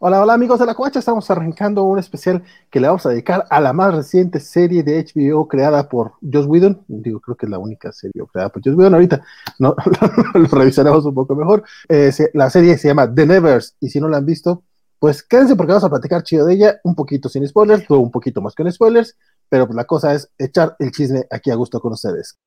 Hola, hola amigos de la Covacha, estamos arrancando un especial que le vamos a dedicar a la más reciente serie de HBO creada por Joss Whedon. Digo, creo que es la única serie creada por Joss Whedon. Ahorita no, lo revisaremos un poco mejor. Eh, la serie se llama The Nevers y si no la han visto, pues quédense porque vamos a platicar chido de ella, un poquito sin spoilers, o un poquito más con spoilers, pero pues la cosa es echar el chisme aquí a gusto con ustedes.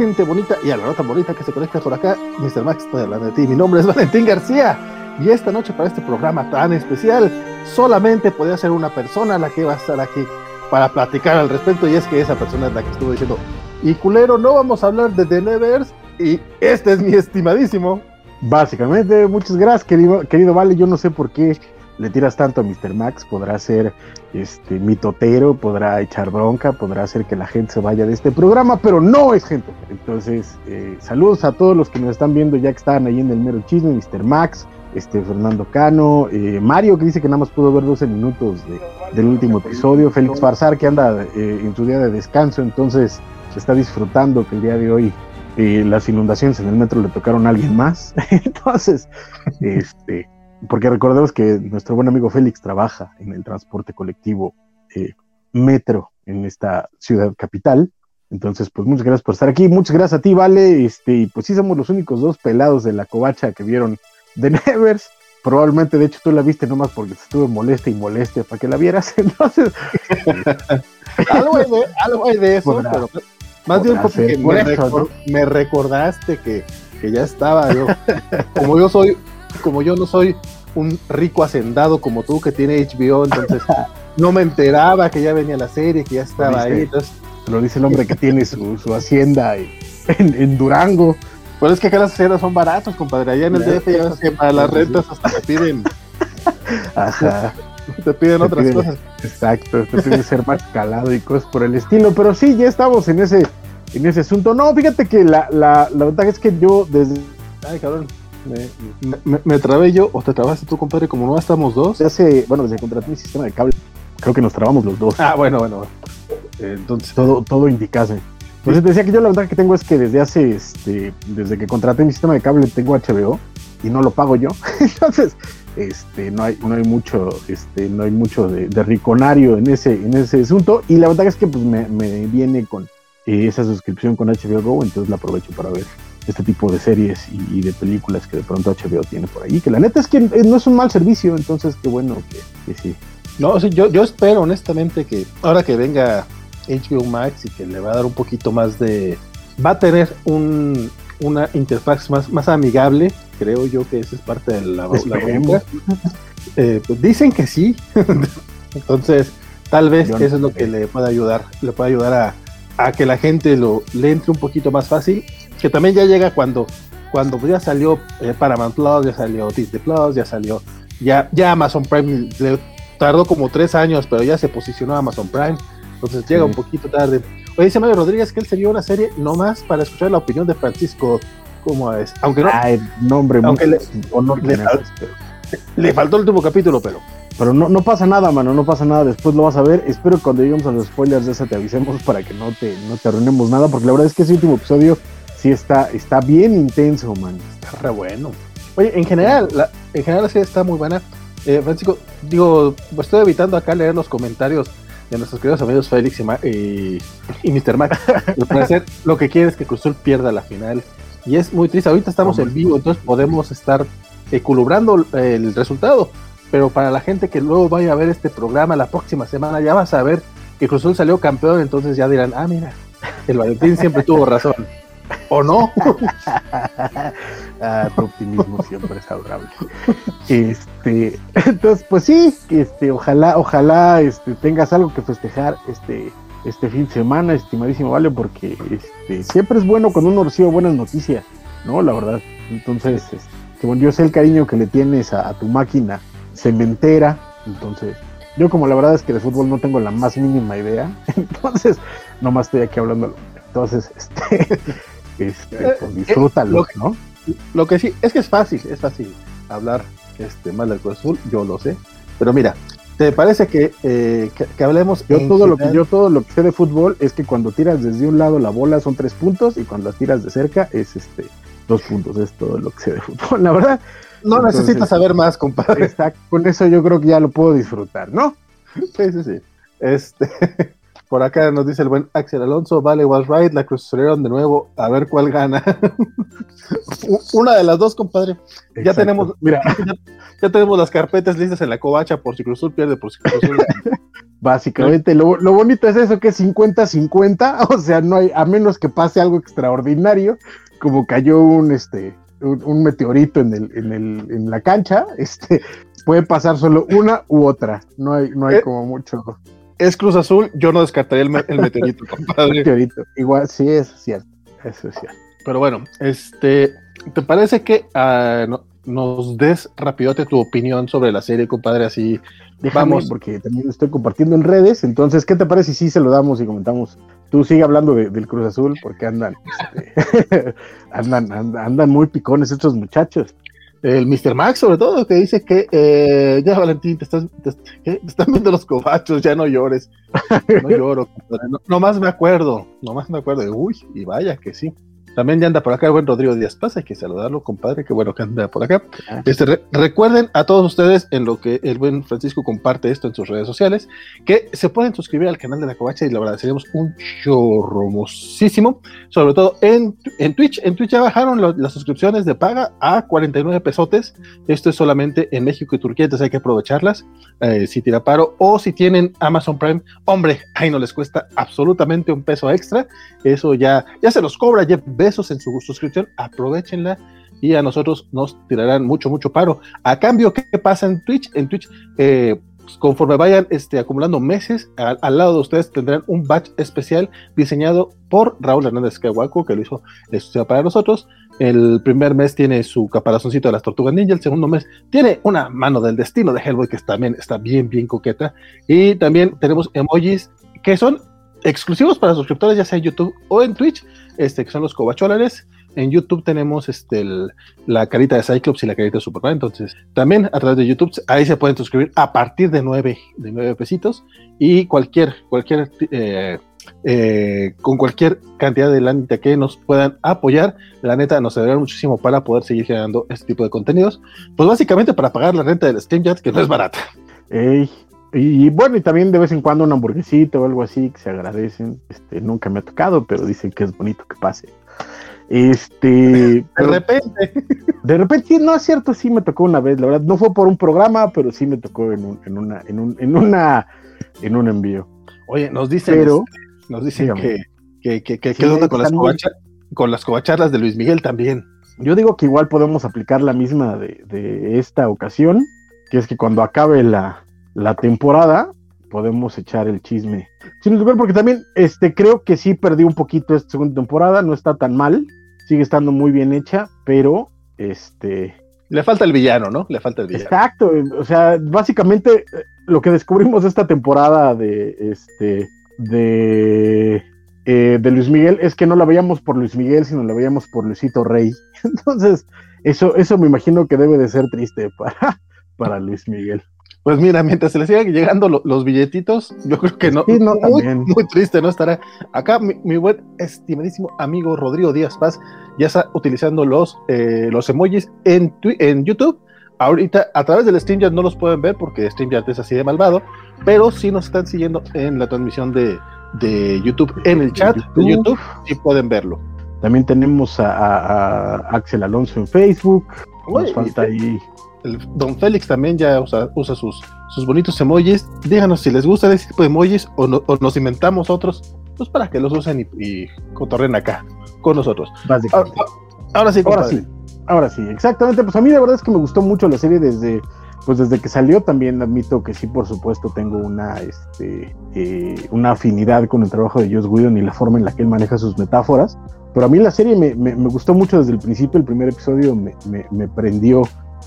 Gente bonita y a la nota bonita que se conecta por acá. Mr. Max, estoy hablando de ti. Mi nombre es Valentín García. Y esta noche, para este programa tan especial, solamente podía ser una persona la que va a estar aquí para platicar al respecto. Y es que esa persona es la que estuvo diciendo: Y culero, no vamos a hablar de The Nevers. Y este es mi estimadísimo. Básicamente, muchas gracias, querido, querido Vale. Yo no sé por qué le tiras tanto a Mr. Max, podrá ser este mitotero, podrá echar bronca, podrá hacer que la gente se vaya de este programa, pero no es gente. Entonces, eh, saludos a todos los que nos están viendo ya que están ahí en el mero chisme, Mr. Max, este Fernando Cano, eh, Mario que dice que nada más pudo ver 12 minutos del último episodio, Félix Farsar que anda eh, en su día de descanso, entonces está disfrutando que el día de hoy las inundaciones en el metro le tocaron a alguien más. entonces, este porque recordemos que nuestro buen amigo Félix trabaja en el transporte colectivo eh, Metro en esta ciudad capital. Entonces, pues muchas gracias por estar aquí. Muchas gracias a ti, Vale. Este, pues sí, somos los únicos dos pelados de la covacha que vieron The Nevers. Probablemente, de hecho, tú la viste nomás porque te estuve molesta y molestia para que la vieras. Entonces, algo, hay de, algo hay de eso, pero más bien porque me, me, recordaste que, que ya estaba yo. Como yo soy como yo no soy un rico hacendado como tú que tiene HBO, entonces no me enteraba que ya venía la serie, que ya estaba ahí. Entonces... Lo dice el hombre que tiene su, hacienda en, Durango. Pero es que acá las haciendas son baratos, compadre. Allá en el DF ya que para las rentas hasta te piden. Ajá. Te piden otras cosas. Exacto, te piden ser más calado y cosas por el estilo. Pero sí, ya estamos en ese, en ese asunto. No, fíjate que la, la, la ventaja es que yo desde. Ay, cabrón me, trabé yo o te trabaste tú, compadre, como no estamos dos. Hace, bueno, desde que contraté mi sistema de cable, creo que nos trabamos los dos. Ah, bueno, bueno. Entonces. Todo, todo indicase. Entonces te decía que yo la ventaja que tengo es que desde hace, este, desde que contraté mi sistema de cable tengo HBO y no lo pago yo. Entonces, este, no hay, no hay mucho, este, no hay mucho de, riconario en ese, en ese asunto. Y la ventaja es que pues me, viene con eh, esa suscripción con HBO Go, entonces la aprovecho para ver este tipo de series y, de películas que de pronto HBO tiene por ahí. Que la neta es que eh, no es un mal servicio, entonces qué bueno que, sí. No, yo espero honestamente que ahora que venga HBO Max y que le va a dar un poquito más de... Va a tener un, una interfaz más, más amigable, creo yo que esa es parte de la, la eh, pues dicen que sí, entonces tal vez eso es lo que le pueda ayudar, le puede ayudar a, a que la gente lo le entre un poquito más fácil que también ya llega cuando, cuando ya salió eh, Paramount Plus, ya salió Disney Plus, ya salió, ya, ya Amazon Prime tardó como tres años, pero ya se posicionó Amazon Prime, entonces llega un poquito tarde. Oye, dice Mario Rodríguez que él sería una serie no más para escuchar la opinión de Francisco, ¿cómo es? Aunque no, Ay, nombre aunque le, le, faltó el último capítulo, pero pero no, no pasa nada, mano, no pasa nada. Después lo vas a ver. Espero que cuando lleguemos a los spoilers de esa te avisemos para que no te, no te arruinemos nada, porque la verdad es que ese último episodio sí está, está bien intenso, man. Está re bueno. Oye, en general, la, en general sí está muy buena. Eh, Francisco, digo, estoy evitando acá leer los comentarios de nuestros queridos amigos Félix y, y, Mr. Mac. lo que quiere es que Cruzul pierda la final. Y es muy triste. Ahorita estamos en vivo, entonces podemos estar equilibrando el resultado. Pero para la gente que luego vaya a ver este programa la próxima semana, ya va a saber que Cruzul salió campeón, entonces ya dirán, ah, mira, el Valentín siempre tuvo razón. ¿O no? ah, tu optimismo siempre es adorable. Este, entonces, pues sí, este, ojalá, ojalá este, tengas algo que festejar este, este fin de semana, estimadísimo Vale, porque este, siempre es bueno cuando uno recibe buenas noticias, ¿no? La verdad. Entonces, este, bueno, yo sé el cariño que le tienes a, tu máquina cementera, entonces, yo como la verdad es que de fútbol no tengo la más mínima idea, entonces, nomás estoy aquí hablando. Entonces, este, este eh, pues disfrútalo, ¿no? Lo que sí, es que es fácil, es fácil hablar este, mal del Cruz Azul, yo lo sé, pero mira, ¿Te parece que, eh, que, hablemos? Yo todo, lo que, yo todo lo que sé de fútbol es que cuando tiras desde un lado la bola son tres puntos y cuando la tiras de cerca es este dos puntos. Es todo lo que sé de fútbol, la verdad. No necesitas saber más, compadre. Está, con eso yo creo que ya lo puedo disfrutar, ¿no? Sí, sí, sí. Este, por acá nos dice el buen Axel Alonso, vale, was right, la cruzaron de nuevo, a ver cuál gana. Una de las dos, compadre. Ya tenemos, mira, ya tenemos las carpetas listas en la covacha por si Cruzul pierde, por si Cruzul. Básicamente, lo, bonito es eso que es 50-50, o sea, no hay, a menos que pase algo extraordinario, como cayó un este un, meteorito en el, en el, en la cancha, este puede pasar solo una u otra. No hay, no hay eh, como mucho. Es Cruz Azul, yo no descartaría el, meteorito, compadre. meteorito, igual, sí, es cierto. Eso es cierto. Pero bueno, este, ¿te parece que uh, no, nos des rapidote tu opinión sobre la serie, compadre, así vamos. Porque también estoy compartiendo en redes, entonces, ¿qué te parece si se lo damos y comentamos? Tú sigue hablando del Cruz Azul porque andan, este, andan, andan, muy picones estos muchachos. El Mr. Max, sobre todo, que dice que eh, ya Valentín, te, estás, están viendo los cobachos, ya no llores. No lloro. No, nomás me acuerdo, nomás me acuerdo. Uy, y vaya que sí. También ya anda por acá el buen Rodrigo Díaz Paz, hay que saludarlo, compadre, qué bueno que anda por acá. Este, recuerden a todos ustedes en lo que el buen Francisco comparte esto en sus redes sociales, que se pueden suscribir al canal de la Covacha y lo agradeceríamos un chorromosísimo, sobre todo en, en Twitch. En Twitch ya bajaron las suscripciones de paga a 49 pesotes. Esto es solamente en México y Turquía, entonces hay que aprovecharlas. Eh, si tira paro o si tienen Amazon Prime, hombre, ahí no les cuesta absolutamente un peso extra. Eso ya, ya se los cobra Jeff besos en su suscripción, aprovechenla y a nosotros nos tirarán mucho, mucho paro. A cambio, ¿qué pasa en Twitch? En Twitch, eh, pues, conforme vayan este, acumulando meses, al, lado de ustedes tendrán un batch especial diseñado por Raúl Hernández Cahuaco, que lo hizo exclusiva para nosotros. El primer mes tiene su caparazoncito de las tortugas ninja, el segundo mes tiene una mano del destino de Hellboy, que también está bien, bien coqueta. Y también tenemos emojis que son exclusivos para suscriptores, ya sea en YouTube o en Twitch, este, que son los cobacholares. En YouTube tenemos este, la carita de Cyclops y la carita de Superman. Entonces, también a través de YouTube, ahí se pueden suscribir a partir de nueve de nueve pesitos. Y cualquier, cualquier, eh, eh, con cualquier cantidad de lánita que nos puedan apoyar, la neta nos ayudará muchísimo para poder seguir generando este tipo de contenidos. Pues básicamente para pagar la renta del StreamYard, que no es barata. Y bueno, y también de vez en cuando un hamburguesito o algo así que se agradecen. Este, nunca me ha tocado, pero dicen que es bonito que pase. Este. De repente. De repente, sí, no es cierto, sí me tocó una vez, la verdad. No fue por un programa, pero sí me tocó en, un, en una, en un, en una, en un envío. Oye, nos dicen, pero, este, nos dicen que, que, que, onda con las, con las covacharlas de Luis Miguel también. Yo digo que igual podemos aplicar la misma de, de esta ocasión, que es que cuando acabe la, la temporada, podemos echar el chisme. Sin lugar, porque también este, creo que sí perdí un poquito esta segunda temporada, no está tan mal, sigue estando muy bien hecha, pero este... Le falta el villano, ¿no? Le falta el villano. Exacto, o sea, básicamente eh, lo que descubrimos esta temporada de este de eh, de Luis Miguel es que no la veíamos por Luis Miguel, sino la veíamos por Luisito Rey. Entonces, eso, eso me imagino que debe de ser triste para, para Luis Miguel. Pues mira, mientras se le sigan llegando los billetitos, yo creo que no, muy, triste, ¿no? Estará acá mi, buen estimadísimo amigo Rodrigo Díaz Paz, ya está utilizando los, eh, los emojis en, en YouTube. Ahorita a través del StreamYard no los pueden ver porque StreamYard es así de malvado, pero sí nos están siguiendo en la transmisión de, de YouTube, en el chat de YouTube, sí pueden verlo. También tenemos a, Axel Alonso en Facebook. Nos falta ahí el Don Félix también ya usa, usa sus, sus bonitos emojis. Díganos si les gusta ese tipo de emojis o, nos inventamos otros, pues para que los usen y, y cotorren acá con nosotros. Ahora, ahora, sí, ahora sí. Ahora sí, exactamente. Pues a mí la verdad es que me gustó mucho la serie desde, pues desde que salió también admito que sí, por supuesto, tengo una, este, eh, una afinidad con el trabajo de Joss Whedon y la forma en la que él maneja sus metáforas. Pero a mí la serie me, me, gustó mucho desde el principio, el primer episodio me, me, prendió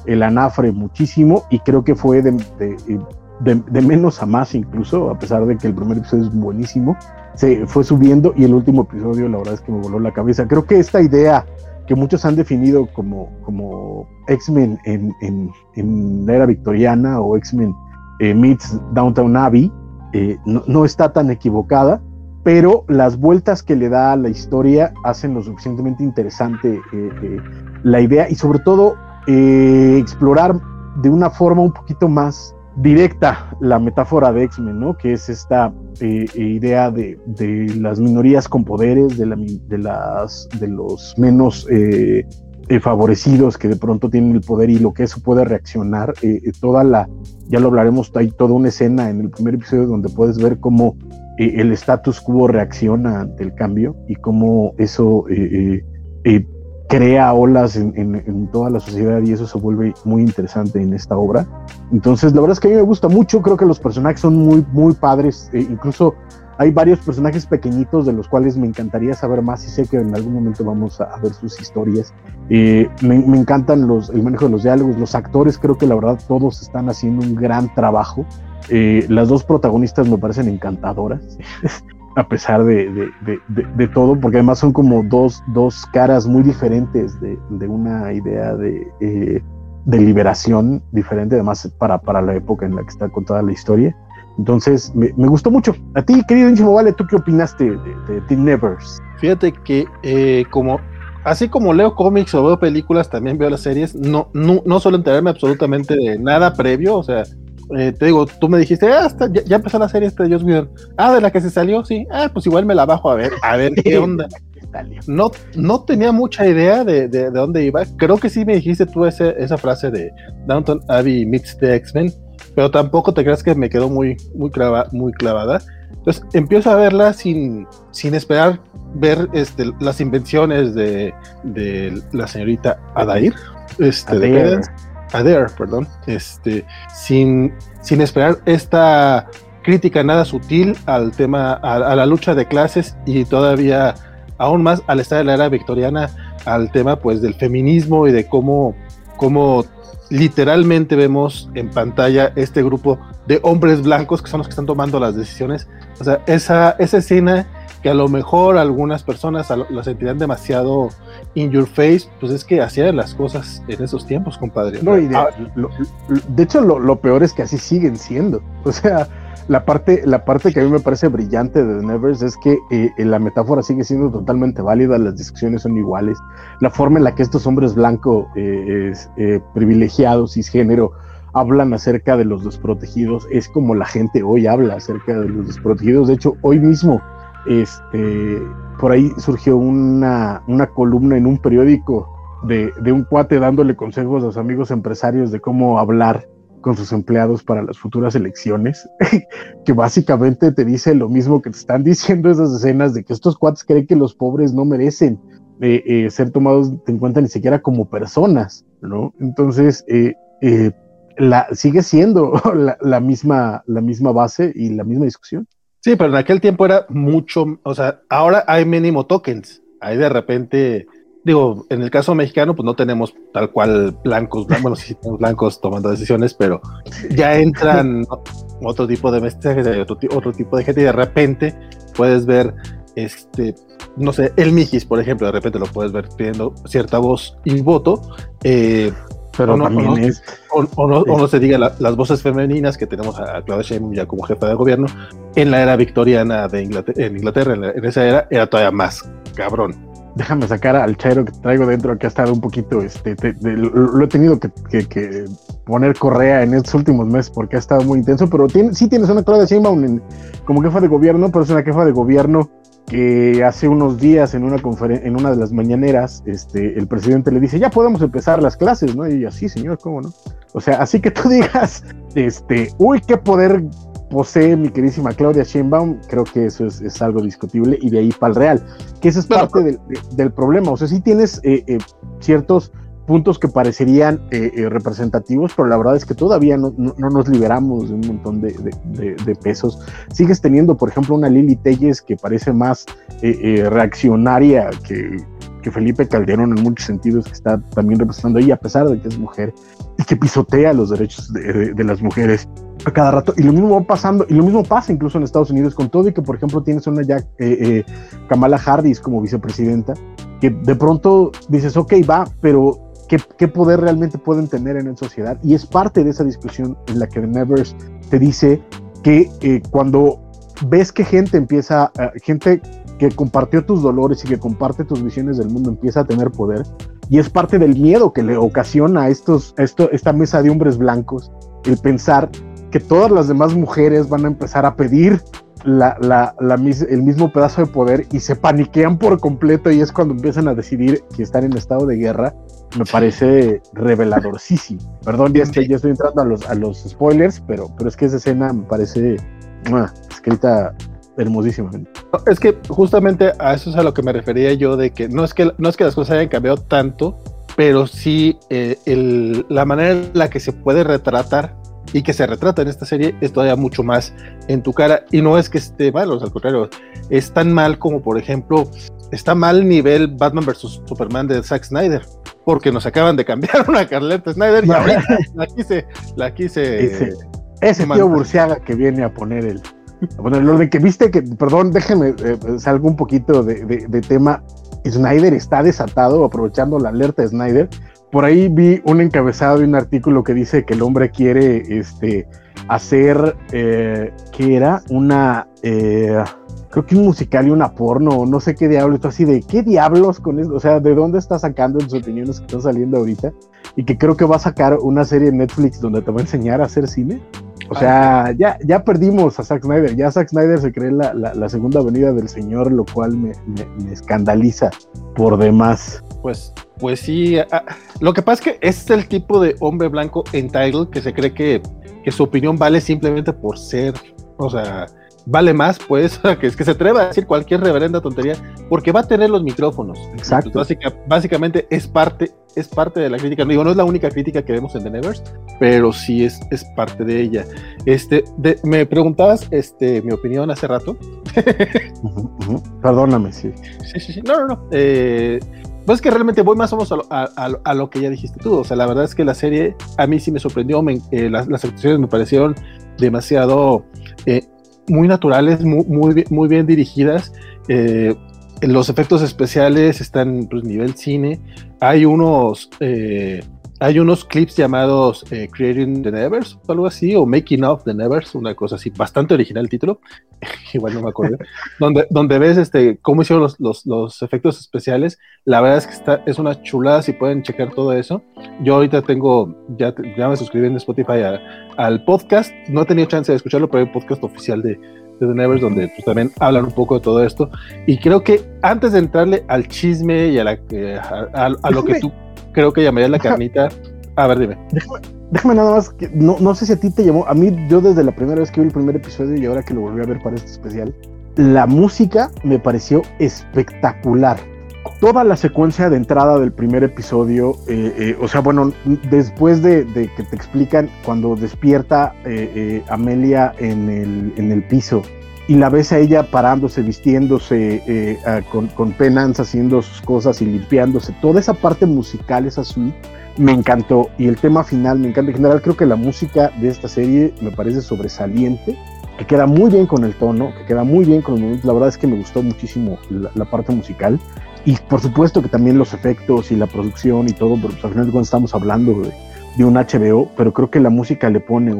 el anafre muchísimo y creo que fue de, de, de, menos a más incluso, a pesar de que el primer episodio es buenísimo, se fue subiendo y el último episodio la verdad es que me voló la cabeza. Creo que esta idea que muchos han definido como, como X-Men en, en, la era victoriana o X-Men eh, meets Downtown Abbey, eh, no, no, está tan equivocada, pero las vueltas que le da a la historia hacen lo suficientemente interesante eh, la idea y sobre todo explorar de una forma un poquito más directa la metáfora de X-Men, ¿no? Que es esta eh, idea de, las minorías con poderes, de, los menos eh, eh, favorecidos que de pronto tienen el poder y lo que eso puede reaccionar. toda la, ya lo hablaremos, hay toda una escena en el primer episodio donde puedes ver cómo el status quo reacciona ante el cambio y cómo eso crea olas en, toda la sociedad y eso se vuelve muy interesante en esta obra. Entonces, la verdad es que a mí me gusta mucho, creo que los personajes son muy, muy padres, e incluso hay varios personajes pequeñitos de los cuales me encantaría saber más y sé que en algún momento vamos a, ver sus historias. Eh, me, encantan los, el manejo de los diálogos, los actores, creo que la verdad todos están haciendo un gran trabajo. Eh, las dos protagonistas me parecen encantadoras. a pesar de, todo, porque además son como dos, dos caras muy diferentes de, una idea de, eh, liberación diferente, además para, para la época en la que está contada la historia. Entonces, me, gustó mucho. A ti, querido Íntimo Vale, ¿tú qué opinaste de, The Nevers? Fíjate que eh, como así como leo cómics o veo películas, también veo las series, no, no, no suelo enterarme absolutamente de nada previo, o sea, eh, te digo, tú me dijiste, ah, ya, empezó la serie esta de Joss Whedon. Ah, de la que se salió, sí. Ah, pues igual me la bajo a ver, a ver qué onda. No, no tenía mucha idea de, de, dónde iba. Creo que sí me dijiste tú ese, esa frase de Downton Abbey meets the X-Men, pero tampoco te creas que me quedó muy, muy, muy clavada. Entonces empiezo a verla sin, sin esperar ver este, las invenciones de, de la señorita Adair. Este, Adair. Adair, perdón, este, sin, sin esperar esta crítica nada sutil al tema, a, la lucha de clases y todavía aún más al estar en la era victoriana al tema pues del feminismo y de cómo, cómo literalmente vemos en pantalla este grupo de hombres blancos que son los que están tomando las decisiones. O sea, esa, esa escena que a lo mejor algunas personas la sentirán demasiado in your face, pues es que hacían las cosas en esos tiempos, compadre. No, de, ah, de, hecho, lo, peor es que así siguen siendo. O sea, la parte, la parte que a mí me parece brillante de The Nevers es que eh, la metáfora sigue siendo totalmente válida, las discusiones son iguales, la forma en la que estos hombres blancos eh, eh, privilegiados, cisgénero, hablan acerca de los desprotegidos, es como la gente hoy habla acerca de los desprotegidos. De hecho, hoy mismo este, por ahí surgió una, una columna en un periódico de, de, un cuate dándole consejos a los amigos empresarios de cómo hablar con sus empleados para las futuras elecciones, que básicamente te dice lo mismo que te están diciendo esas escenas de que estos cuates creen que los pobres no merecen eh, eh, ser tomados en cuenta ni siquiera como personas, ¿no? Entonces, eh, la, sigue siendo la, misma, la misma base y la misma discusión. Sí, pero en aquel tiempo era mucho, o sea, ahora hay mínimo tokens. Ahí de repente, digo, en el caso mexicano, pues no tenemos tal cual blancos, bueno, sí tenemos blancos tomando decisiones, pero ya entran otro tipo de mensajes, otro, otro tipo de gente y de repente puedes ver, este, no sé, el Mijis, por ejemplo, de repente lo puedes ver pidiendo cierta voz y voto, eh, pero no, o, no, se diga las voces femeninas que tenemos a Claudia Sheinbaum ya como jefa de gobierno en la era victoriana de Inglaterra, en Inglaterra, en, esa era, era todavía más cabrón. Déjame sacar al chairo que traigo dentro, que ha estado un poquito, este, lo, he tenido que, poner correa en estos últimos meses porque ha estado muy intenso, pero tiene, sí tienes una Claudia Sheinbaum como jefa de gobierno, pero es una jefa de gobierno que hace unos días en una en una de las mañaneras, este, el presidente le dice, ya podemos empezar las clases, ¿no? Y ella, sí, señor, ¿cómo no? O sea, así que tú digas, este, uy, qué poder posee mi queridísima Claudia Sheinbaum, creo que eso es, algo discutible y de ahí para el real, que eso es parte del, problema, o sea, sí tienes eh, eh, ciertos puntos que parecerían eh, eh, representativos, pero la verdad es que todavía no, nos liberamos de un montón de, pesos. Sigues teniendo, por ejemplo, una Lili Telles que parece más eh, reaccionaria que, que, Felipe Calderón en muchos sentidos, que está también representando ahí, a pesar de que es mujer, y que pisotea los derechos de, las mujeres a cada rato. Y lo mismo va pasando, y lo mismo pasa incluso en Estados Unidos con todo, y que por ejemplo tienes una ya Kamala Harris como vicepresidenta, que de pronto dices, ok, va, pero qué, poder realmente pueden tener en la sociedad. Y es parte de esa discusión en la que The Nevers te dice que eh, cuando ves que gente empieza, eh, gente que compartió tus dolores y que comparte tus visiones del mundo empieza a tener poder, y es parte del miedo que le ocasiona a, estos, esto, esta mesa de hombres blancos el pensar que todas las demás mujeres van a empezar a pedir la, la, el mismo pedazo de poder y se paniquean por completo y es cuando empiezan a decidir que están en estado de guerra me parece revelador. Sí, sí. Perdón, ya estoy, ya estoy entrando a los, a los spoilers, pero, pero es que esa escena me parece escrita hermosísimamente. Es que justamente a eso es a lo que me refería yo, de que no es que, no es que las cosas hayan cambiado tanto, pero sí eh, el, la manera en la que se puede retratar y que se retrata en esta serie es todavía mucho más en tu cara. Y no es que esté mal, al contrario, es tan mal como, por ejemplo, está mal nivel Batman vs. Superman de Zack Snyder porque nos acaban de cambiar una Carleta Snyder y la quise, la quise. Ese, ese tío Burciaga que viene a poner el. Bueno, lo de que viste que, perdón, déjenme, eh, salgo un poquito de, de, tema. Snyder está desatado, aprovechando la alerta de Snyder. Por ahí vi un encabezado de un artículo que dice que el hombre quiere este, hacer, eh, ¿qué era? Una, eh, creo que un musical y una porno, no sé qué diablo, esto así de, ¿qué diablos con eso? O sea, ¿de dónde está sacando sus opiniones que están saliendo ahorita? Y que creo que va a sacar una serie en Netflix donde te va a enseñar a hacer cine. O sea, ya, ya perdimos a Zack Snyder, ya Zack Snyder se cree la, la, segunda venida del señor, lo cual me, me, escandaliza por demás. Pues, pues sí, lo que pasa es que es el tipo de hombre blanco entitled que se cree que, que su opinión vale simplemente por ser, o sea, vale más, pues, que es que se atreva a decir cualquier reverenda tontería, porque va a tener los micrófonos. Exacto. básicamente es parte, es parte de la crítica. No digo, no es la única crítica que vemos en The Nevers, pero sí es, es parte de ella. Este, me preguntabas, este, mi opinión hace rato. Perdóname, sí. Sí, sí, sí. No, no, no. Eh, pues es que realmente voy más o menos a lo, que ya dijiste tú. O sea, la verdad es que la serie a mí sí me sorprendió. Eh, las, las, actuaciones me parecieron demasiado eh, muy naturales, muy, muy, muy bien dirigidas. Eh, los efectos especiales están pues nivel cine. Hay unos eh, hay unos clips llamados eh, Creating the Nevers, o algo así, o Making of the Nevers, una cosa así, bastante original el título, igual no me acuerdo, donde, donde ves este, cómo hicieron los, los, los, efectos especiales. La verdad es que está, es una chulada si pueden checar todo eso. Yo ahorita tengo, ya, ya me suscribí en Spotify al podcast, no he tenido chance de escucharlo, pero hay un podcast oficial de, de The Nevers donde pues, también hablan un poco de todo esto. Y creo que antes de entrarle al chisme y a, la, eh, a lo que tú creo que llamaría la carnita. A ver, dime. Déjame, nada más, que no, no sé si a ti te llamó, a mí yo desde la primera vez que vi el primer episodio y ahora que lo volví a ver para este especial, la música me pareció espectacular. Toda la secuencia de entrada del primer episodio, eh, eh, o sea, bueno, después de, que te explican cuando despierta eh, Amelia en el, en el piso y la ves a ella parándose, vistiéndose eh, con, con penance, haciendo sus cosas y limpiándose. Toda esa parte musical, esa suite, me encantó. Y el tema final me encanta. En general, creo que la música de esta serie me parece sobresaliente, que queda muy bien con el tono, que queda muy bien con los La verdad es que me gustó muchísimo la, parte musical. Y por supuesto que también los efectos y la producción y todo, pero pues, al final de cuentas estamos hablando de, de, un HBO, pero creo que la música le pone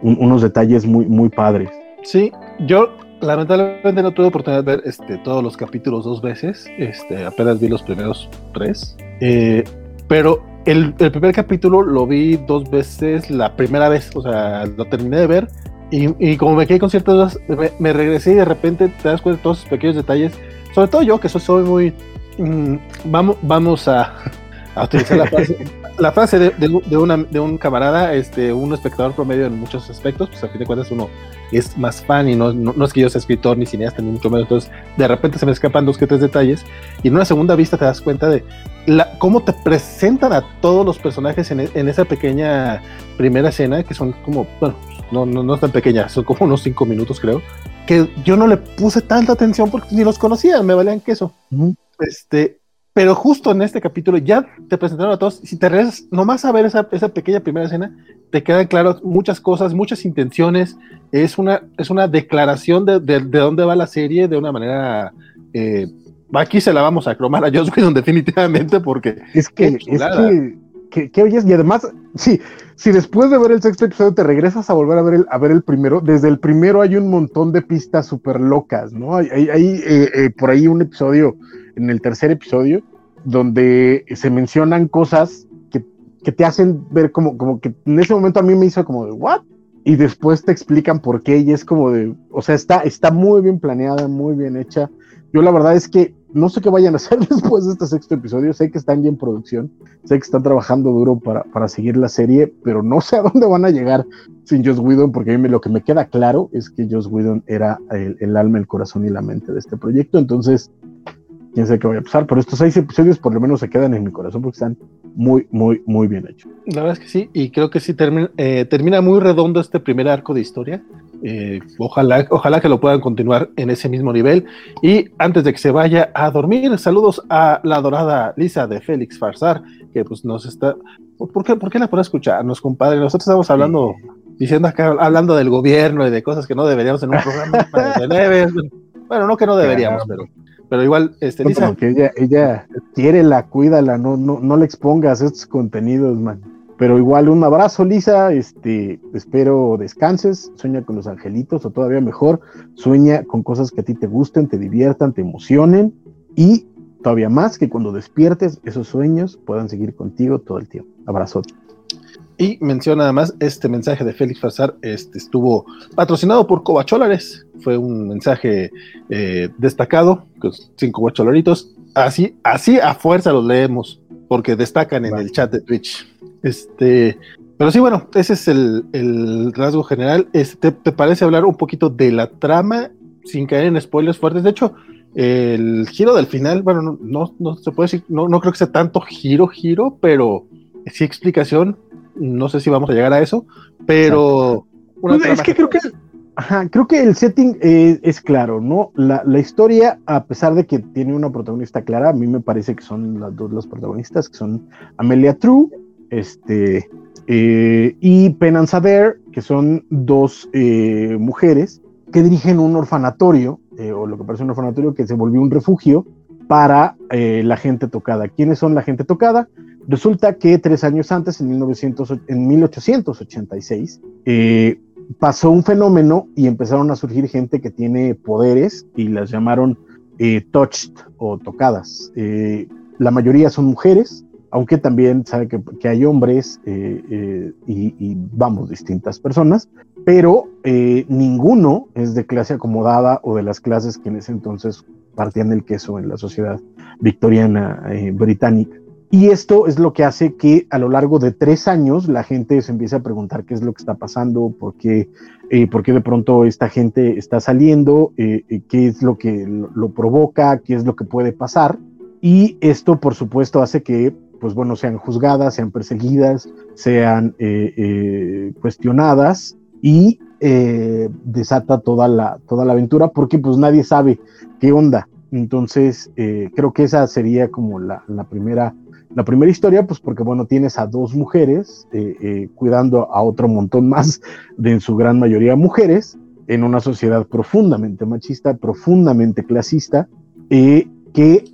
unos detalles muy, muy padres. Sí, yo lamentablemente no tuve oportunidad de ver este, todos los capítulos dos veces, este, apenas vi los primeros tres, eh, pero el, primer capítulo lo vi dos veces la primera vez, o sea, lo terminé de ver y, como me quedé con ciertas dudas, me, regresé y de repente te das cuenta de todos esos pequeños detalles, sobre todo yo que soy, soy muy... Mm, vamos, vamos a, a utilizar la frase, la frase de, de, una, de, un camarada, este, un espectador promedio en muchos aspectos, pues a fin de cuentas uno es más fan y no, no, es que yo sea escritor ni cineasta ni mucho menos, entonces de repente se me escapan dos que tres detalles y en una segunda vista te das cuenta de la, cómo te presentan a todos los personajes en, en esa pequeña primera escena, que son como, bueno, no, no, no es tan pequeña, son como unos cinco minutos creo, que yo no le puse tanta atención porque ni los conocía, me valían queso. Este, pero justo en este capítulo ya te presentaron a todos. Si te regresas nomás a ver esa, esa pequeña primera escena, te quedan claras muchas cosas, muchas intenciones. Es una, es una declaración de, de, dónde va la serie de una manera. Eh, aquí se la vamos a cromar a Joss Whedon definitivamente porque es que, es que ¿Qué, oyes? Y además, sí, si después de ver el sexto episodio te regresas a volver a ver el, a ver el primero, desde el primero hay un montón de pistas súper locas, ¿no? Hay, hay, eh, eh, por ahí un episodio, en el tercer episodio, donde se mencionan cosas que, que, te hacen ver como, como que en ese momento a mí me hizo como de, ¿what? Y después te explican por qué y es como de, o sea, está, está muy bien planeada, muy bien hecha. Yo la verdad es que no sé qué vayan a hacer después de este sexto episodio. Sé que están ya en producción, sé que están trabajando duro para, para seguir la serie, pero no sé a dónde van a llegar sin Joss Whedon, porque a mí lo que me queda claro es que Joss Whedon era el, el, alma, el corazón y la mente de este proyecto. Entonces, quién sabe qué vaya a pasar, pero estos seis episodios por lo menos se quedan en mi corazón porque están muy, muy, muy bien hechos. La verdad es que sí, y creo que sí termina, eh, termina muy redondo este primer arco de historia. Eh, ojalá, ojalá que lo puedan continuar en ese mismo nivel. Y antes de que se vaya a dormir, saludos a la adorada Lisa de Félix Farsar, que pues nos está. ¿Por qué, por qué la puede escucharnos, compadre? Nosotros estamos hablando, diciendo acá, hablando del gobierno y de cosas que no deberíamos en un programa de Bueno, no que no deberíamos, pero pero igual, este, Lisa. que ella, ella quiere la, cuídala, no, no, no le expongas estos contenidos, man. Pero igual un abrazo, Lisa. Este, espero descanses, sueña con los angelitos, o todavía mejor, sueña con cosas que a ti te gusten, te diviertan, te emocionen, y todavía más que cuando despiertes, esos sueños puedan seguir contigo todo el tiempo. Abrazo. Y menciona además este mensaje de Félix Farsar, este estuvo patrocinado por Cobacholares. Fue un mensaje eh, destacado, con cinco cholaritos. Así, así a fuerza los leemos, porque destacan en el chat de Twitch. Este, pero sí, bueno, ese es el, rasgo general. Este, ¿te, parece hablar un poquito de la trama sin caer en spoilers fuertes? De hecho, el giro del final, bueno, no, no, se puede decir, no, no creo que sea tanto giro, giro, pero sí explicación no sé si vamos a llegar a eso, pero... Pues es que creo que, creo que el setting eh, es claro, ¿no? La, historia, a pesar de que tiene una protagonista clara, a mí me parece que son las dos las protagonistas, que son Amelia True este, eh, y Penance Saber, que son dos eh, mujeres que dirigen un orfanatorio, o lo que parece un orfanatorio que se volvió un refugio para la gente tocada. ¿Quiénes son la gente tocada? Resulta que tres años antes, en, 1900, en 1886, eh, pasó un fenómeno y empezaron a surgir gente que tiene poderes y las llamaron eh, touched o tocadas. Eh, la mayoría son mujeres, aunque también sabe que, hay hombres y, y, vamos, distintas personas, pero ninguno es de clase acomodada o de las clases que en ese entonces partían del queso en la sociedad victoriana británica. Y esto es lo que hace que a lo largo de tres años la gente se empiece a preguntar qué es lo que está pasando, por qué, eh, por qué de pronto esta gente está saliendo, eh, eh, qué es lo que lo, provoca, qué es lo que puede pasar. Y esto, por supuesto, hace que, pues bueno, sean juzgadas, sean perseguidas, sean cuestionadas y desata toda la, toda la aventura porque pues nadie sabe qué onda. Entonces, creo que esa sería como la, la primera la primera historia, pues porque, bueno, tienes a dos mujeres eh, eh, cuidando a otro montón más, de en su gran mayoría mujeres, en una sociedad profundamente machista, profundamente clasista, eh, que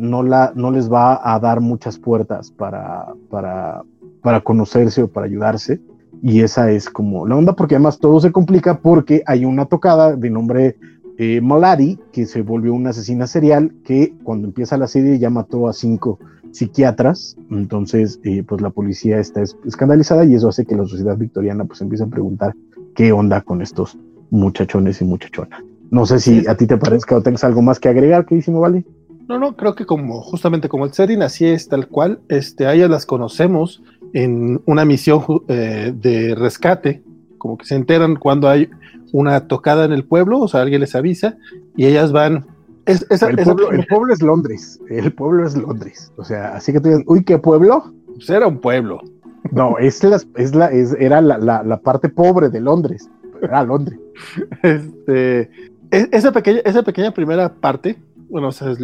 no, la, no les va a dar muchas puertas para, para, para conocerse o para ayudarse. Y esa es como la onda, porque además todo se complica porque hay una tocada de nombre Malari, que se volvió una asesina serial, que cuando empieza la serie ya mató a cinco psiquiatras, entonces eh, pues la policía está escandalizada y eso hace que la sociedad victoriana pues empiece a preguntar qué onda con estos muchachones y muchachonas. No sé si a ti te parezca o tengas algo más que agregar, queridísimo Vale. No, no, creo que como justamente como el setting así es tal cual, este, a ellas las conocemos en una misión eh, de rescate, como que se enteran cuando hay una tocada en el pueblo, o sea, alguien les avisa y ellas van. Es, el, pueblo, es Londres, el pueblo es Londres, o sea, así que tú dices, uy, ¿qué pueblo? Pues era un pueblo. No, es la, es la, es, era la, la, parte pobre de Londres, era Londres. Este, e, esa, pequeña, esa pequeña primera parte bueno, o sea,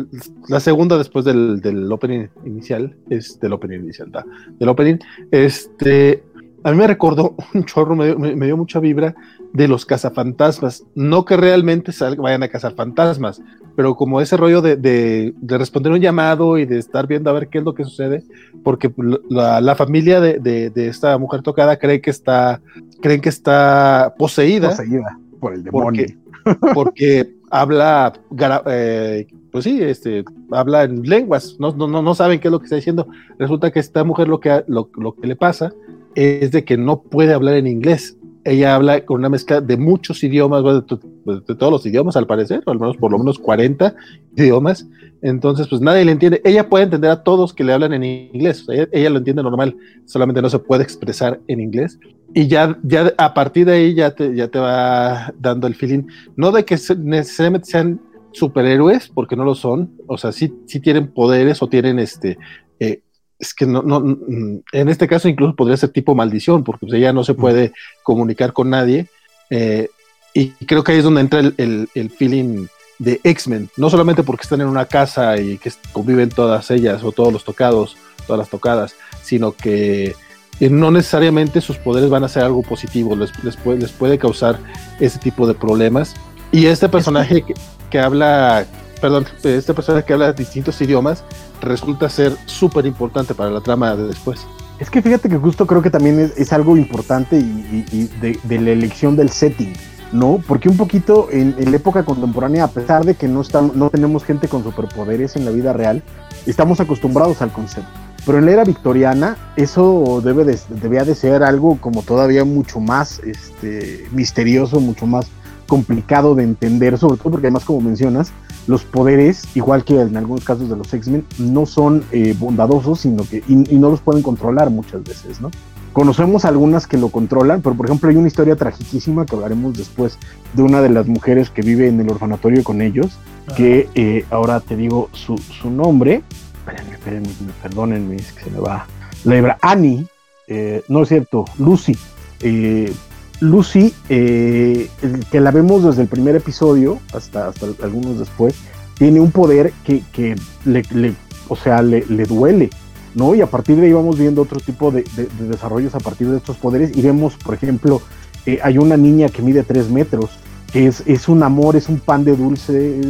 la segunda después del, del, opening inicial, es del opening inicial, del opening, este, a mí me recordó un chorro, me, dio mucha vibra de los cazafantasmas. No que realmente vayan a cazar fantasmas, pero como ese rollo de, de, responder un llamado y de estar viendo a ver qué es lo que sucede, porque la, la familia de, de, esta mujer tocada cree que está, creen que está poseída. Poseída por el demonio. Porque, porque habla eh, pues sí, este, habla en lenguas, no, no, no saben qué es lo que está diciendo. Resulta que esta mujer lo que, lo, que le pasa es de que no puede hablar en inglés. Ella habla con una mezcla de muchos idiomas, de, todos los idiomas al parecer, o al menos por lo menos 40 idiomas. Entonces, pues nadie le entiende. Ella puede entender a todos que le hablan en inglés. ella, lo entiende normal, solamente no se puede expresar en inglés. Y ya, ya a partir de ahí ya te, ya te va dando el feeling, no de que necesariamente sean superhéroes, porque no lo son, o sea, sí, sí tienen poderes o tienen este, eh, es que no, no, mm, en este caso incluso podría ser tipo maldición, porque pues, ella no se puede comunicar con nadie, eh, y creo que ahí es donde entra el, el, feeling de X-Men, no solamente porque están en una casa y que conviven todas ellas o todos los tocados, todas las tocadas, sino que eh, no necesariamente sus poderes van a ser algo positivo, les, les, puede, les puede causar ese tipo de problemas. Y este personaje que, que habla, perdón, este personaje que habla distintos idiomas resulta ser súper importante para la trama de después. Es que fíjate que justo creo que también es, algo importante y, de, la elección del setting, ¿no? Porque un poquito en, la época contemporánea, a pesar de que no, estamos, no tenemos gente con superpoderes en la vida real, estamos acostumbrados al concepto. Pero en la era victoriana eso debe de, debía de ser algo como todavía mucho más este, misterioso, mucho más complicado de entender, sobre todo porque además, como mencionas, los poderes, igual que en algunos casos de los X-Men, no son eh, bondadosos, sino que y, no los pueden controlar muchas veces, ¿no? Conocemos algunas que lo controlan, pero por ejemplo hay una historia tragiquísima que hablaremos después de una de las mujeres que vive en el orfanatorio con ellos, que eh, ahora te digo su, su nombre, espérenme, espérenme, perdónenme, es que se me va la hebra, Annie, eh, no es cierto, Lucy, eh, Lucy, eh, que la vemos desde el primer episodio hasta, hasta algunos después, tiene un poder que, le, o sea, le, duele, ¿no? Y a partir de ahí vamos viendo otro tipo de, desarrollos a partir de estos poderes y vemos, por ejemplo, eh, hay una niña que mide tres metros, que es, es un amor, es un pan de dulce,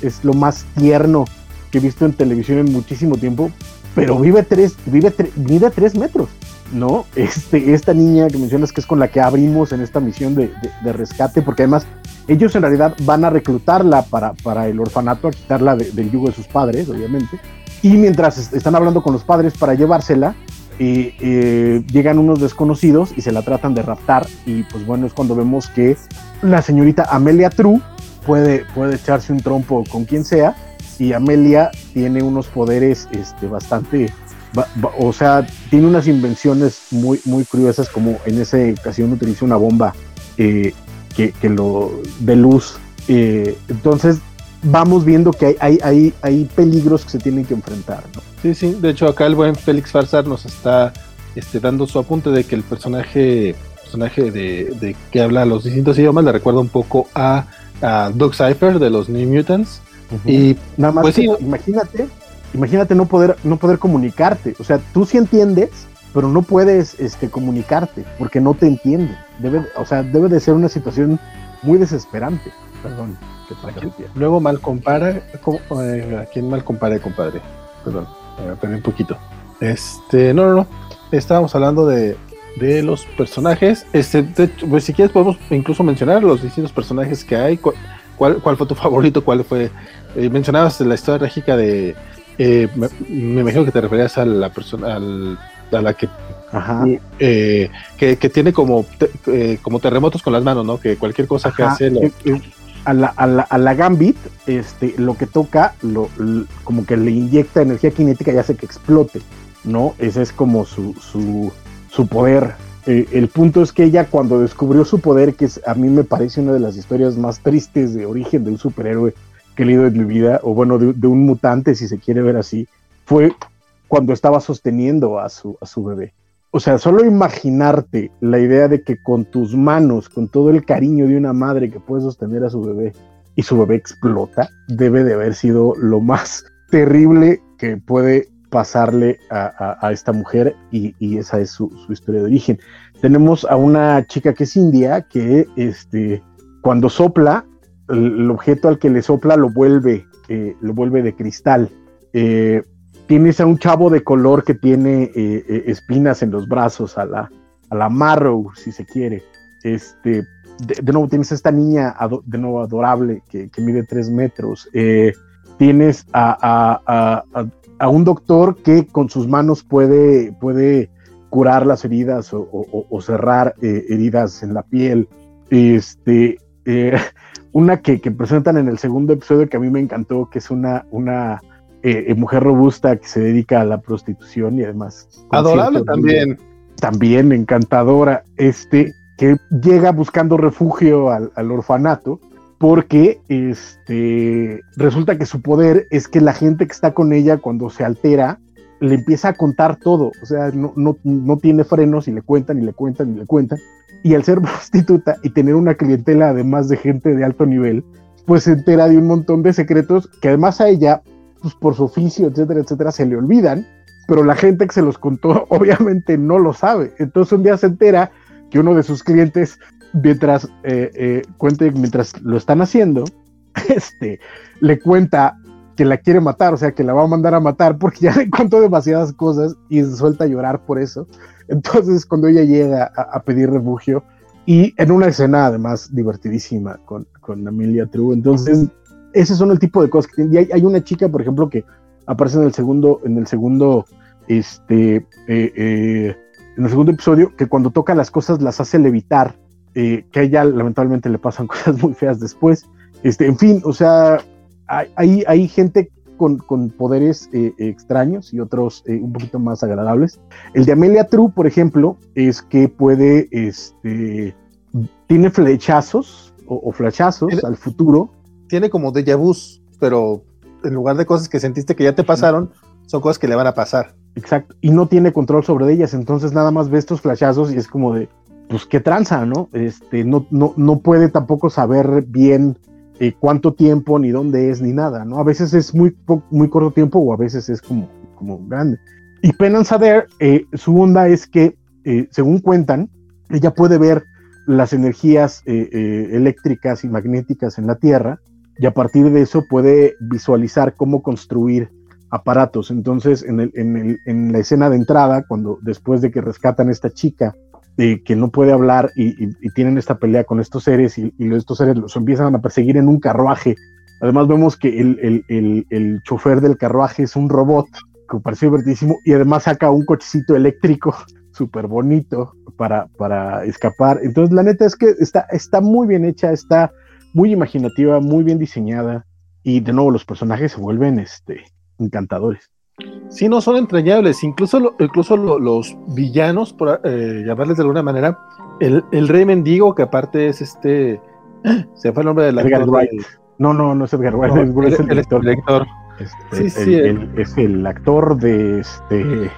es, lo más tierno que he visto en televisión en muchísimo tiempo, pero vive tres, vive mide tres metros. ¿No? Este, esta niña que mencionas que es con la que abrimos en esta misión de, rescate, porque además ellos en realidad van a reclutarla para, para el orfanato, a quitarla del yugo de sus padres, obviamente. Y mientras están hablando con los padres para llevársela, eh, eh, llegan unos desconocidos y se la tratan de raptar. Y pues bueno, es cuando vemos que la señorita Amelia True puede, puede echarse un trompo con quien sea. Y Amelia tiene unos poderes este, bastante o sea, tiene unas invenciones muy, muy curiosas, como en esa ocasión utiliza una bomba eh, que, lo de luz. Eh, entonces, vamos viendo que hay, hay, hay, peligros que se tienen que enfrentar. ¿no? Sí, sí, de hecho, acá el buen Félix Farsar nos está este, dando su apunte de que el personaje, personaje de, que habla los distintos idiomas le recuerda un poco a, a Doug Cypher de los New Mutants. Y nada más, pues, imagínate imagínate no poder, no poder comunicarte. O sea, tú sí entiendes, pero no puedes este, comunicarte porque no te entienden. Debe, o sea, debe de ser una situación muy desesperante. Perdón. luego mal compara, eh, ¿a quién mal compare, compadre? Perdón, me perdí un poquito. Este, no, no, no. Estábamos hablando de, de los personajes. Este, pues si quieres podemos incluso mencionar los distintos personajes que hay. ¿Cuál, cuál fue tu favorito? ¿Cuál fue? Eh, mencionabas la historia trágica de, eh, me, imagino que te referías a la persona, a la que, eh, que, que, tiene como, eh, como terremotos con las manos, ¿no? Que cualquier cosa que hace a la, a la, a la Gambit, este, lo que toca, lo, como que le inyecta energía cinética y hace que explote, ¿no? Ese es como su, su, su poder. Eh, el punto es que ella cuando descubrió su poder, que es, a mí me parece una de las historias más tristes de origen de un superhéroe que he leído en mi vida, o bueno, de, de un mutante, si se quiere ver así, fue cuando estaba sosteniendo a su, a su bebé. O sea, solo imaginarte la idea de que con tus manos, con todo el cariño de una madre que puede sostener a su bebé y su bebé explota, debe de haber sido lo más terrible que puede pasarle a, a, a esta mujer y, y esa es su, su, historia de origen. Tenemos a una chica que es india que este, cuando sopla, el, objeto al que le sopla lo vuelve, eh, lo vuelve de cristal. Eh, tienes a un chavo de color que tiene eh, espinas en los brazos, a la, a la Marrow, si se quiere. Este, de, nuevo tienes a esta niña de nuevo adorable que, mide tres metros. Tienes a, a, a, un doctor que con sus manos puede, puede curar las heridas o, cerrar heridas en la piel. Este, una que, que, presentan en el segundo episodio que a mí me encantó, que es una, una eh, eh, mujer robusta que se dedica a la prostitución y además adorable también. también encantadora. Este que llega buscando refugio al, al, orfanato porque este resulta que su poder es que la gente que está con ella cuando se altera le empieza a contar todo, o sea, no, no, no tiene frenos y le cuentan y le cuentan y le cuentan. Y al ser prostituta y tener una clientela además de gente de alto nivel, pues se entera de un montón de secretos que además a ella pues por su oficio, etcétera, etcétera, se le olvidan, pero la gente que se los contó obviamente no lo sabe. Entonces un día se entera que uno de sus clientes, mientras eh, eh, cuente, mientras lo están haciendo, este, le cuenta que la quiere matar, o sea, que la va a mandar a matar porque ya le contó demasiadas cosas y suelta a llorar por eso. Entonces, cuando ella llega a, pedir refugio, y en una escena además divertidísima con, con Amelia True, entonces ese son el tipo de cosas que tienen. Y hay, una chica, por ejemplo, que aparece en el segundo, en el segundo, este, eh, eh, en el segundo episodio, que cuando toca las cosas las hace levitar, eh, que a ella lamentablemente le pasan cosas muy feas después. Este, en fin, o sea, hay, hay gente con, con poderes extraños y otros un poquito más agradables. El de Amelia True, por ejemplo, es que puede, este, tiene flechazos o, o flechazos al futuro tiene como déjà vu, pero en lugar de cosas que sentiste que ya te pasaron, son cosas que le van a pasar. Exacto, y no tiene control sobre ellas, entonces nada más ve estos flashazos y es como de, pues qué tranza, ¿no? Este, no, no, no puede tampoco saber bien eh, cuánto tiempo, ni dónde es, ni nada, ¿no? A veces es muy, muy corto tiempo o a veces es como, como grande. Y Penance Adair, eh, su onda es que, eh, según cuentan, ella puede ver las energías eh, eléctricas y magnéticas en la Tierra, y a partir de eso puede visualizar cómo construir aparatos. Entonces, en, el, en, el, en la escena de entrada, cuando después de que rescatan a esta chica eh, que no puede hablar y, tienen esta pelea con estos seres y, estos seres los empiezan a perseguir en un carruaje. Además vemos que el, el, el chofer del carruaje es un robot que parece divertísimo y además saca un cochecito eléctrico súper bonito para, para escapar. Entonces, la neta es que está, está muy bien hecha, está muy imaginativa, muy bien diseñada y de nuevo los personajes se vuelven este, encantadores. Sí, no son entrañables, incluso, lo, incluso lo, los villanos, por eh, llamarles de alguna manera, el, el, rey mendigo, que aparte es este, se fue el nombre del Edgar Wright. De... No, no, no es Edgar Wright, no, es, el, el, el director. Este, sí, sí, es el actor de este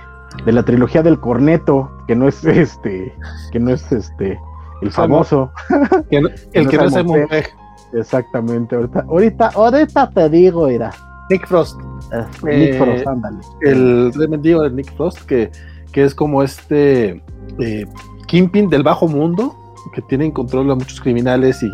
de la trilogía del corneto, que no es este, que no es este el famoso. Que no, el que no es Pegg. Exactamente, ahorita, ahorita, ahorita te digo, era. Nick Frost. Eh, Nick Frost, ándale. El mendigo de Nick Frost, que, que es como este eh, Kingpin del bajo mundo, que tiene en control a muchos criminales y,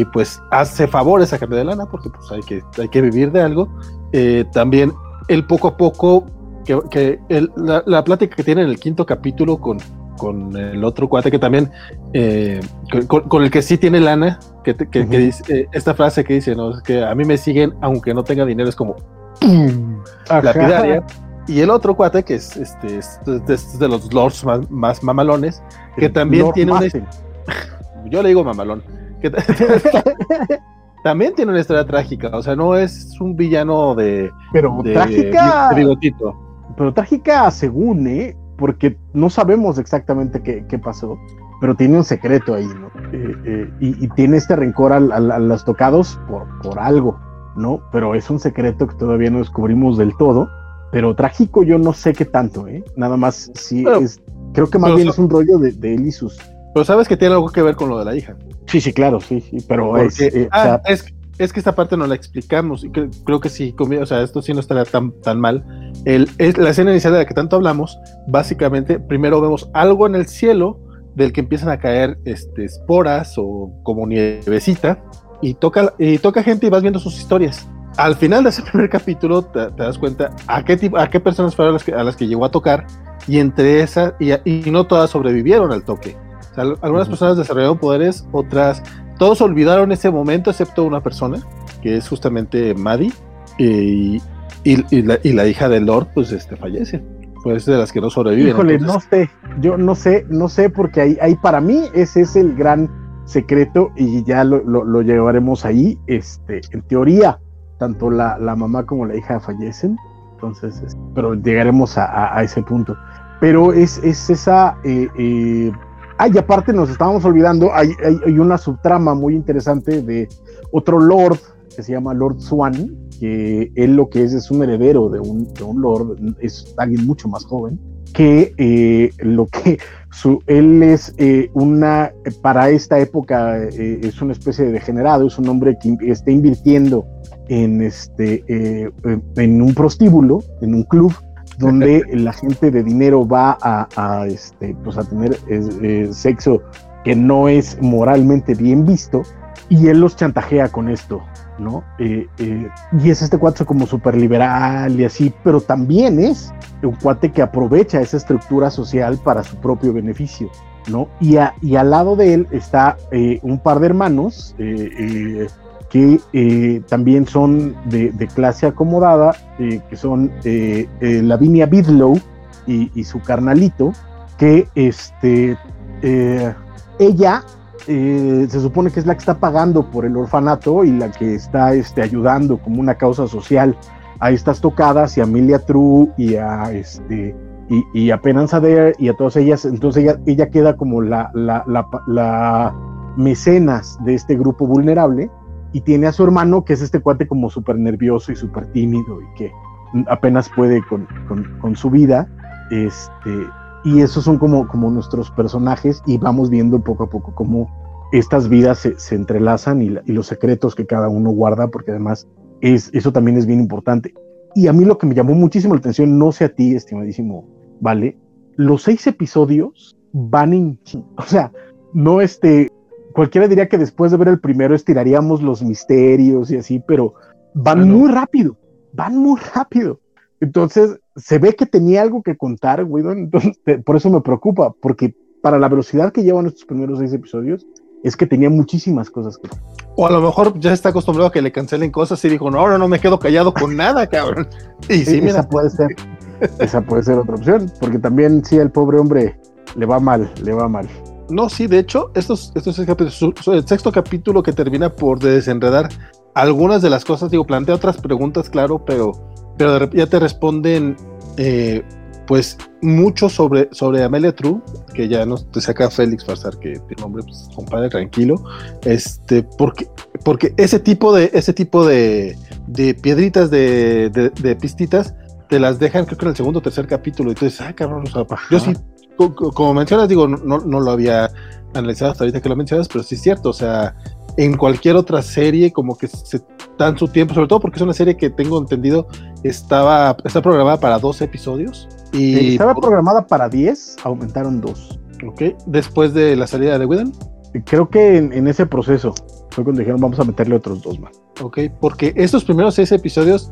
y pues hace favores a cambio de lana, porque pues hay que, hay que vivir de algo. Eh, también él poco a poco, que, que el, la, la plática que tiene en el quinto capítulo con, con el otro cuate que también, eh, con, con, el que sí tiene lana, que, que, uh -huh. que dice, eh, esta frase que dice, ¿no? Es que a mí me siguen aunque no tenga dinero, es como lapidaria. Y el otro cuate, que es este, es de, es de los lords más, más mamalones, que también Lord tiene Martin. una... Yo le digo mamalón. Que también tiene una historia trágica, o sea, no es un villano de, pero trágica, Pero trágica según, ¿eh? Porque no sabemos exactamente qué, pasó, pero tiene un secreto ahí, ¿no? Eh, eh, y, tiene este rencor a, los tocados por, por algo, ¿no? Pero es un secreto que todavía no descubrimos del todo. Pero trágico yo no sé qué tanto, ¿eh? Nada más sí es, creo que más bien es un rollo de, de él y sus pero sabes que tiene algo que ver con lo de la hija. Sí, sí, claro, sí, sí, pero eh, ah, es, es, que esta parte no la explicamos y creo que sí, o sea, esto sí no estaría tan, tan mal. El, es la escena inicial de la que tanto hablamos, básicamente, primero vemos algo en el cielo del que empiezan a caer este, esporas o como nievecita y toca, y toca gente y vas viendo sus historias. Al final de ese primer capítulo te, das cuenta a qué, tipo, a qué personas fueron a las, que, a las que llegó a tocar y entre esas, y, y no todas sobrevivieron al toque algunas personas desarrollaron poderes, otras, todos olvidaron ese momento excepto una persona, que es justamente Maddie, y, la, hija de Lord, pues este, fallece. Pues de las que no sobreviven. Híjole, no sé, yo no sé, no sé, porque ahí, ahí para mí ese es el gran secreto y ya lo, llevaremos ahí. Este, en teoría, tanto la, mamá como la hija fallecen, entonces, pero llegaremos a, ese punto. Pero es, es esa eh, eh, Ah, y aparte nos estábamos olvidando, hay, hay, una subtrama muy interesante de otro lord que se llama Lord Swan, que él lo que es es un heredero de un, de un lord, es alguien mucho más joven, que eh, lo que su, él es eh, una, para esta época eh, es una especie de degenerado, es un hombre que está invirtiendo en, este, en un prostíbulo, en un club, donde la gente de dinero va a, este, pues a tener eh, sexo que no es moralmente bien visto y él los chantajea con esto, ¿no? Eh, eh, y es este cuate como súper liberal y así, pero también es un cuate que aprovecha esa estructura social para su propio beneficio, ¿no? Y, y al lado de él está un par de hermanos, que eh, también son de, clase acomodada, eh, que son eh, Lavinia Bidlow y, su carnalito, que este, ella se supone que es la que está pagando por el orfanato y la que está este, ayudando como una causa social a estas tocadas y a Amelia True y a este y, a Penance y a todas ellas, entonces ella, ella queda como la, la, la mecenas de este grupo vulnerable y tiene a su hermano, que es este cuate como súper nervioso y súper tímido y que apenas puede con, con, su vida. Este, y esos son como, como nuestros personajes y vamos viendo poco a poco cómo estas vidas se, se entrelazan y, y, los secretos que cada uno guarda, porque además es, eso también es bien importante. Y a mí lo que me llamó muchísimo la atención, no sé a ti, estimadísimo, ¿vale? Los seis episodios van en... O sea, no este, cualquiera diría que después de ver el primero estiraríamos los misterios y así, pero van muy rápido, van muy rápido. Entonces, se ve que tenía algo que contar, Guido, entonces por eso me preocupa, porque para la velocidad que llevan estos primeros seis episodios, es que tenía muchísimas cosas que O a lo mejor ya está acostumbrado a que le cancelen cosas y dijo, no, ahora no me quedo callado con nada, cabrón. Y sí, esa puede ser, esa puede ser otra opción, porque también sí, el pobre hombre le va mal, le va mal. No, sí, de hecho, estos, estos el sexto capítulo que termina por desenredar algunas de las cosas, digo, plantea otras preguntas, claro, pero, pero ya te responden, eh, pues, mucho sobre, sobre Amelia True, que ya nos te saca Félix Farsar, que tiene nombre, pues, compadre, tranquilo, este, porque, porque ese tipo de, ese tipo de, de piedritas, de, de, pistitas, te las dejan, creo que en el segundo o tercer capítulo, y tú dices, ah, cabrón, o sea, yo sí como mencionas, digo, no, no, lo había analizado hasta ahorita que lo mencionas, pero sí es cierto, o sea, en cualquier otra serie como que se dan su tiempo, sobre todo porque es una serie que tengo entendido estaba está programada para 12 episodios. Y estaba programada para 10, aumentaron 2. Ok, después de la salida de Whedon. Creo que en, ese proceso fue cuando dijeron vamos a meterle otros dos más. Ok, porque estos primeros seis episodios,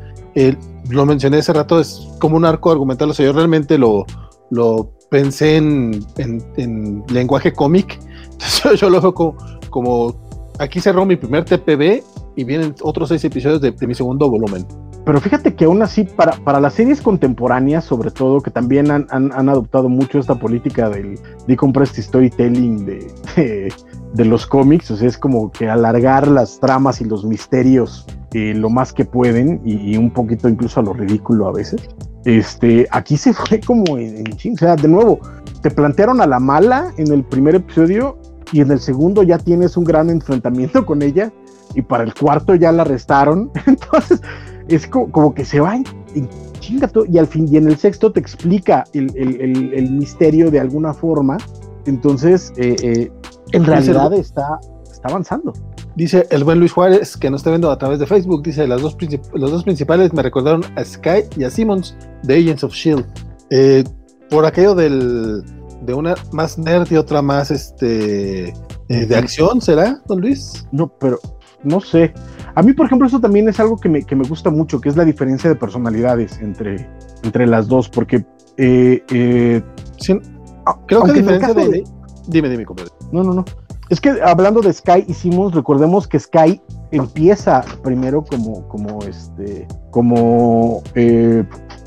lo mencioné hace rato, es como un arco argumental, o sea, yo realmente lo, lo pensé en, lenguaje cómic. Entonces yo lo veo como, aquí cerró mi primer TPB y vienen otros seis episodios de, mi segundo volumen. pero fíjate que aún así, para, para las series contemporáneas, sobre todo, que también han, han, adoptado mucho esta política del decompressed storytelling de, de, los cómics, o sea, es como que alargar las tramas y los misterios eh, lo más que pueden y, un poquito incluso a lo ridículo a veces. Este, aquí se fue como en, en o sea, de nuevo, te plantearon a la mala en el primer episodio y en el segundo ya tienes un gran enfrentamiento con ella y para el cuarto ya la arrestaron. Entonces, es como, que se va en, chinga todo, y al fin, y en el sexto te explica el, misterio de alguna forma. Entonces, eh, eh, en realidad está, está avanzando. Dice el buen Luis Juárez, que nos está viendo a través de Facebook, dice, las dos los dos principales me recordaron a Sky y a Simmons de Agents of S.H.I.E.L.D. Eh, por aquello del, de una más nerd y otra más este de acción, ¿será, don Luis? No, pero no sé. A mí, por ejemplo, eso también es algo que me, gusta mucho, que es la diferencia de personalidades entre, entre las dos, porque eh, eh, creo que diferencia de, Dime, dime, compadre. No, no, no. Es que hablando de Sky hicimos, recordemos que Sky empieza primero como, como este, como eh,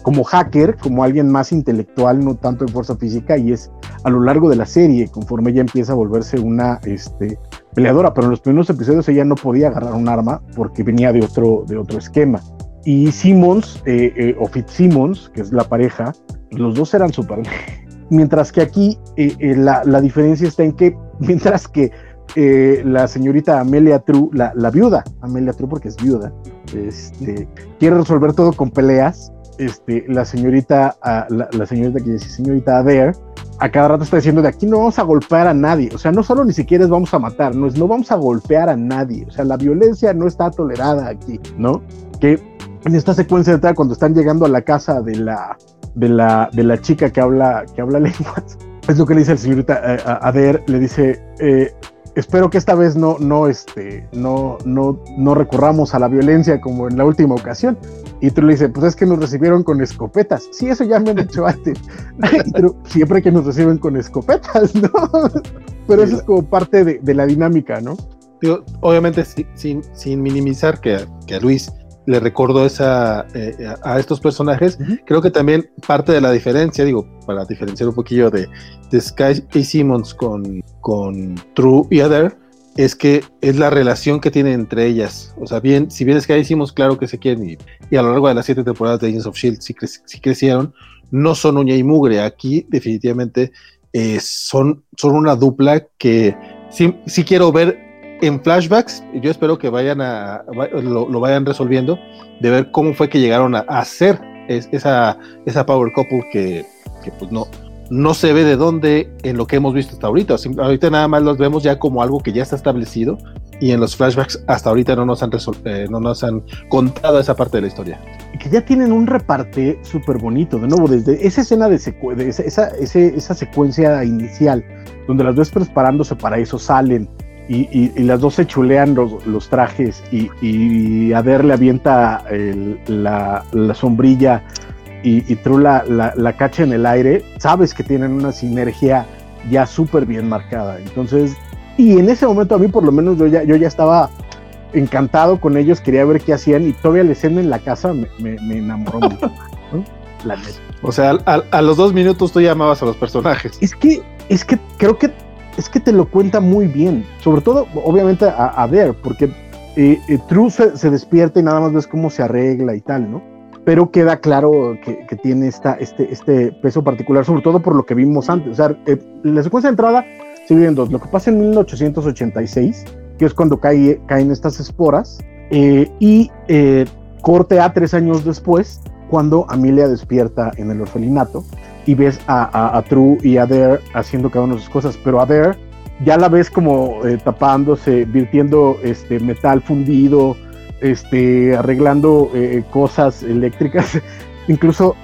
como hacker, como alguien más intelectual, no tanto en fuerza física, y es a lo largo de la serie, conforme ella empieza a volverse una este, peleadora, pero en los primeros episodios ella no podía agarrar un arma porque venía de otro, de otro esquema. Y Simmons, eh, eh, o Fitzsimmons, que es la pareja, los dos eran súper... Mientras que aquí eh, la, la, diferencia está en que, mientras que la señorita Amelia True, la, la, viuda, Amelia True porque es viuda, este, quiere resolver todo con peleas, este, la señorita, la, señorita que dice señorita Adair, a cada rato está diciendo de aquí no vamos a golpear a nadie, o sea, no solo ni siquiera es vamos a matar, no es no vamos a golpear a nadie, o sea, la violencia no está tolerada aquí, ¿no? Que en esta secuencia de tal, cuando están llegando a la casa de la, de la, de la chica que habla, que habla lenguas, es lo que le dice el señorita eh, Adair, le dice, eh, espero que esta vez no, no, este, no, no, no recurramos a la violencia como en la última ocasión. Y tú le dices, pues es que nos recibieron con escopetas. Sí, eso ya me han dicho antes. Siempre que nos reciben con escopetas, ¿no? Pero eso es como parte de, la dinámica, ¿no? obviamente sin, sin minimizar que, que a Luis le recordó esa, eh, a estos personajes. Creo que también parte de la diferencia, digo, para diferenciar un poquillo de, de Sky y Simmons con, con True y Other, es que es la relación que tienen entre ellas. O sea, bien, si bien Sky y Simmons, claro que se quieren, y, a lo largo de las siete temporadas de Agents of Shield sí, crecieron, no son uña y mugre. Aquí, definitivamente, eh, son, son una dupla que sí, sí quiero ver en flashbacks, yo espero que vayan a, lo, vayan resolviendo, de ver cómo fue que llegaron a, hacer esa, esa power couple que, que, pues no, no se ve de dónde en lo que hemos visto hasta ahorita. ahorita nada más los vemos ya como algo que ya está establecido y en los flashbacks hasta ahorita no nos han, eh, no nos han contado esa parte de la historia. Que ya tienen un reparte súper bonito, de nuevo, desde esa escena de, esa, esa secuencia inicial, donde las ves preparándose para eso, salen y, las dos se chulean los, trajes y, y Ader le avienta la, sombrilla y, y True la, la, cacha en el aire, sabes que tienen una sinergia ya súper bien marcada. Entonces, y en ese momento a mí por lo menos yo ya, yo ya estaba encantado con ellos, quería ver qué hacían y todavía la escena en la casa me, me, enamoró mucho. O sea, a, los dos minutos tú llamabas a los personajes. Es que, es que creo que es que te lo cuenta muy bien. Sobre todo, obviamente, a, ver, porque eh, eh, se, despierta y nada más ves cómo se arregla y tal, ¿no? Pero queda claro que, tiene esta, este, este peso particular, sobre todo por lo que vimos antes. O sea, eh, la secuencia de entrada se divide en dos. Lo que pasa en 1886, que es cuando cae, caen estas esporas, y corte a tres años después, cuando Amelia despierta en el orfelinato y ves a, True y a Dare haciendo cada una de sus cosas, pero a Dare ya la ves como eh, tapándose, virtiendo este metal fundido, este, arreglando eh, cosas eléctricas, incluso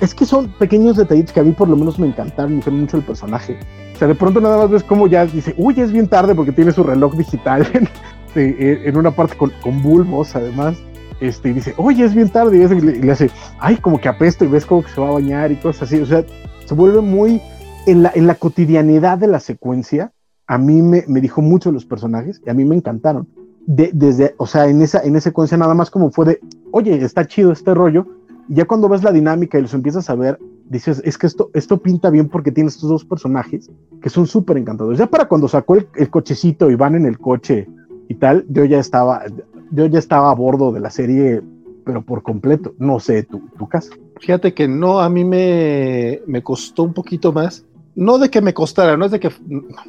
es que son pequeños detallitos que a mí por lo menos me encantaron, me mucho el personaje. O sea, de pronto nada más ves como ya dice, uy, es bien tarde porque tiene su reloj digital en, en una parte con, con bulbos además este, y dice, oye, es bien tarde, y, le, hace, ay, como que apesto, y ves como que se va a bañar y cosas así, o sea, se vuelve muy, en la, en la cotidianidad de la secuencia, a mí me, me dijo mucho los personajes, y a mí me encantaron. desde, o sea, en esa, en esa secuencia nada más como fue de, oye, está chido este rollo, y ya cuando ves la dinámica y los empiezas a ver, dices, es que esto, esto pinta bien porque tiene estos dos personajes que son súper encantadores. Ya para cuando sacó el, el, cochecito y van en el coche y tal, yo ya estaba, yo ya estaba a bordo de la serie, pero por completo. No sé, tu, tu caso. Fíjate que no, a mí me, me costó un poquito más no de que me costara, no es de que,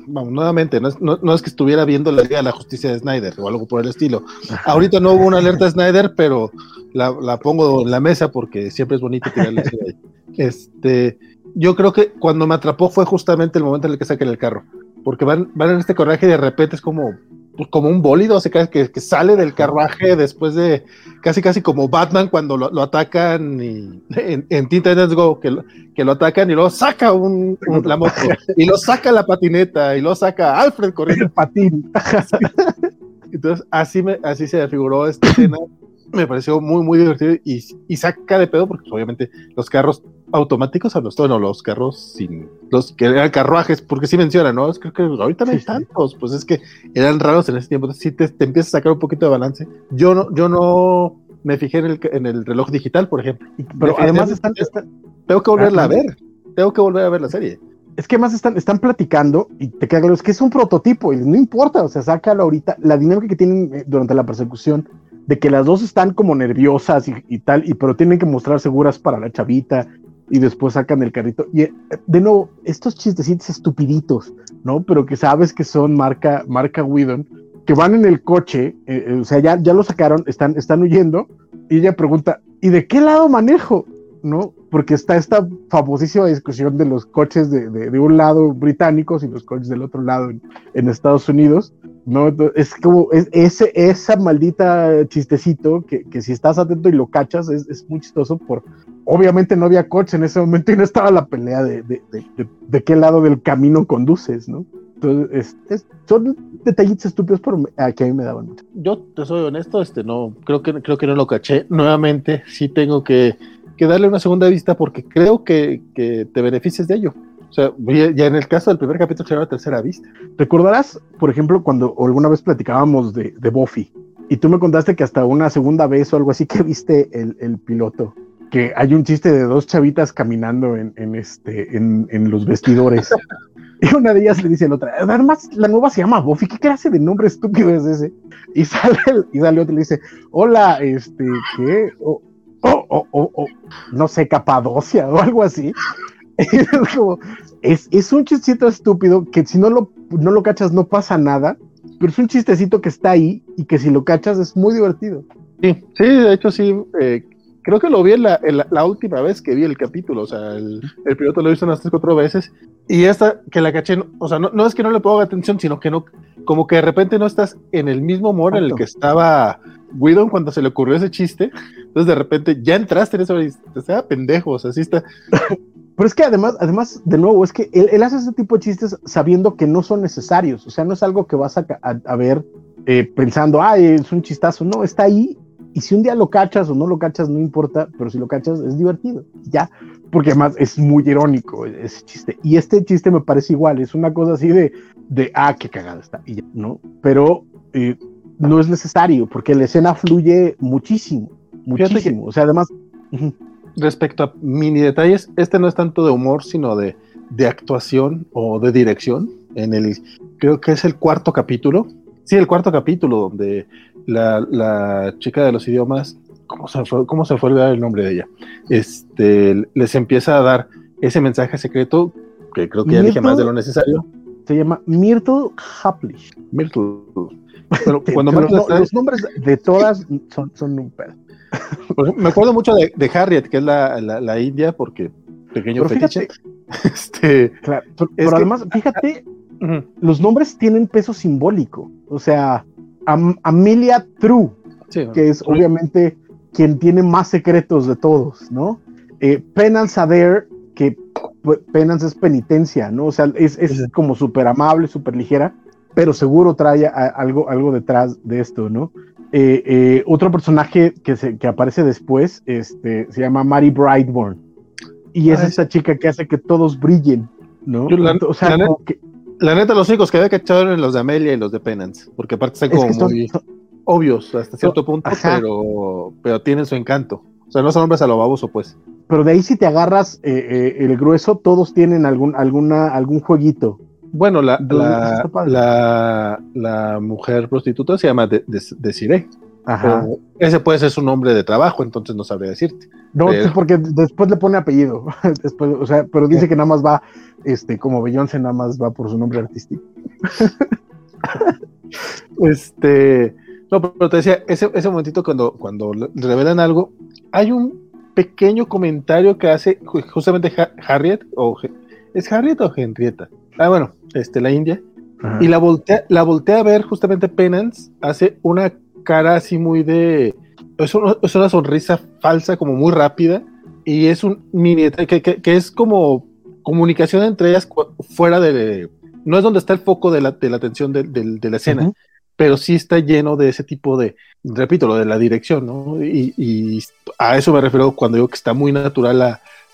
vamos, nuevamente, no es, no, es, que estuviera viendo la Liga de la Justicia de Snyder o algo por el estilo. Ahorita no hubo una alerta de Snyder, pero la, la, pongo en la mesa porque siempre es bonito tirarle ahí. Este, yo creo que cuando me atrapó fue justamente el momento en el que saquen el carro, porque van, van en este coraje y de repente es como, como un bólido, o sea, que, que, sale del carruaje después de casi casi como Batman cuando lo, atacan y, en, en Teen Go, que lo, que lo atacan y luego saca un, la moto y lo saca la patineta y lo saca Alfred corriendo. El patín. Entonces, así, me, así se figuró esta escena me pareció muy, muy divertido y, y, saca de pedo porque obviamente los carros automáticos a los no, los carros sin los que eran carruajes, porque sí menciona, ¿no? Creo que ahorita no hay tantos, pues es que eran raros en ese tiempo, si te, te empiezas a sacar un poquito de balance. Yo no, yo no me fijé en el, en el reloj digital, por ejemplo. Pero además están, tengo que volverla a ver, tengo que volver a ver la serie. Es que más están, están platicando y te queda claro, es que es un prototipo y no importa, o sea, sácalo ahorita, la dinámica que tienen eh, durante la persecución de que las dos están como nerviosas y, tal, y pero tienen que mostrar seguras para la chavita y después sacan el carrito. Y eh, de nuevo, estos chistecitos estupiditos, ¿no? Pero que sabes que son marca, marca Whedon, que van en el coche, eh, eh, o sea, ya, ya lo sacaron, están, están huyendo, y ella pregunta, ¿y de qué lado manejo? ¿No? Porque está esta famosísima discusión de los coches de, de, un lado británicos y los coches del otro lado en, en Estados Unidos, ¿no? Es como es, ese, esa maldita chistecito que, que, si estás atento y lo cachas es, es, muy chistoso por, obviamente no había coche en ese momento y no estaba la pelea de, de, de, de qué lado del camino conduces, ¿no? Entonces, es, son detallitos estúpidos pero a que a mí me daban mucho. Yo te soy honesto, este no, creo que, creo que no lo caché. Nuevamente, sí tengo que, que darle una segunda vista porque creo que, que te beneficias de ello. O sea, ya en el caso del primer capítulo será la tercera vista. ¿Recordarás, por ejemplo, cuando alguna vez platicábamos de, de, Buffy y tú me contaste que hasta una segunda vez o algo así que viste el, el piloto? Que hay un chiste de dos chavitas caminando en, en este, en, en, los vestidores. y una de ellas le dice a la otra, además la nueva se llama Buffy, ¿qué clase de nombre estúpido es ese? Y sale, y sale otro y le dice, hola, este, ¿qué? O, oh, oh, oh, no sé, Capadocia o algo así. es, es, un chistecito estúpido que si no lo, no lo cachas no pasa nada, pero es un chistecito que está ahí y que si lo cachas es muy divertido. Sí, sí, de hecho sí, eh, creo que lo vi en la, la, última vez que vi el capítulo, o sea, el, el piloto lo he visto unas tres, cuatro veces, y esta que la caché, o sea, no, no es que no le ponga atención, sino que no, como que de repente no estás en el mismo humor en el que estaba Whedon cuando se le ocurrió ese chiste, entonces de repente ya entraste en eso y te estaba pendejo, o sea, sí está, pero es que además, además, de nuevo, es que él, hace ese tipo de chistes sabiendo que no son necesarios. O sea, no es algo que vas a, a, ver eh, pensando, ay, es un chistazo. No, está ahí. Y si un día lo cachas o no lo cachas, no importa, pero si lo cachas es divertido. Ya. Porque además es muy irónico ese chiste. Y este chiste me parece igual. Es una cosa así de, de ah, qué cagada está. Y ya, ¿no? Pero eh, no es necesario porque la escena fluye muchísimo. Muchísimo. O sea, además respecto a mini detalles, este no es tanto de humor, sino de, de actuación o de dirección. En el, creo que es el cuarto capítulo. Sí, el cuarto capítulo, donde la, la chica de los idiomas, ¿cómo se, fue, ¿cómo se fue a olvidar el nombre de ella? Este, les empieza a dar ese mensaje secreto, que creo que ya dije más de lo necesario. Se llama Myrtle Haplish. Myrtle. Pero cuando no, los nombres de todas son, son un pedo. Me acuerdo mucho de, de, Harriet, que es la, la, la india, porque pequeño pero fetiche. este, claro, pero, además, fíjate, los nombres tienen peso simbólico. O sea, Am Amelia True, sí, que es obviamente quien tiene más secretos de todos, ¿no? Eh, Penance Adair, que Penance es penitencia, ¿no? O sea, es, es como súper amable, súper ligera, pero seguro trae algo, algo detrás de esto, ¿no? Eh, eh, otro personaje que, se, que aparece después este, se llama Mary Brightburn. Y es esa chica que hace que todos brillen, ¿no? La, o sea, la, neta, los únicos que había cachado eran los de Amelia y los de Penance, porque aparte están como muy... obvios hasta cierto punto, pero, pero tienen su encanto. O sea, no son hombres a lo baboso, pues. Pero de ahí si te agarras eh, el grueso, todos tienen algún, alguna, algún jueguito. Bueno, la, la, la, mujer prostituta se llama Desiree. Ajá. ese puede ser su nombre de trabajo, entonces no sabría decirte. No, porque después le pone apellido. después, o sea, pero dice que nada más va, este, como Beyoncé nada más va por su nombre artístico. este, no, pero te decía, ese, ese momentito cuando, cuando revelan algo, hay un pequeño comentario que hace justamente Harriet, o ¿es Harriet o Henrietta? Ah, bueno, este, la India, y la voltea, la voltea a ver justamente Penance, hace una cara así muy de, es una, es una sonrisa falsa, como muy rápida, y es un mini, que, que, es como comunicación entre ellas fuera de, no es donde está el foco de la, de la atención de, de la escena, pero sí está lleno de ese tipo de, repito, lo de la dirección, ¿no? Y, a eso me refiero cuando digo que está muy natural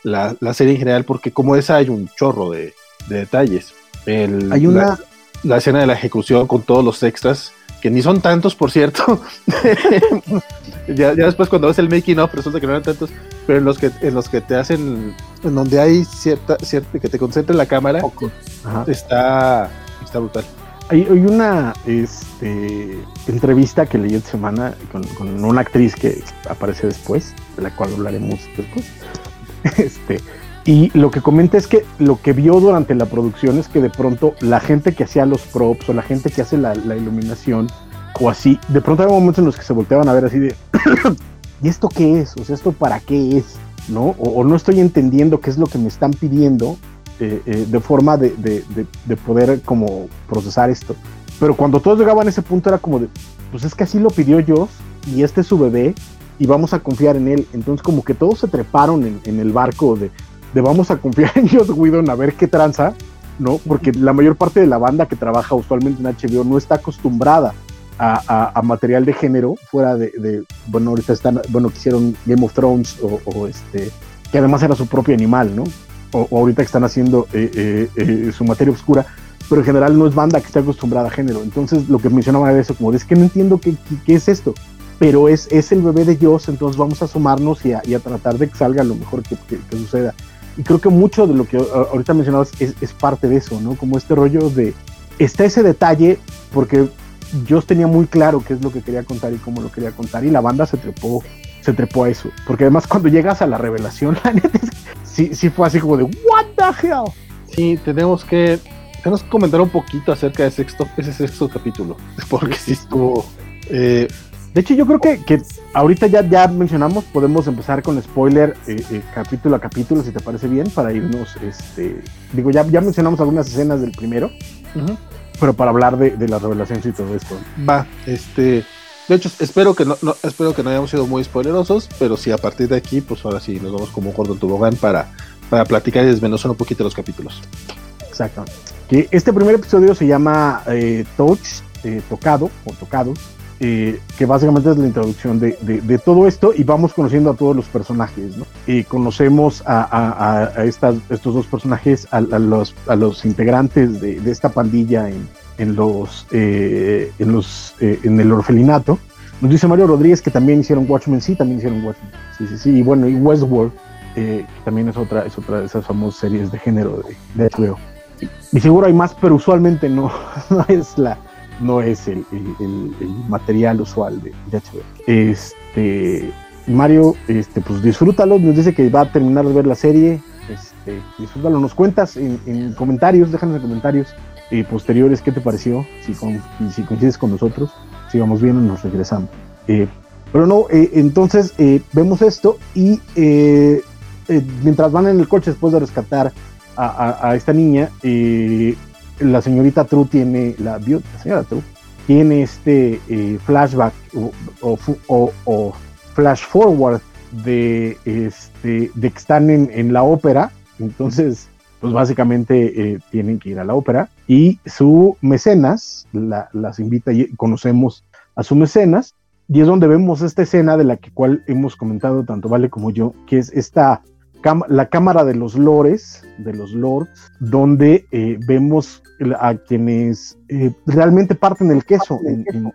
la, la, serie en general, porque como esa hay un chorro de, detalles. hay una... La, escena de la ejecución con todos los extras, que ni son tantos, por cierto. ya, después cuando ves el making of resulta que no eran tantos, pero en los que, en los que te hacen, en donde hay cierta, cierta que te concentre la cámara, está, está brutal. Hay, una este, entrevista que leí esta semana con, una actriz que aparece después, de la cual hablaremos después. Este, y lo que comenta es que lo que vio durante la producción es que de pronto la gente que hacía los props o la gente que hace la, iluminación o así, de pronto hay momentos en los que se volteaban a ver así de, ¿y esto qué es? O sea, ¿esto para qué es? ¿No? o, no estoy entendiendo qué es lo que me están pidiendo eh, eh, de forma de, poder como procesar esto. Pero cuando todos llegaban a ese punto era como de, pues es que así lo pidió Joss y este es su bebé y vamos a confiar en él. Entonces como que todos se treparon en, el barco de, de, vamos a confiar en Joss Whedon a ver qué tranza, ¿no? Porque la mayor parte de la banda que trabaja usualmente en HBO no está acostumbrada a, material de género fuera de, bueno, ahorita están, bueno, que hicieron Game of Thrones o, este, que además era su propio animal, ¿no? o, ahorita que están haciendo eh, eh, eh, su materia oscura, pero en general no es banda que esté acostumbrada a género. Entonces, lo que mencionaba era eso, como es que no entiendo qué, qué, es esto, pero es, es el bebé de Dios, entonces vamos a asomarnos y a, y a tratar de que salga lo mejor que, suceda. Y creo que mucho de lo que ahorita mencionabas es, parte de eso, ¿no? Como este rollo de, está ese detalle, porque yo tenía muy claro qué es lo que quería contar y cómo lo quería contar, y la banda se trepó, se trepó a eso. Porque además cuando llegas a la revelación, la neta sí, sí fue así como de, ¿What the hell? Sí, tenemos que, tenemos que comentar un poquito acerca de sexto, ese sexto capítulo, porque sí estuvo. Eh, de hecho, yo creo que, que, ahorita ya, ya mencionamos, podemos empezar con spoiler eh, eh, capítulo a capítulo, si te parece bien, para irnos, este, digo, ya, ya mencionamos algunas escenas del primero, pero para hablar de, de las revelaciones y todo esto. Va, este, de hecho, espero que no, espero que no hayamos sido muy spoilerosos, pero sí, a partir de aquí, pues ahora sí nos vamos como gordo en tobogán para, para platicar y desmenuzar un poquito los capítulos. Exacto. Que este primer episodio se llama eh, Touch, eh, Tocado, o Tocado, eh, que básicamente es la introducción de, de, todo esto y vamos conociendo a todos los personajes, ¿no? Y conocemos a, a, estas, estos dos personajes, a, los, a los integrantes de, de esta pandilla en, en los, eh, en los eh, en el orfelinato. Nos dice Mario Rodríguez que también hicieron Watchmen, sí, también hicieron Watchmen. Sí, sí, sí. Y bueno, y Westworld, eh, que también es otra, es otra de esas famosas series de género de, de HBO. Y seguro hay más, pero usualmente no, no es la, no es el, el, material usual de, de, HBO. Este, Mario, este, pues disfrútalo, nos dice que va a terminar de ver la serie. Este, disfrútalo, nos cuentas en, en comentarios, déjanos en comentarios eh, posteriores, ¿qué te pareció? Si, si coincides con nosotros, si vamos bien, nos regresamos. Eh, pero no, eh, entonces vemos esto y mientras van en el coche después de rescatar a, esta niña, la señorita True tiene, la, la señora True, tiene este flashback o, flash forward de, este, de que están en, en la ópera. Entonces, pues básicamente eh, tienen que ir a la ópera. Y su mecenas las invita y conocemos a su mecenas. Y es donde vemos esta escena de la que cual hemos comentado tanto Vale como yo, que es esta la Cámara de los Lores, de los Lords, donde eh, vemos a quienes eh, realmente parten el queso en,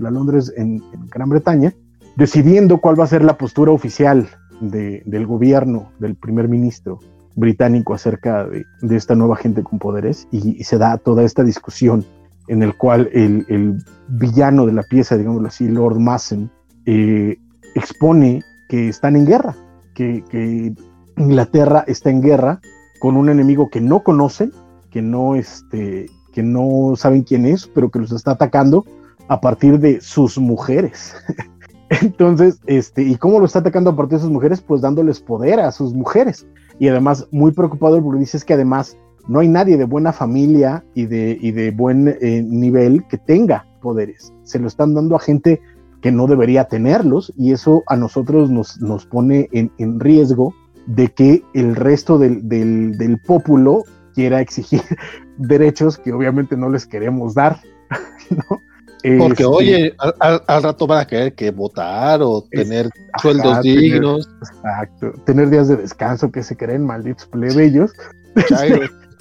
la Londres, en, Gran Bretaña, decidiendo cuál va a ser la postura oficial del gobierno, del primer ministro británico acerca de, esta nueva gente con poderes. Y, se da toda esta discusión en el cual el, villano de la pieza, digámoslo así, Lord Massen, eh, expone que están en guerra, que, Inglaterra está en guerra con un enemigo que no conocen, que no, este, que no saben quién es, pero que los está atacando a partir de sus mujeres. Entonces, este, ¿y cómo lo está atacando a partir de sus mujeres? Pues dándoles poder a sus mujeres. Y además, muy preocupado porque dice que además no hay nadie de buena familia y de, y de buen eh, nivel que tenga poderes. Se lo están dando a gente que no debería tenerlos y eso a nosotros nos, nos pone en, en, riesgo de que el resto del, del, del pópulo quiera exigir derechos que obviamente no les queremos dar. ¿no? Porque, este, oye, al, rato van a querer que votar o tener sueldos dignos. exacto. Tener días de descanso que se creen malditos plebeyos.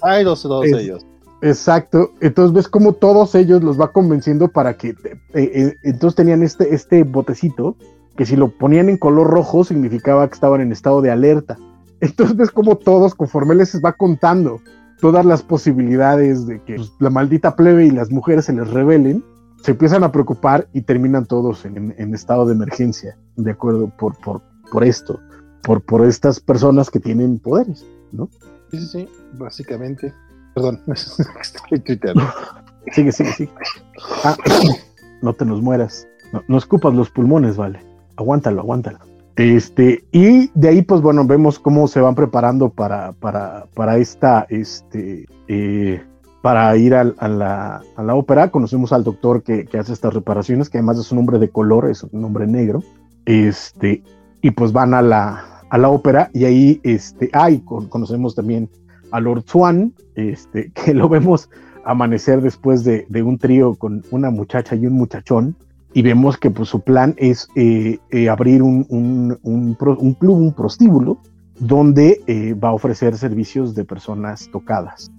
Hay dos ellos. Exacto. Entonces ves como todos ellos los va convenciendo para que. Eh, eh, entonces tenían este, este botecito que si lo ponían en color rojo significaba que estaban en estado de alerta. Entonces ves como todos, conforme les va contando todas las posibilidades de que pues, la maldita plebe y las mujeres se les rebelen, se empiezan a preocupar y terminan todos en, estado de emergencia, de acuerdo, por, por, por esto, por, por estas personas que tienen poderes, ¿no? Sí, sí, sí, básicamente. Perdón, estoy Sigue, sigue, sigue. Ah, no te nos mueras. No, no escupas los pulmones, vale. Aguántalo, aguántalo. Este, y de ahí, pues bueno, vemos cómo se van preparando para, para, para esta, este, eh, para ir a, la, ópera. Conocemos al doctor que, hace estas reparaciones, que además es un hombre de color, es un hombre negro. Este, y pues van a la, a la ópera y ahí, este, ay, conocemos también a Lord Swan, este, que lo vemos amanecer después de, un trío con una muchacha y un muchachón. Y vemos que pues, su plan es eh, eh, abrir un, un, club, un prostíbulo, donde eh, va a ofrecer servicios de personas tocadas.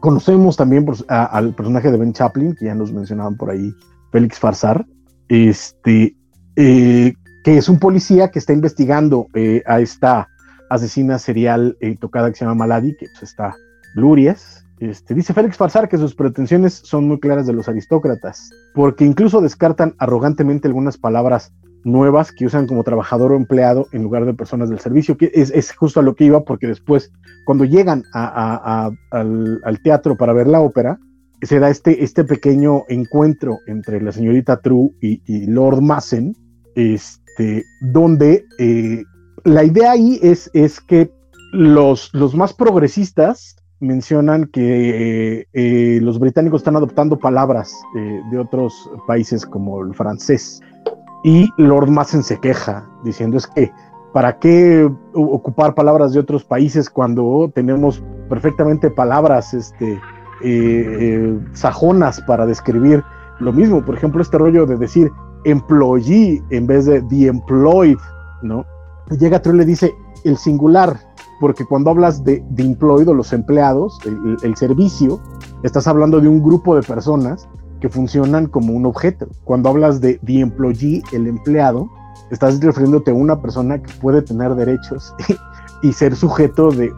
Conocemos también al personaje de Ben Chaplin, que ya nos mencionaban por ahí, Félix Farsar, este, eh, que es un policía que está investigando eh, a esta asesina serial eh, tocada que se llama Maladi, que pues, está Lurias. Este, dice Félix Farsar que sus pretensiones son muy claras de los aristócratas, porque incluso descartan arrogantemente algunas palabras nuevas que usan como trabajador o empleado en lugar de personas del servicio, que es, justo a lo que iba, porque después, cuando llegan al, teatro para ver la ópera, se da este, este pequeño encuentro entre la señorita True y, Lord Massen, este, donde eh, la idea ahí es, es que los, los más progresistas mencionan que eh, los británicos están adoptando palabras eh, de otros países como el francés y Lord Massen se queja, diciendo es que, ¿para qué ocupar palabras de otros países cuando tenemos perfectamente palabras este, eh, eh, sajonas para describir lo mismo? Por ejemplo, este rollo de decir employee en vez de the employed, ¿no? Llega True y le dice el singular, porque cuando hablas de, de employed o los empleados, el servicio, estás hablando de un grupo de personas que funcionan como un objeto. Cuando hablas de the employee, el empleado, estás refiriéndote a una persona que puede tener derechos y, ser sujeto de,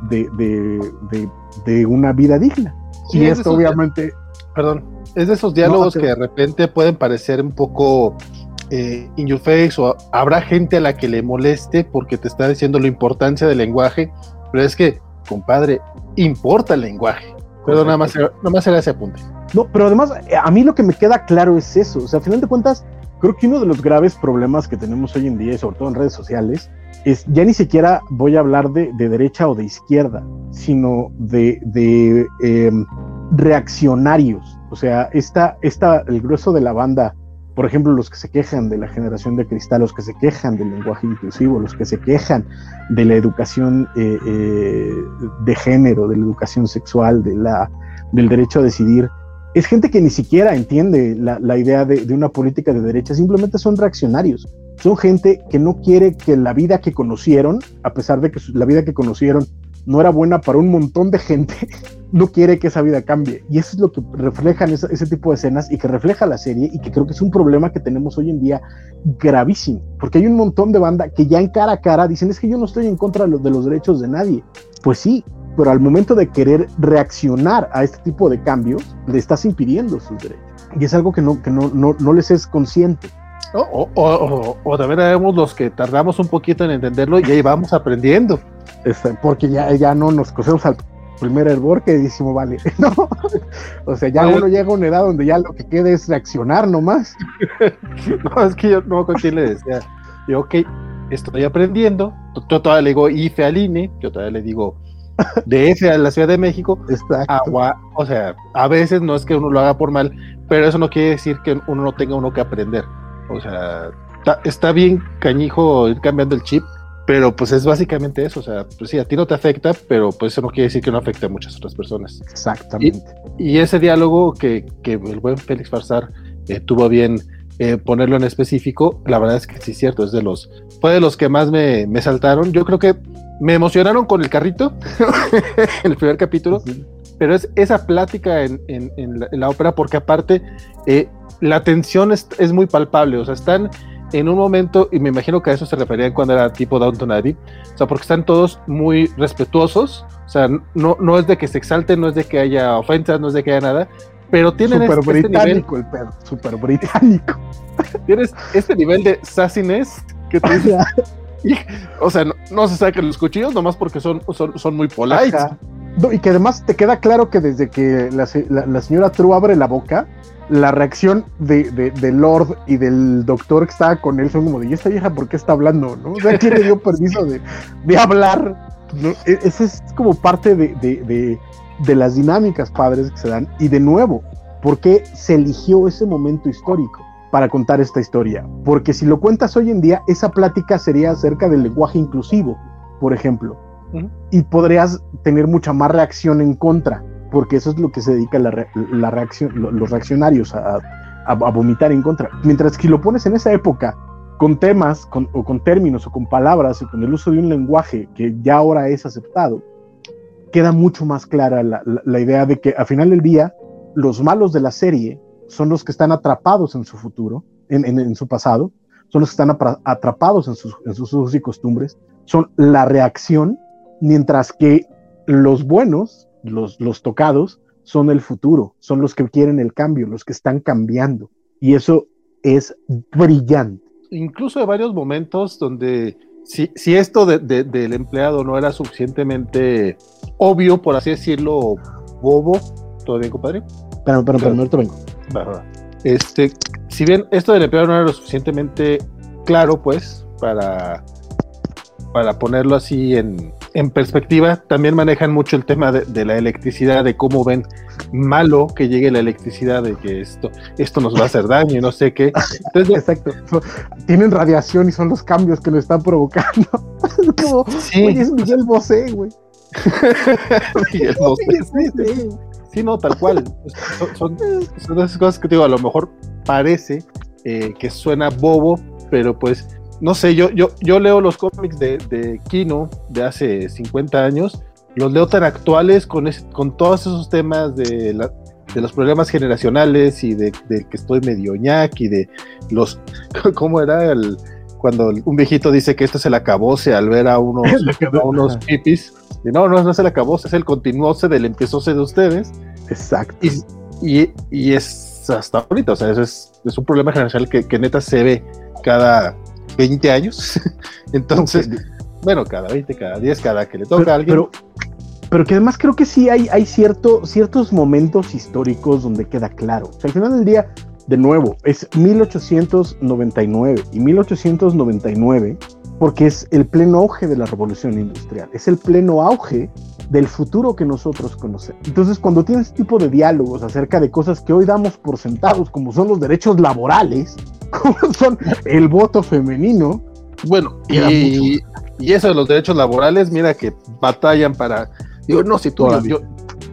de, una vida digna. y esto obviamente... Perdón, es de esos diálogos que de repente pueden parecer un poco eh, in your face o habrá gente a la que le moleste porque te está diciendo la importancia del lenguaje, pero es que, compadre, importa el lenguaje. Pero nada más, nada más era ese apunte. No, pero además, a mí lo que me queda claro es eso. O sea, a final de cuentas, creo que uno de los graves problemas que tenemos hoy en día, y sobre todo en redes sociales, es ya ni siquiera voy a hablar de, derecha o de izquierda, sino de, em, reaccionarios. O sea, esta, esta, el grueso de la banda, por ejemplo, los que se quejan de la generación de cristal, los que se quejan del lenguaje inclusivo, los que se quejan de la educación eh, eh, de género, de la educación sexual, de del derecho a decidir, es gente que ni siquiera entiende la, idea de, una política de derecha, simplemente son reaccionarios. son gente que no quiere que la vida que conocieron, a pesar de que la vida que conocieron no era buena para un montón de gente, no quiere que esa vida cambie. Y eso es lo que reflejan ese, tipo de escenas y que refleja la serie y que creo que es un problema que tenemos hoy en día gravísimo, porque hay un montón de banda que ya en cara a cara dicen es que yo no estoy en contra de los, de los derechos de nadie. Pues sí, pero al momento de querer reaccionar a este tipo de cambios, le estás impidiendo sus derechos. Y es algo que no, que no, no, no les es consciente. O, o, o, también vemos los que tardamos un poquito en entenderlo y ahí vamos aprendiendo. Este, porque ya, ya no nos cosemos al primer hervor que decimos, vale, no. O sea, ya uno llega a una edad donde ya lo que queda es reaccionar nomás. no, es que yo no con quién le decía, yo, ok, estoy aprendiendo. Yo todavía le digo IFE al INE, yo todavía le digo DF a la Ciudad de México. Agua, o sea, a veces no es que uno lo haga por mal, pero eso no quiere decir que uno no tenga uno que aprender. O sea, está bien cañijo ir cambiando el chip, pero pues es básicamente eso, o sea, pues sí, a ti no te afecta, pero pues eso no quiere decir que no afecte a muchas otras personas. Exactamente. Y, ese diálogo que, que, el buen Félix Farsar eh, tuvo bien eh, ponerlo en específico, la verdad es que sí es cierto, es de los, fue de los que más me, me saltaron. Yo creo que me emocionaron con el carrito en el primer capítulo, pero es esa plática en, en, en, la, ópera porque aparte eh, la tensión es, es muy palpable, o sea, están en un momento, y me imagino que a eso se referían cuando era tipo Downton Abbey, o sea, porque están todos muy respetuosos, o sea, no, no es de que se exalten, no es de que haya ofensas, no es de que haya nada, pero tienen super este, británico nivel, el pedo, super británico. Tienes este nivel de sassiness que te o sea, no, se saquen los cuchillos nomás porque son, son, son muy polite. y que además te queda claro que desde que la, la señora True abre la boca, la reacción de, de, Lord y del doctor que estaba con él son como de, ¿y esta vieja por qué está hablando? ¿no? O sea, ¿quién le dio permiso de, de hablar? ¿no? E, Esa es como parte de, de, de, las dinámicas padres que se dan. Y de nuevo, ¿por qué se eligió ese momento histórico para contar esta historia? Porque si lo cuentas hoy en día, esa plática sería acerca del lenguaje inclusivo, por ejemplo. Y podrías tener mucha más reacción en contra porque eso es lo que se dedica la, la reacción, los reaccionarios a, a, vomitar en contra. Mientras que lo pones en esa época con temas o con términos o con palabras o con el uso de un lenguaje que ya ahora es aceptado, queda mucho más clara la, la, idea de que al final del día los malos de la serie son los que están atrapados en su futuro, en, en, en su pasado, son los que están atrapados en sus, en sus usos y costumbres, son la reacción, mientras que los buenos los, los tocados son el futuro, son los que quieren el cambio, los que están cambiando. Y eso es brillante. Incluso hay varios momentos donde si, si esto del empleado no era suficientemente obvio, por así decirlo, bobo, ¿todo bien, compadre? Pero, pero, pero, vengo. Este, si bien esto del empleado no era lo suficientemente claro, pues, para, para ponerlo así en, en perspectiva, también manejan mucho el tema de, la electricidad, de cómo ven malo que llegue la electricidad, de que esto, esto nos va a hacer daño y no sé qué. Exacto. tienen radiación y son los cambios que lo están provocando. como, sí. es Miguel Bosé, güey. Miguel Bosé. Sí, no, tal cual. Son, son, esas cosas que digo, a lo mejor parece eh, que suena bobo, pero pues no sé, yo, yo, yo leo los cómics de, de Kino de hace 50 años, los leo tan actuales con, con todos esos temas de, de los problemas generacionales y de, que estoy medio ñac y de los, ¿cómo era el, cuando un viejito dice que esto es el acabose al ver a unos, unos pipis? Y no, no, no es el acabose, es el continuose del empiezose de ustedes. Exacto. Y, y, es hasta ahorita, o sea, eso es, es un problema generacional que, que neta se ve cada, 20 años. Entonces, bueno, cada 20, cada 10, cada que le toca a alguien. Pero, pero que además creo que sí hay, hay cierto, ciertos momentos históricos donde queda claro. O sea, al final del día, de nuevo, es 1899 y 1899 porque es el pleno auge de la revolución industrial, es el pleno auge del futuro que nosotros conocemos. Entonces, cuando tienes este tipo de diálogos acerca de cosas que hoy damos por sentados, como son los derechos laborales, como son el voto femenino, bueno, y, y, eso de los derechos laborales, mira que batallan para, digo, no, si tú, yo,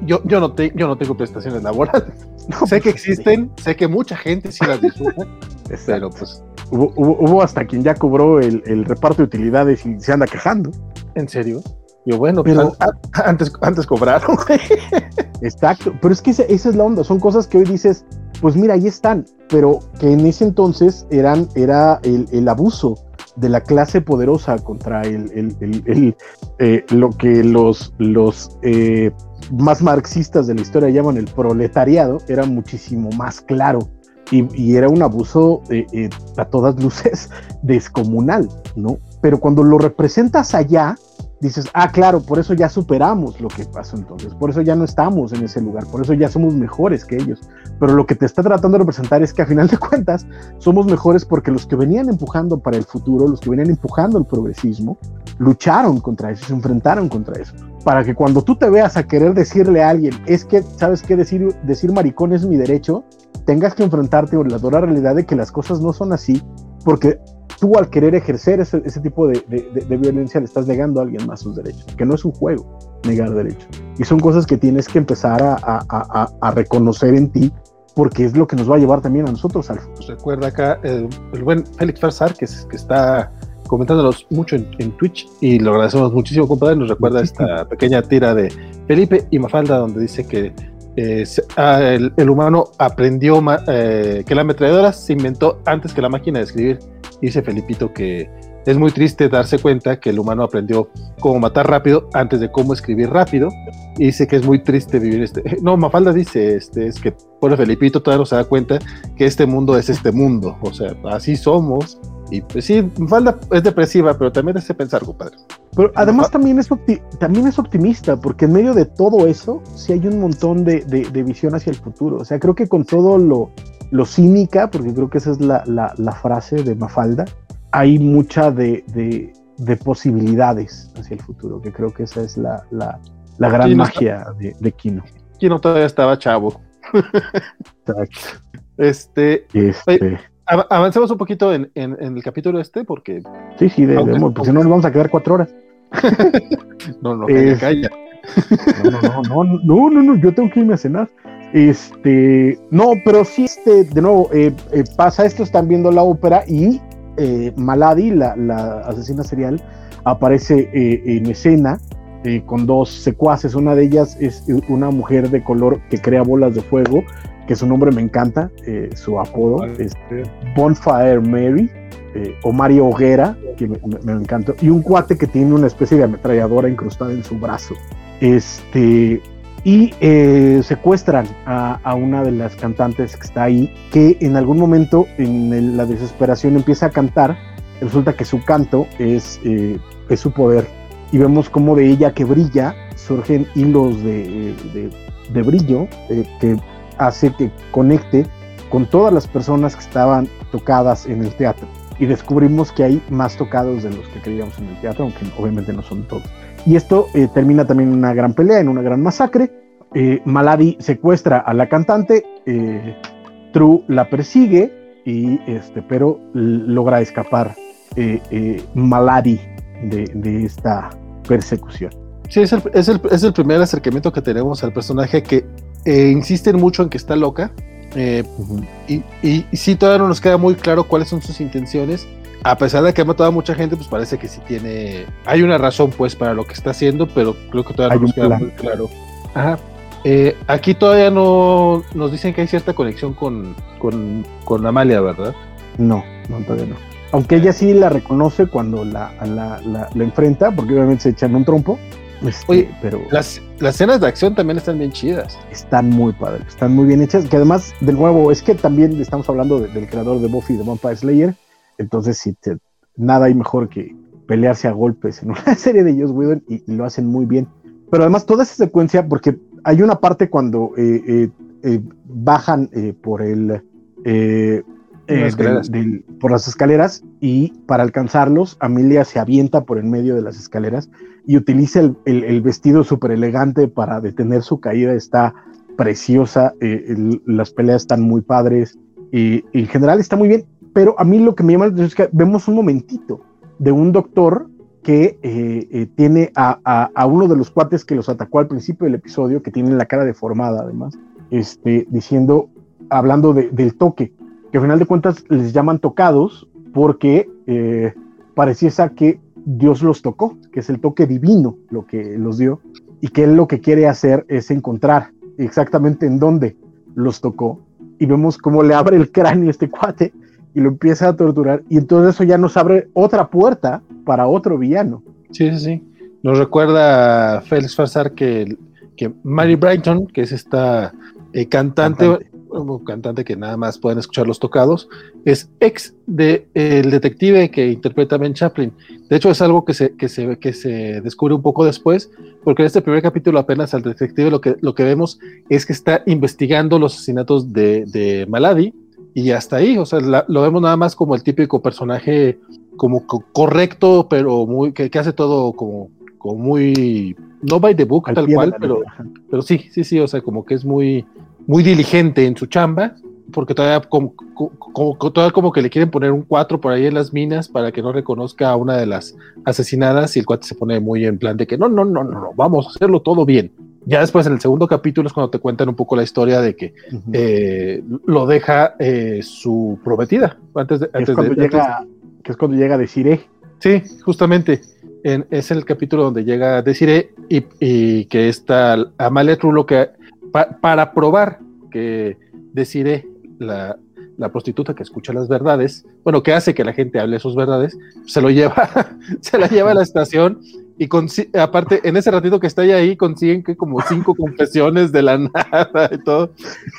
yo, yo, no te, yo no tengo prestaciones laborales, sé que existen, sé que mucha gente sí las disfruta, pero pues... Hubo, hasta quien ya cobró el, reparto de utilidades y se anda quejando. ¿En serio? Yo, bueno, pues, pero, antes, antes cobraron. Exacto, pero es que esa, es la onda, son cosas que hoy dices, pues mira, ahí están, pero que en ese entonces eran, era el, abuso de la clase poderosa contra el, eh, lo que los, los eh, más marxistas de la historia llaman el proletariado, era muchísimo más claro. Y, era un abuso eh, a todas luces descomunal, ¿no? Pero cuando lo representas allá, dices, ah, claro, por eso ya superamos lo que pasó entonces, por eso ya no estamos en ese lugar, por eso ya somos mejores que ellos. Pero lo que te está tratando de representar es que a final de cuentas somos mejores porque los que venían empujando para el futuro, los que venían empujando el progresismo, lucharon contra eso, se enfrentaron contra eso. Para que cuando tú te veas a querer decirle a alguien, es que, ¿sabes qué? Decir, decir maricón es mi derecho, tengas que enfrentarte a la dura realidad de que las cosas no son así, porque tú al querer ejercer ese, tipo de, violencia le estás negando a alguien más sus derechos, que no es un juego negar derechos. Y son cosas que tienes que empezar a, reconocer en ti porque es lo que nos va a llevar también a nosotros al futuro. Recuerda acá el buen Félix Farsar, que, que está comentándonos mucho en, Twitch y lo agradecemos muchísimo, compadre. Nos recuerda esta pequeña tira de Felipe y Mafalda, donde dice que eh, el, humano aprendió eh, que la ametralladora se inventó antes que la máquina de escribir. Dice Felipito que es muy triste darse cuenta que el humano aprendió cómo matar rápido antes de cómo escribir rápido. Y dice que es muy triste vivir este. No, Mafalda dice este, es que, por Felipito todavía no se da cuenta que este mundo es este mundo. O sea, así somos y pues sí, Falda es depresiva, pero también hace pensar, compadre. Pero además también es, también es optimista, porque en medio de todo eso, sí hay un montón de, visión hacia el futuro. O sea, creo que con todo lo, lo cínica, porque creo que esa es la, frase de Mafalda, hay mucha de, posibilidades hacia el futuro, que creo que esa es la, gran magia de, Kino. Kino todavía estaba chavo. Exacto. Este, este avancemos un poquito en, el capítulo este, porque. Sí, sí, debemos, porque si no nos vamos a quedar cuatro horas. no, no, calla, No, no, no, no, no, no, yo tengo que irme a cenar. Este, no, pero sí, este, de nuevo, eh, eh, pasa esto, están viendo la ópera y eh, Maladi, la, la, asesina serial, aparece en escena con dos secuaces. Una de ellas es una mujer de color que crea bolas de fuego que su nombre me encanta, eh, su apodo, este, Bonfire Mary, eh, o Mario Hoguera, que me, me, encanta, y un cuate que tiene una especie de ametralladora incrustada en su brazo. Este, y eh, secuestran a, una de las cantantes que está ahí, que en algún momento en la desesperación empieza a cantar. Resulta que su canto es, es su poder. Y vemos como de ella que brilla surgen hilos de, de, de brillo que hace que conecte con todas las personas que estaban tocadas en el teatro. Y descubrimos que hay más tocados de los que creíamos en el teatro, aunque obviamente no son todos. Y esto eh, termina también en una gran pelea, en una gran masacre. Eh, Maladi secuestra a la cantante, eh, True la persigue, y este, pero logra escapar Maladi de, esta persecución. Sí, es el, es, el, es el primer acercamiento que tenemos al personaje que eh, insisten mucho en que está loca. Eh, y, y, sí, todavía no nos queda muy claro cuáles son sus intenciones. A pesar de que ha matado a mucha gente, pues parece que sí tiene. Hay una razón, pues, para lo que está haciendo, pero creo que todavía no nos queda muy claro. Ajá. Eh, aquí todavía no nos dicen que hay cierta conexión con, con, con Amalia, ¿verdad? No, no, todavía no. Aunque ella sí la reconoce cuando la, la, la, la enfrenta, porque obviamente se echan un trompo. Este, Oye, pero las, las escenas de acción también están bien chidas. Están muy padres, están muy bien hechas. Que además, de nuevo, es que también estamos hablando del creador de Buffy de Vampire Slayer. Entonces, sí, nada hay mejor que pelearse a golpes en una serie de Joss Whedon y, lo hacen muy bien. Pero además, toda esa secuencia, porque hay una parte cuando eh, eh, eh, bajan por el. por las escaleras y para alcanzarlos, Amelia se avienta por en medio de las escaleras y utiliza el, vestido súper elegante para detener su caída, está preciosa, eh, las peleas están muy padres y, en general está muy bien, pero a mí lo que me llama la atención es que vemos un momentito de un doctor que eh, eh, tiene a, uno de los cuates que los atacó al principio del episodio, que tiene la cara deformada además, este, diciendo, hablando del toque, que al final de cuentas les llaman tocados porque eh, que Dios los tocó, que es el toque divino lo que los dio, y que él lo que quiere hacer es encontrar exactamente en dónde los tocó. Y vemos cómo le abre el cráneo a este cuate y lo empieza a torturar, y entonces eso ya nos abre otra puerta para otro villano. Sí, sí, sí. Nos recuerda Félix Farsar que, que Mary Brighton, que es esta eh, cantante, cantante. cantante que nada más pueden escuchar los tocados, es ex del de, el detective que interpreta Ben Chaplin. De hecho, es algo que se, que, se, que se descubre un poco después, porque en este primer capítulo apenas al detective lo que, lo que vemos es que está investigando los asesinatos de, de Maladi, y hasta ahí, o sea, la, lo vemos nada más como el típico personaje como co correcto, pero muy que, que hace todo como, como, muy no by the book Al tal cual, pero, pero sí, sí, sí, o sea, como que es muy muy diligente en su chamba, porque todavía como, como, todavía como que le quieren poner un 4 por ahí en las minas para que no reconozca a una de las asesinadas y el cuate se pone muy en plan de que no, no, no, no, no vamos a hacerlo todo bien. Ya después en el segundo capítulo es cuando te cuentan un poco la historia de que uh -huh. eh, lo deja eh, su prometida. Antes de, antes es cuando de, llega, antes... que es cuando llega Desiree. Sí, justamente. En, es el capítulo donde llega Desiree y, y que está Amalia True lo que pa, para probar que Desiree, la, la, prostituta que escucha las verdades, bueno, que hace que la gente hable sus verdades, se lo lleva, se la lleva a la estación y aparte, en ese ratito que está ahí, consiguen que como cinco confesiones de la nada y todo.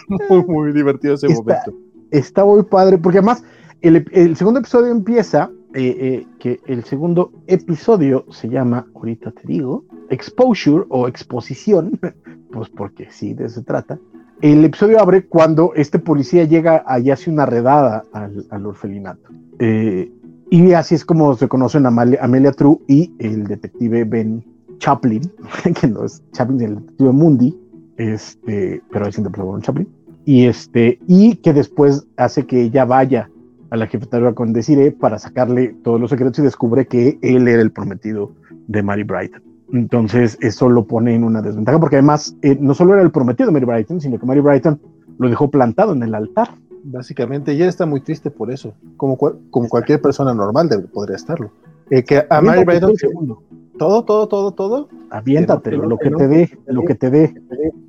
Muy, muy divertido ese está, momento. Está muy padre, porque además el, el segundo episodio empieza, eh, eh, que el segundo episodio se llama, ahorita te digo, Exposure o Exposición, pues porque sí, de eso se trata. El episodio abre cuando este policía llega y hace una redada al, al orfelinato. Eh, y así es como se conocen Amelia, True y el detective Ben Chaplin, que no es Chaplin, el detective Mundi, este, pero es interpretado por Chaplin, y, este, y que después hace que ella vaya a la jefatura con Desiree para sacarle todos los secretos y descubre que él era el prometido de Mary Brighton. Entonces eso lo pone en una desventaja porque además eh, no solo era el prometido de Mary Brighton, sino que Mary Brighton lo dejó plantado en el altar básicamente, y él está muy triste por eso, como, como cualquier persona normal debe, podría estarlo. Eh, que a Mary Brighton, todo, todo, todo, todo. Aviéntate, lo, que, te dé, lo que te dé.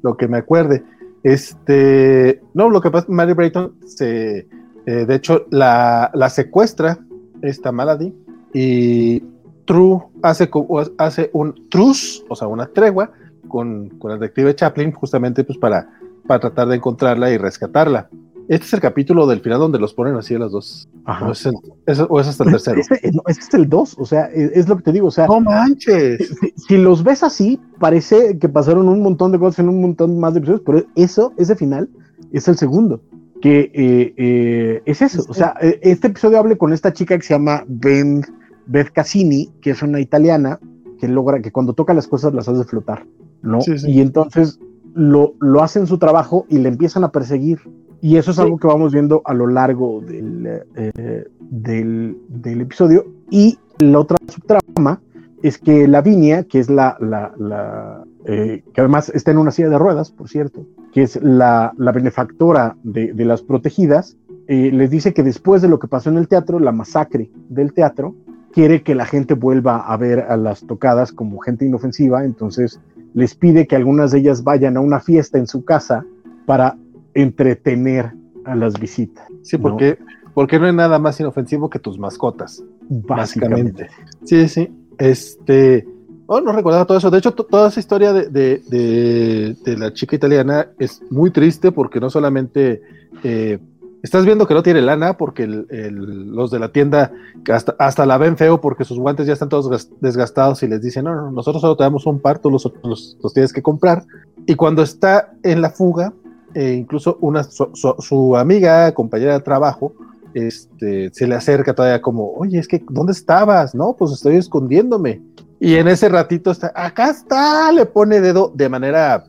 Lo que me acuerde. Este, no, lo que pasa, Mary Brighton se, eh, de hecho, la, la secuestra esta Malady y True hace, hace un truce, o sea, una tregua con, con el detective Chaplin, justamente pues para, para tratar de encontrarla y rescatarla. Este es el capítulo del final donde los ponen así a las dos. Ajá. O, es, el, es, o es hasta el tercero. No, ese es el 2, o sea, es, es, lo que te digo. O sea, no manches. Si, si, los ves así, parece que pasaron un montón de cosas en un montón más de episodios, pero eso, ese final, es el segundo. Que eh, eh, es eso. O sea, este episodio habla con esta chica que se llama Ben, Beth Cassini, que es una italiana que logra que cuando toca las cosas las hace flotar, ¿no? Sí, sí. Y entonces lo, lo hacen su trabajo y le empiezan a perseguir y eso es sí. algo que vamos viendo a lo largo del, eh, del, del, episodio. Y la otra subtrama es que Lavinia, que es la, la, la eh, que además está en una silla de ruedas, por cierto, que es la, la benefactora de, de, las protegidas, eh, les dice que después de lo que pasó en el teatro, la masacre del teatro, quiere que la gente vuelva a ver a las tocadas como gente inofensiva, entonces les pide que algunas de ellas vayan a una fiesta en su casa para entretener a las visitas. Sí, porque, ¿no? porque no hay nada más inofensivo que tus mascotas. Básicamente. básicamente. Sí, sí. Este. Oh, no recordaba todo eso. De hecho, toda esa historia de, de, de, de, la chica italiana es muy triste porque no solamente eh, estás viendo que no tiene lana porque el, el, los de la tienda hasta, hasta, la ven feo porque sus guantes ya están todos desgastados y les dicen, no, no nosotros solo te damos un par, tú los, los, los tienes que comprar. Y cuando está en la fuga, eh, incluso una, su, su, su, amiga, compañera de trabajo, este, se le acerca todavía como, oye, es que, ¿dónde estabas? No, pues estoy escondiéndome. Y en ese ratito está, acá está, le pone dedo de manera,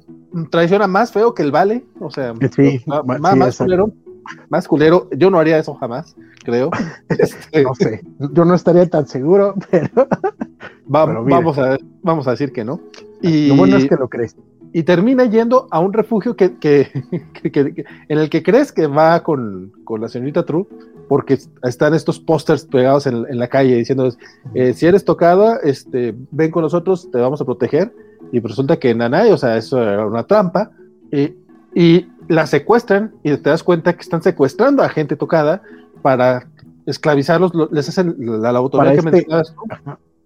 traiciona más feo que el vale, o sea, sí, más, sí, más culero, más culero, yo no haría eso jamás, creo. Este, no sé, yo no estaría tan seguro, pero... Va, pero vamos, a, vamos a decir que no. Y... Lo bueno es que lo crees. Y termina yendo a un refugio que, que, en el que crees que va con, con, la señorita True, porque están estos pósters pegados en, en, la calle diciendo, eh, si eres tocada, este, ven con nosotros, te vamos a proteger, y resulta que Nanay, o sea, eso era una trampa, eh, y la secuestran, y te das cuenta que están secuestrando a gente tocada para esclavizarlos, les hacen la, la para que este,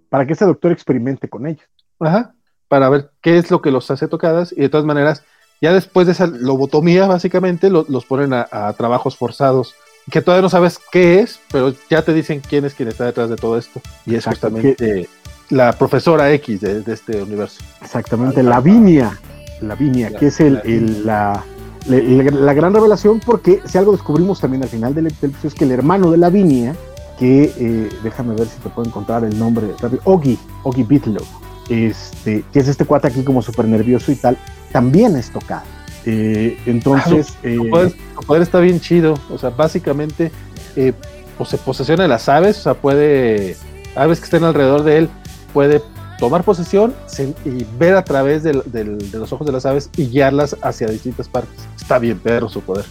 Para que ese doctor experimente con ellos. Ajá para ver qué es lo que los hace tocadas y de todas maneras, ya después de esa lobotomía, básicamente, los ponen a, trabajos forzados, que todavía no sabes qué es, pero ya te dicen quién es quien está detrás de todo esto. Y es justamente la profesora X de, este universo. Exactamente, Lavinia, Lavinia, que es el, la, la, gran revelación, porque si algo descubrimos también al final del episodio es que el hermano de Lavinia, que eh, déjame ver si te puedo encontrar el nombre, Ogi, Ogi Bitlow este, que es este cuate aquí como súper nervioso y tal, también es tocado. Eh, entonces... Ah, eh, poder, está bien chido, o sea, básicamente eh, pues se posesiona de las aves, o sea, puede, aves que estén alrededor de él, puede tomar posesión y ver a través de los ojos de las aves y guiarlas hacia distintas partes. Está bien perro su poder.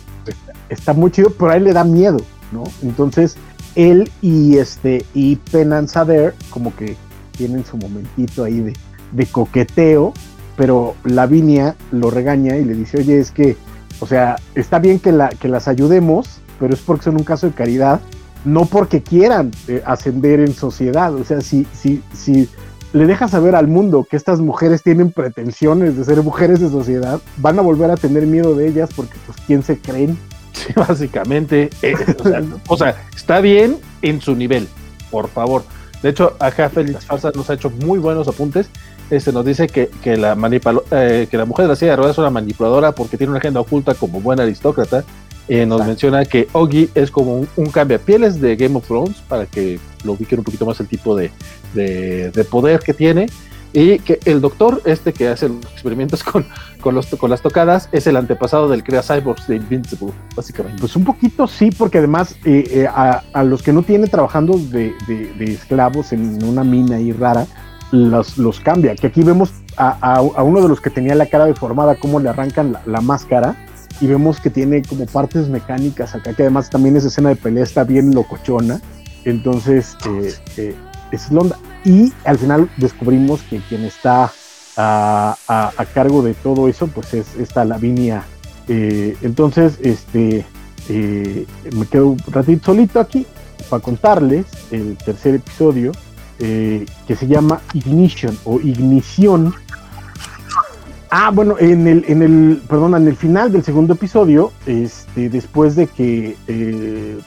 Está muy chido, pero a él le da miedo, ¿no? Entonces, él y este y Penanzader como que tienen su momentito ahí de, coqueteo, pero Lavinia lo regaña y le dice, oye, es que, o sea, está bien que, la, que las ayudemos, pero es porque son un caso de caridad, no porque quieran eh, ascender en sociedad. O sea, si, si, si le dejas saber al mundo que estas mujeres tienen pretensiones de ser mujeres de sociedad, van a volver a tener miedo de ellas porque, pues, ¿quién se creen? Sí, básicamente. Eh, o sea, está bien en su nivel, por favor de hecho, acá Félix Farsa nos ha hecho muy buenos apuntes. Este nos dice que, que la eh, que la mujer de la silla de ruedas es una manipuladora porque tiene una agenda oculta como buena aristócrata. Eh, nos menciona que Ogi es como un, un pieles de Game of Thrones para que lo ubiquen un poquito más el tipo de, de poder que tiene y que el doctor este que hace los experimentos con, con, los, con las tocadas es el antepasado del Crea Cyborgs de Invincible, básicamente. Pues un poquito sí, porque además eh, eh, a, los que no tienen trabajando de, de, esclavos en una mina ahí rara, los, los cambia. Que aquí vemos a, a, uno de los que tenía la cara deformada, cómo le arrancan la, máscara. Y vemos que tiene como partes mecánicas acá, que además también esa escena de pelea está bien locochona. Entonces, eh, es Londa. Y al final descubrimos que quien está a, cargo de todo eso, pues es esta Lavinia. Eh, entonces, este, eh, me quedo un ratito solito aquí para contarles el tercer episodio eh, que se llama Ignition o Ignición. Ah, bueno, en el, en el, perdón, en el final del segundo episodio, este, después de que eh,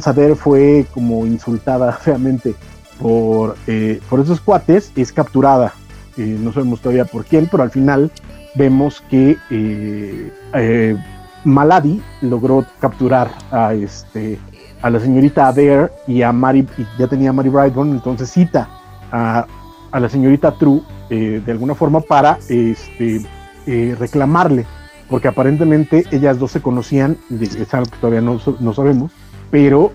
Saber fue como insultada feamente por, eh, por esos cuates, es capturada. Eh, no sabemos todavía por quién, pero al final vemos que eh, Maladi logró capturar a, este, a la señorita Adair y a Mary, ya tenía a Mary Brightburn, entonces cita a, a la señorita True de alguna forma para este, reclamarle, porque aparentemente ellas dos se conocían, es algo que todavía no, no sabemos, pero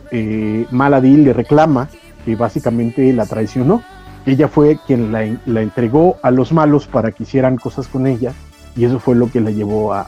Maladi le reclama que básicamente la traicionó. Ella fue quien la, entregó a los malos para que hicieran cosas con ella y eso fue lo que la llevó a,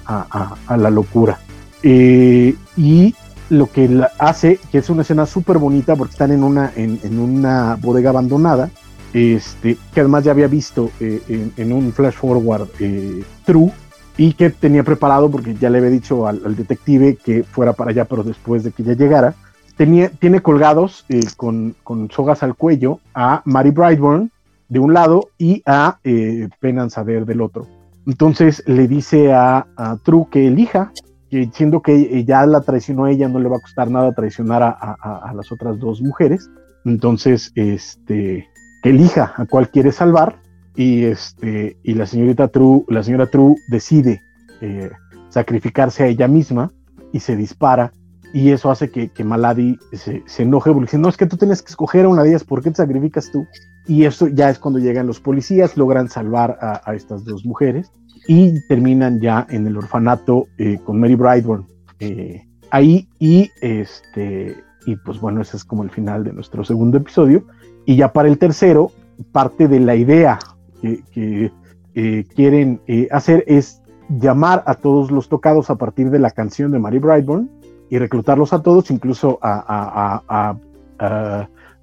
la locura. Eh, y lo que la hace, que es una escena súper bonita porque están en una, en, una bodega abandonada, este, que además ya había visto eh, en, un flash forward eh, True y que tenía preparado porque ya le había dicho al, al, detective que fuera para allá, pero después de que ella llegara tiene colgados eh, con, sogas al cuello a Mary Brightburn de un lado y a eh, Saber del otro. Entonces le dice a, True que elija, que siendo que ya la traicionó a ella, no le va a costar nada traicionar a, las otras dos mujeres. Entonces, este, que elija a cuál quiere salvar y, este, y la señorita True, la señora True decide eh, sacrificarse a ella misma y se dispara y eso hace que, que Maladi se, enoje porque dice, no, es que tú tienes que escoger a una de ellas, ¿por qué te sacrificas tú? Y eso ya es cuando llegan los policías, logran salvar a, estas dos mujeres y terminan ya en el orfanato eh, con Mary Brightburn eh, ahí y este y pues bueno, ese es como el final de nuestro segundo episodio y ya para el tercero parte de la idea que, eh, quieren eh, hacer es llamar a todos los tocados a partir de la canción de Mary Brightburn y reclutarlos a todos, incluso a,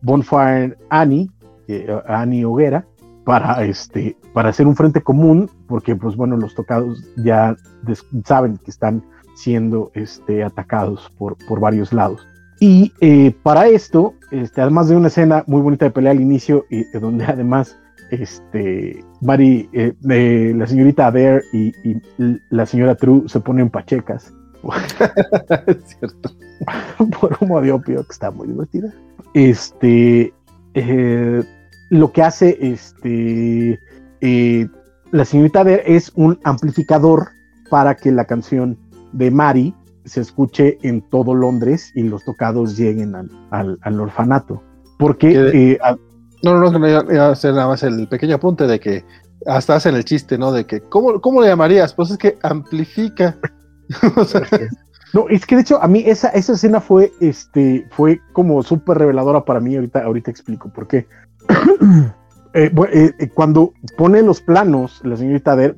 Bonfire Annie, Annie Hoguera, para, este, para hacer un frente común, porque pues bueno, los tocados ya saben que están siendo este, atacados por, por varios lados. Y eh, para esto, este, además de una escena muy bonita de pelea al inicio, y donde además este, Mari, eh, la señorita Adair y, la señora True se ponen pachecas. es cierto. por un de opio que está muy divertida. Este, eh, lo que hace este, la señorita Adair es un amplificador para que la canción de Mari se escuche en todo Londres y los tocados lleguen al, orfanato. Porque... Eh, no, no, no, iba a hacer nada más el pequeño apunte de que hasta hacen el chiste, ¿no? De que, ¿cómo, cómo le llamarías? Pues es que amplifica. no, es que de hecho a mí esa, esa escena fue, este, fue como súper reveladora para mí, ahorita, ahorita explico por qué. Eh, eh, cuando pone los planos, la señorita de,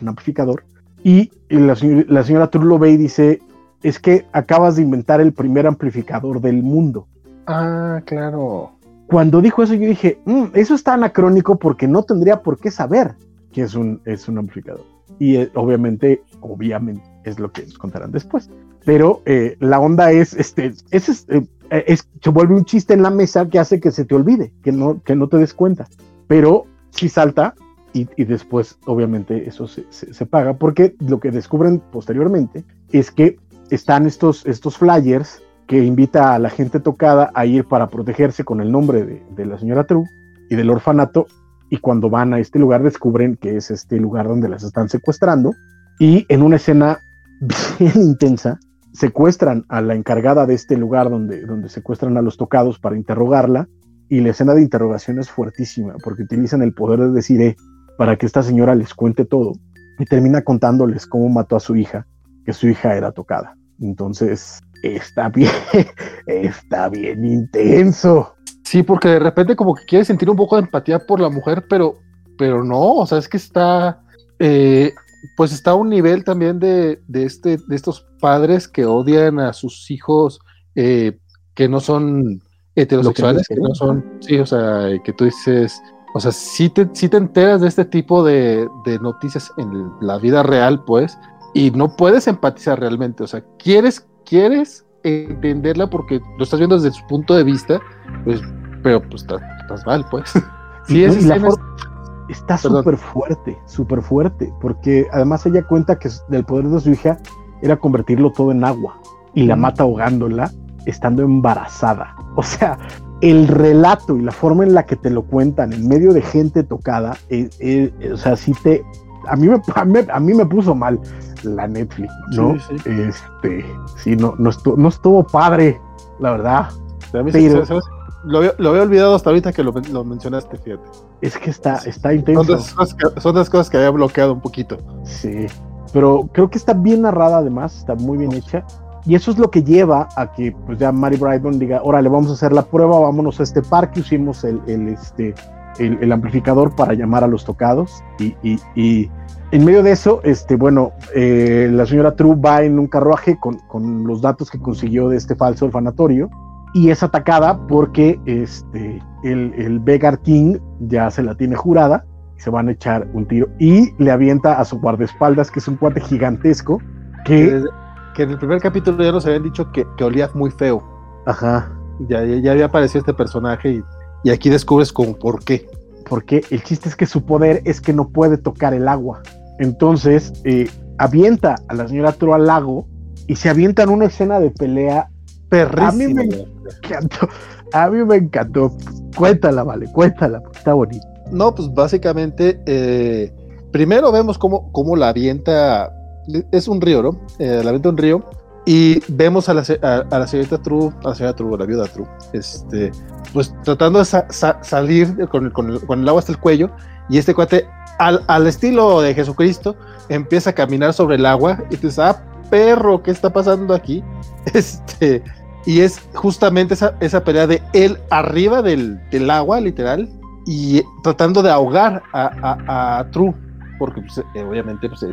un amplificador, y la, señora True lo ve y dice, es que acabas de inventar el primer amplificador del mundo. Ah, claro. Cuando dijo eso yo dije, mm, eso está anacrónico porque no tendría por qué saber que es un, es un amplificador. Y eh, obviamente, obviamente, es lo que nos contarán después. Pero eh, la onda es, este, es, eh, es, se vuelve un chiste en la mesa que hace que se te olvide, que no, que no te des cuenta. Pero si salta y, después obviamente eso se, paga, porque lo que descubren posteriormente es que están estos, estos flyers que invita a la gente tocada a ir para protegerse con el nombre de, la señora True y del orfanato, y cuando van a este lugar descubren que es este lugar donde las están secuestrando, y en una escena bien intensa, secuestran a la encargada de este lugar donde, donde secuestran a los tocados para interrogarla, y la escena de interrogación es fuertísima, porque utilizan el poder de decir, eh, para que esta señora les cuente todo y termina contándoles cómo mató a su hija, que su hija era tocada. Entonces, está bien, está bien intenso. Sí, porque de repente como que quiere sentir un poco de empatía por la mujer, pero, pero no, o sea, es que está, eh, pues está a un nivel también de, este, de estos padres que odian a sus hijos eh, que no son heterosexuales, que no son, sí, o sea, que tú dices, o sea, si te, si te enteras de este tipo de, noticias en la vida real, pues, y no puedes empatizar realmente. O sea, quieres, quieres entenderla porque lo estás viendo desde su punto de vista, pues, pero pues estás, mal, pues. Sí, es, está súper fuerte, súper fuerte, porque además ella cuenta que el poder de su hija era convertirlo todo en agua y la mata ahogándola estando embarazada. O sea, el relato y la forma en la que te lo cuentan en medio de gente tocada, eh, eh, o sea, sí te, a mí, me, a mí, me puso mal la Netflix, ¿no? Sí, sí. Este, sí, no, no, estuvo, no estuvo padre, la verdad. Pero, lo, había, olvidado hasta ahorita que lo, mencionaste, fíjate. Es que está, está intenso. Son las, cosas que, había bloqueado un poquito. Sí, pero creo que está bien narrada además, está muy bien hecha. Y eso es lo que lleva a que pues ya Mary Brightburn diga, órale, vamos a hacer la prueba, vámonos a este parque, usamos el, el este, el, amplificador para llamar a los tocados. Y, y, y en medio de eso, este, bueno, eh, la señora True va en un carruaje con, con, los datos que consiguió de este falso orfanatorio y es atacada porque este, el, el Vegar King ya se la tiene jurada y se van a echar un tiro y le avienta a su guardaespaldas, que es un cuate gigantesco, que que en el primer capítulo ya nos habían dicho que, que olía muy feo. Ajá. Ya, ya, había aparecido este personaje y, aquí descubres como por qué. Porque el chiste es que su poder es que no puede tocar el agua. Entonces, eh, avienta a la señora Tro al lago y se avienta en una escena de pelea A mí me encantó. A mí me encantó. Cuéntala, vale, cuéntala, está bonito. No, pues básicamente, eh, primero vemos cómo, cómo la avienta es un río, ¿no? Eh, la venta un río. Y vemos a la, a, la señorita True, a la señora True, la viuda True, este, pues tratando de salir con, con, el, agua hasta el cuello. Y este cuate, al, al, estilo de Jesucristo, empieza a caminar sobre el agua. Y dices, ah, perro, ¿qué está pasando aquí? Este, y es justamente esa, esa pelea de él arriba del, del agua, literal, y tratando de ahogar a, True, porque pues, eh, obviamente pues,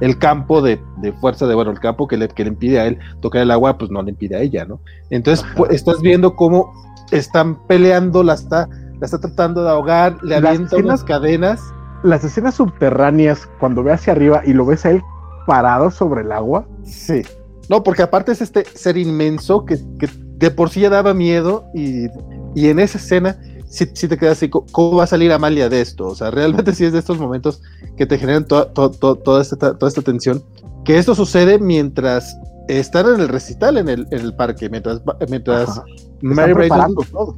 el, campo de, fuerza de, bueno, el campo que le, que le impide a él tocar el agua, pues no le impide a ella, ¿no? Entonces pues, estás viendo cómo están peleando, la está, la está tratando de ahogar, le avienta unas cadenas. Las escenas subterráneas, cuando ve hacia arriba y lo ves a él parado sobre el agua. Sí. No, porque aparte es este ser inmenso que, que de por sí ya daba miedo y, y en esa escena si te quedas así, ¿cómo va a salir Amalia de esto? O sea, realmente sí es de estos momentos que te generan toda, esta, toda esta tensión. Que esto sucede mientras están en el recital en el, en el parque, mientras, mientras Mary todo.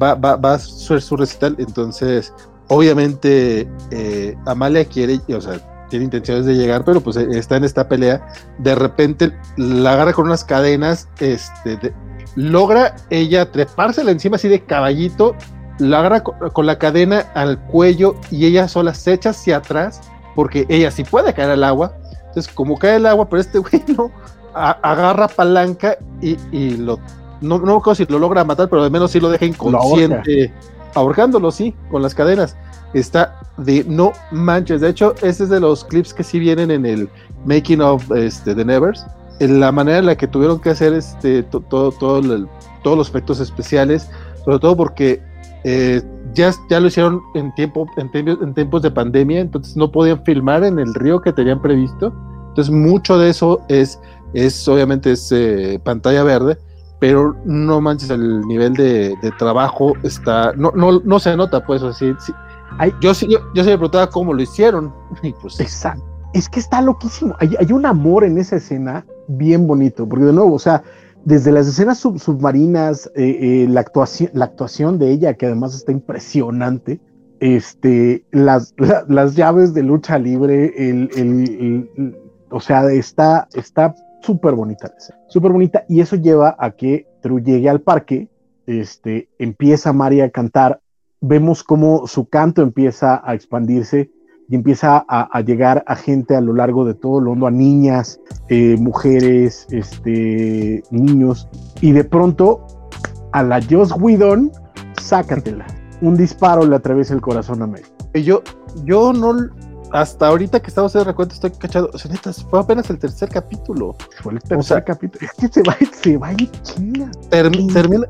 Va, va, va, a hacer su recital. Entonces, obviamente, eh, Amalia quiere, o sea, tiene intenciones de llegar, pero pues está en esta pelea. De repente la agarra con unas cadenas, este, de, logra ella trepársela encima así de caballito, la agarra con, la cadena al cuello y ella sola se echa hacia atrás, porque ella sí puede caer al agua. Entonces, como cae el agua, pero este güey no, agarra palanca y, lo, no, no sé si lo logra matar, pero al menos sí lo deja inconsciente, ahorcándolo, sí, con las cadenas. Está de no manches. De hecho, este es de los clips que sí vienen en el making of este, The Nevers la manera en la que tuvieron que hacer este todo, todo, todos los efectos especiales, sobre todo porque eh, ya, ya lo hicieron en tiempo, en, en, tiempos de pandemia, entonces no podían filmar en el río que tenían previsto. Entonces, mucho de eso es, es obviamente es eh, pantalla verde, pero no manches, el nivel de, trabajo está, no, no, no se nota, pues así. Yo, yo, yo se me preguntaba cómo lo hicieron. pues, Exacto. Es que está loquísimo. Hay, hay un amor en esa escena bien bonito, porque de nuevo, o sea, desde las escenas submarinas, eh, eh, la, actuación, la actuación de ella, que además está impresionante, este, las, las llaves de lucha libre, el, o sea, está está súper bonita, súper bonita, y eso lleva a que True llegue al parque, este, empieza María a cantar, vemos cómo su canto empieza a expandirse, y empieza a, llegar a gente a lo largo de todo el mundo, a niñas, eh, mujeres, este, niños, y de pronto a la Joss Whedon, sácatela. Un disparo le atraviesa el corazón a Mary. Yo, yo no, hasta ahorita que estamos haciendo recuento, estoy cachado. O sea, neta, fue apenas el tercer capítulo. Fue el tercer capítulo. Es que se va, se va chinga. termina,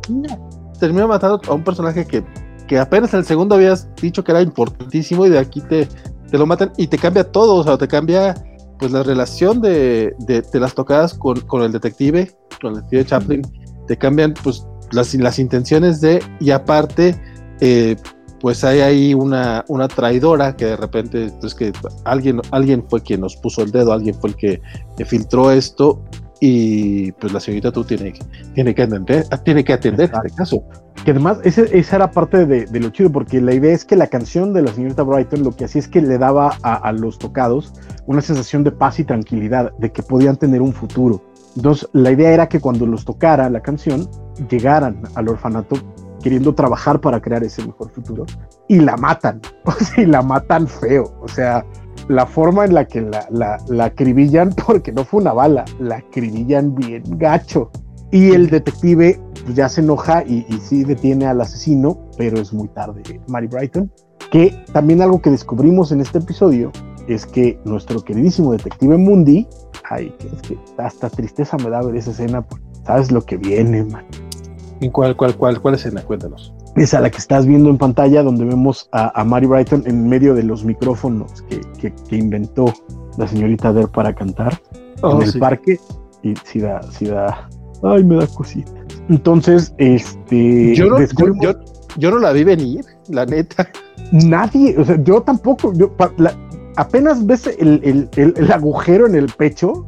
termina matando a un personaje que, que apenas en el segundo habías dicho que era importantísimo y de aquí te, te lo matan y te cambia todo, o sea, te cambia pues la relación de, de, las tocadas con, con, el detective, con el detective Chaplin, te cambian pues las, las intenciones de, y aparte, eh, pues hay ahí una, una traidora que de repente, pues que alguien, alguien fue quien nos puso el dedo, alguien fue el que, filtró esto y pues la señorita tú tiene, tiene que atender, tiene que atender este caso. Que además ese, esa era parte de, lo chido, porque la idea es que la canción de la señorita Brighton lo que hacía es que le daba a, los tocados una sensación de paz y tranquilidad, de que podían tener un futuro. Entonces, la idea era que cuando los tocara la canción, llegaran al orfanato queriendo trabajar para crear ese mejor futuro y la matan, o sea, y la matan feo. O sea, la forma en la que la, la, la acribillan, porque no fue una bala, la acribillan bien gacho. Y el detective pues, ya se enoja y, sí detiene al asesino, pero es muy tarde, Mary Brighton. Que también algo que descubrimos en este episodio es que nuestro queridísimo detective Mundi, ay, es que hasta tristeza me da ver esa escena, sabes lo que viene, man. ¿En cuál, cuál, cuál, cuál escena? Cuéntanos. Es a la que estás viendo en pantalla, donde vemos a, Mary Brighton en medio de los micrófonos que, inventó la señorita Der para cantar en oh, el parque. Y sí da, sí da, Ay, me da cosita. Entonces, este. Yo no, yo, no la vi venir, la neta. Nadie, o sea, yo tampoco. Yo, apenas ves el, agujero en el pecho,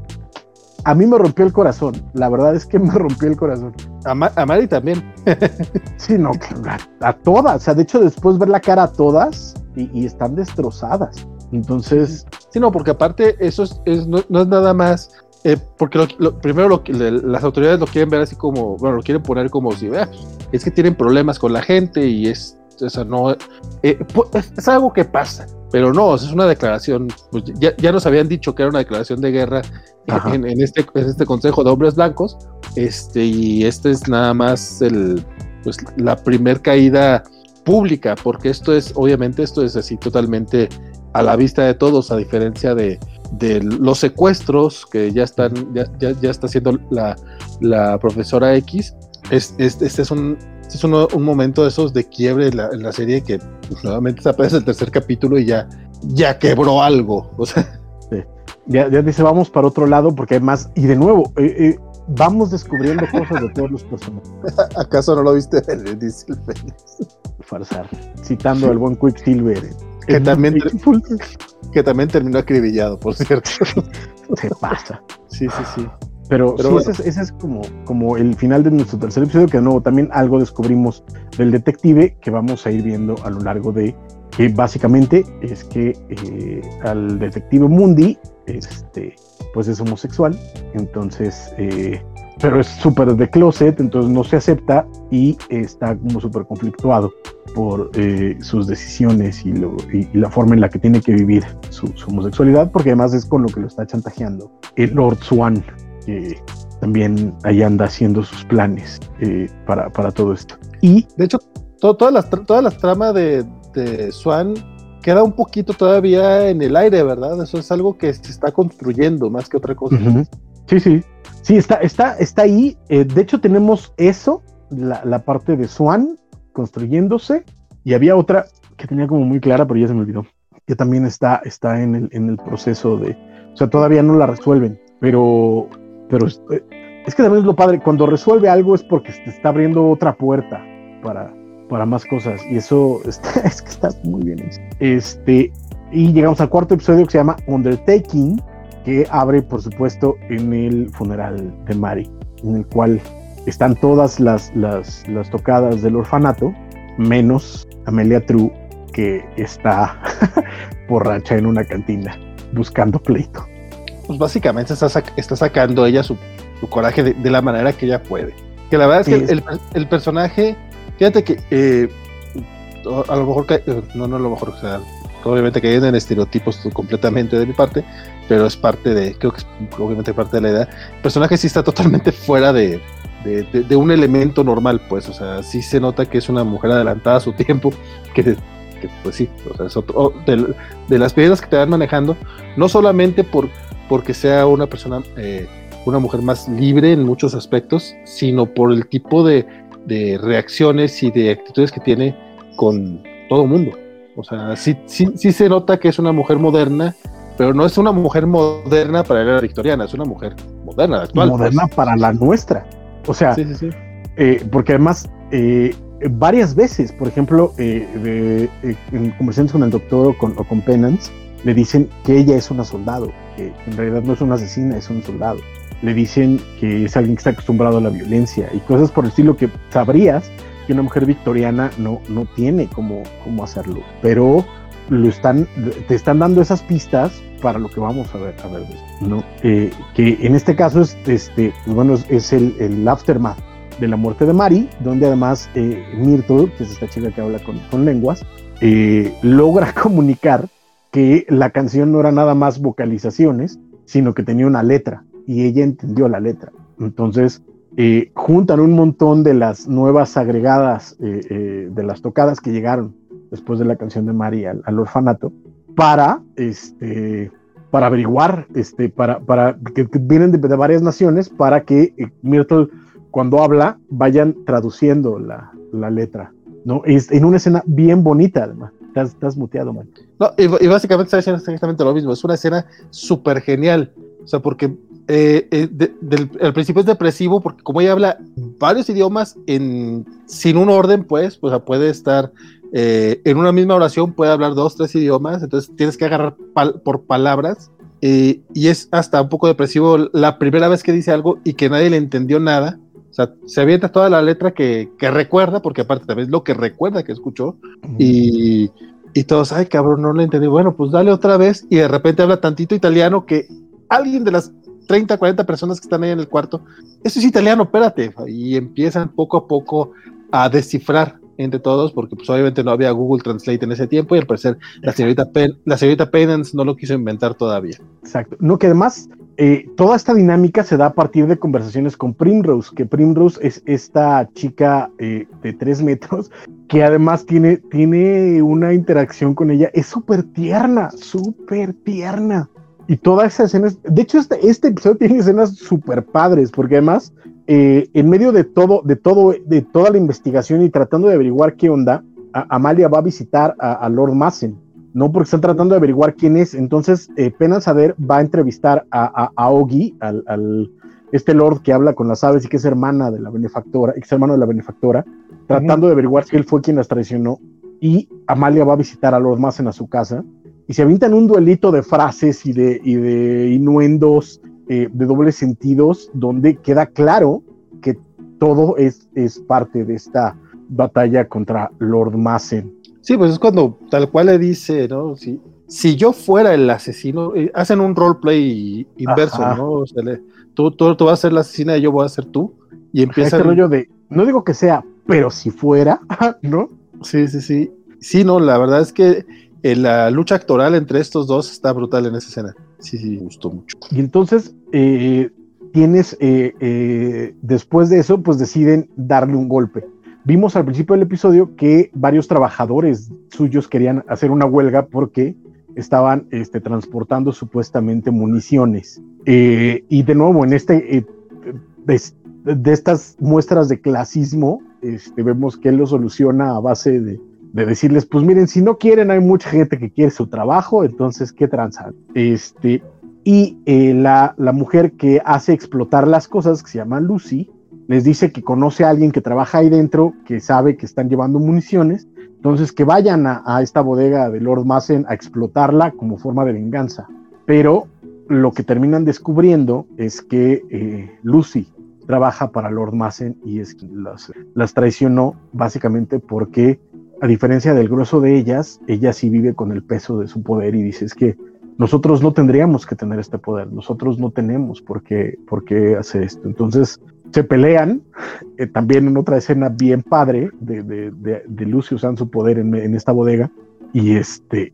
a mí me rompió el corazón. La verdad es que me rompió el corazón. A, Mari también. sí, no, a, todas. O sea, de hecho, después ver la cara a todas y, están destrozadas. Entonces. Sí, no, porque aparte, eso es, no, es nada más eh, porque lo, primero lo, las autoridades lo quieren ver así como, bueno, lo quieren poner como si, vea, es que tienen problemas con la gente y es, o no, eh, es, algo que pasa, pero no, es una declaración, pues ya, ya, nos habían dicho que era una declaración de guerra en, este, en este Consejo de Hombres Blancos, este, y este es nada más el, pues la primer caída pública, porque esto es, obviamente, esto es así totalmente a la vista de todos, a diferencia de, de los secuestros que ya están, ya, ya, está haciendo la, la profesora X. Es, este es un, es un, un, momento de esos de quiebre en la, en la serie que pues, nuevamente apenas el tercer capítulo y ya, ya quebró algo. O sea. Ya, ya dice, vamos para otro lado porque hay más. Y de nuevo, eh, eh, vamos descubriendo cosas de todos los personajes. ¿Acaso no lo viste? Dice el Farsar. Citando al buen Quicksilver. Que también, que también terminó acribillado, por cierto. Se pasa. Sí, sí, sí. Pero, sí, ese, es, como, como el final de nuestro tercer episodio, que de nuevo también algo descubrimos del detective que vamos a ir viendo a lo largo de que básicamente es que eh, al detective Mundi este, pues es homosexual, entonces, eh, pero es súper de closet, entonces no se acepta y está como súper conflictuado por eh, sus decisiones y, la forma en la que tiene que vivir su, homosexualidad, porque además es con lo que lo está chantajeando el Lord Swan, que también ahí anda haciendo sus planes eh, para, todo esto. Y de hecho, todas las toda la trama de, de Swan queda un poquito todavía en el aire, ¿verdad? Eso es algo que se está construyendo más que otra cosa. Sí, sí. Sí, está, está, está ahí. Eh, de hecho, tenemos eso, la, parte de Swan construyéndose, y había otra que tenía como muy clara, pero ya se me olvidó, que también está, está en, el, en el proceso de. O sea, todavía no la resuelven, pero, pero es, eh, es que también es lo padre, cuando resuelve algo es porque te está abriendo otra puerta para, para más cosas. Y eso está, es que está muy bien Este, y llegamos al cuarto episodio que se llama Undertaking, que abre, por supuesto, en el funeral de Mari, en el cual están todas las, las, las tocadas del orfanato, menos Amelia True, que está borracha en una cantina buscando pleito. Pues básicamente está, está sacando ella su, su coraje de, la manera que ella puede. Que la verdad es que el, el personaje Fíjate que eh, a lo mejor, eh, no, no a lo mejor, o sea, obviamente que en estereotipos completamente de mi parte, pero es parte de, creo que es obviamente parte de la idea. El personaje sí está totalmente fuera de, de, un elemento normal, pues, o sea, sí se nota que es una mujer adelantada a su tiempo, que, pues sí, o sea, es otro, de, las piedras que te van manejando, no solamente por porque sea una persona, eh, una mujer más libre en muchos aspectos, sino por el tipo de de reacciones y de actitudes que tiene con todo mundo. O sea, sí, sí, sí se nota que es una mujer moderna, pero no es una mujer moderna para la era victoriana, es una mujer moderna, actual. Moderna pues. para la nuestra. O sea, eh, porque además, eh, varias veces, por ejemplo, eh, en conversaciones con el doctor o con, o con Penance, le dicen que ella es una soldado, que en realidad no es una asesina, es un soldado le dicen que es alguien que está acostumbrado a la violencia y cosas por el estilo que sabrías que una mujer victoriana no, no tiene cómo, cómo hacerlo, pero lo están, te están dando esas pistas para lo que vamos a ver, a ver ¿no? Eh, que en este caso es, este, pues bueno, es el, el, aftermath de la muerte de Mari, donde además eh, Myrtle, que es esta chica que habla con, con lenguas, eh, logra comunicar que la canción no era nada más vocalizaciones, sino que tenía una letra y ella entendió la letra. Entonces, eh, juntan un montón de las nuevas agregadas eh, eh, de las tocadas que llegaron después de la canción de María al, orfanato para, este, para averiguar, este, para, para que, vienen de, varias naciones para que Myrtle cuando habla vayan traduciendo la, la letra. ¿no? Es en una escena bien bonita, además. Estás, estás muteado, man. No, y, y básicamente está haciendo exactamente lo mismo. Es una escena súper genial. O sea, porque eh, eh, del, al principio es depresivo porque como ella habla varios idiomas en, sin un orden, pues, pues puede estar eh, en una misma oración, puede hablar dos, tres idiomas, entonces tienes que agarrar por palabras y es hasta un poco depresivo la primera vez que dice algo y que nadie le entendió nada. Sea, se avienta toda la letra que, que recuerda, porque aparte también es lo que recuerda que escuchó, y, y todos, ay cabrón, no le entendí. Bueno, pues dale otra vez, y de repente habla tantito italiano que alguien de las 30, 40 personas que están ahí en el cuarto. Eso es italiano, espérate. Y empiezan poco a poco a descifrar entre todos, porque pues obviamente no había Google Translate en ese tiempo y al parecer la señorita, la señorita Penance no lo quiso inventar todavía. Exacto. No, que además eh, toda esta dinámica se da a partir de conversaciones con Primrose, que Primrose es esta chica eh, de tres metros que además tiene, tiene una interacción con ella, es súper tierna, súper tierna. Y todas esas escenas, de hecho este, este episodio tiene escenas súper padres, porque además eh, en medio de todo, de todo, de toda la investigación y tratando de averiguar qué onda, Amalia va a visitar a, Lord Massen, ¿no? Porque están tratando de averiguar quién es. Entonces, eh, Saber va a entrevistar a, a, Ogi, al, este Lord que habla con las aves y que es hermana de la benefactora, ex hermano de la benefactora, tratando de averiguar si él fue quien las traicionó. Y Amalia va a visitar a Lord Massen a su casa y se avientan un duelito de frases y de, y de inuendos eh, de dobles sentidos, donde queda claro que todo es, es parte de esta batalla contra Lord Massen. Sí, pues es cuando tal cual le dice, ¿no? Si, si yo fuera el asesino, eh, hacen un roleplay inverso, ¿no? O sea, tú, tú, tú, vas a ser la asesina y yo voy a ser tú. Y empieza este rollo de, no digo que sea, pero si fuera, ¿no? Sí, sí, sí. Sí, no, la verdad es que eh, la lucha actoral entre estos dos está brutal en esa escena. Sí, sí, me gustó mucho. Y entonces eh, tienes, eh, después de eso, pues deciden darle un golpe. Vimos al principio del episodio que varios trabajadores suyos querían hacer una huelga porque estaban este, transportando supuestamente municiones. y de nuevo, en este, de, estas muestras de clasismo, este, vemos que lo soluciona a base de, de decirles, pues miren, si no quieren, hay mucha gente que quiere su trabajo, entonces, ¿qué tranza? Este, y eh, la, la, mujer que hace explotar las cosas, que se llama Lucy, les dice que conoce a alguien que trabaja ahí dentro, que sabe que están llevando municiones, entonces que vayan a, esta bodega de Lord Massen a explotarla como forma de venganza. Pero lo que terminan descubriendo es que eh, Lucy trabaja para Lord Massen y es las, las traicionó básicamente porque a diferencia del grueso de ellas, ella sí vive con el peso de su poder y dice, es que nosotros no tendríamos que tener este poder, nosotros no tenemos por qué, por qué hacer esto. Entonces se pelean, eh, también en otra escena bien padre de, de, de, Lucy usando su poder en, en, esta bodega, y este,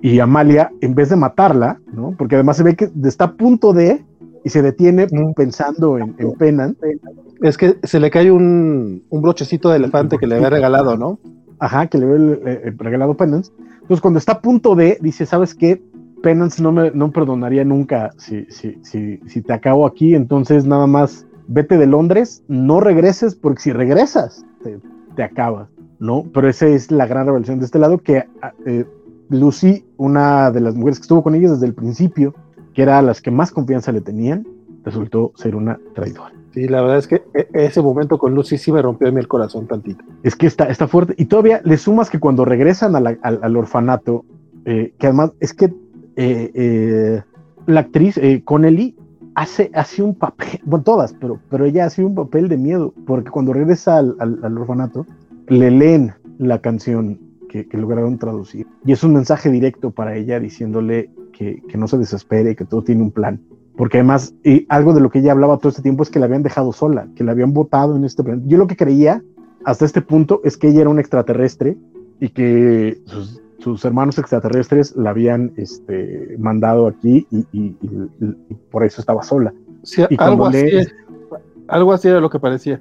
y Amalia, en vez de matarla, ¿no? Porque además se ve que está a punto de, y se detiene pensando en, en Penan. Es que se le cae un, un brochecito de elefante que le había regalado, ¿no? Ajá, que le ve el, regalado Penance. Entonces, cuando está a punto de, dice, ¿sabes qué? Penance no me no perdonaría nunca si, si, si, si te acabo aquí, entonces nada más vete de Londres, no regreses, porque si regresas, te, te acabas, ¿no? Pero esa es la gran revelación de este lado, que ah, eh, Lucy, una de las mujeres que estuvo con ellos desde el principio, que era a las que más confianza le tenían, resultó ser una traidora. Sí, la verdad es que e, ese momento con Lucy sí me rompió a mí el corazón tantito. Es que está, está fuerte. Y todavía le sumas que cuando regresan al, orfanato, eh, que además es que eh, eh, la actriz Connelly hace, hace un papel, bueno, todas, pero, pero ella hace un papel de miedo, porque cuando regresa al, orfanato, le leen la canción que, lograron traducir. Y es un mensaje directo para ella diciéndole que, que no se desespere, que todo tiene un plan porque además y algo de lo que ella hablaba todo este tiempo es que la habían dejado sola, que la habían votado en este planeta. Yo lo que creía hasta este punto es que ella era un extraterrestre y que sus, hermanos extraterrestres la habían este, mandado aquí y, por eso estaba sola. algo, así algo así era lo que parecía.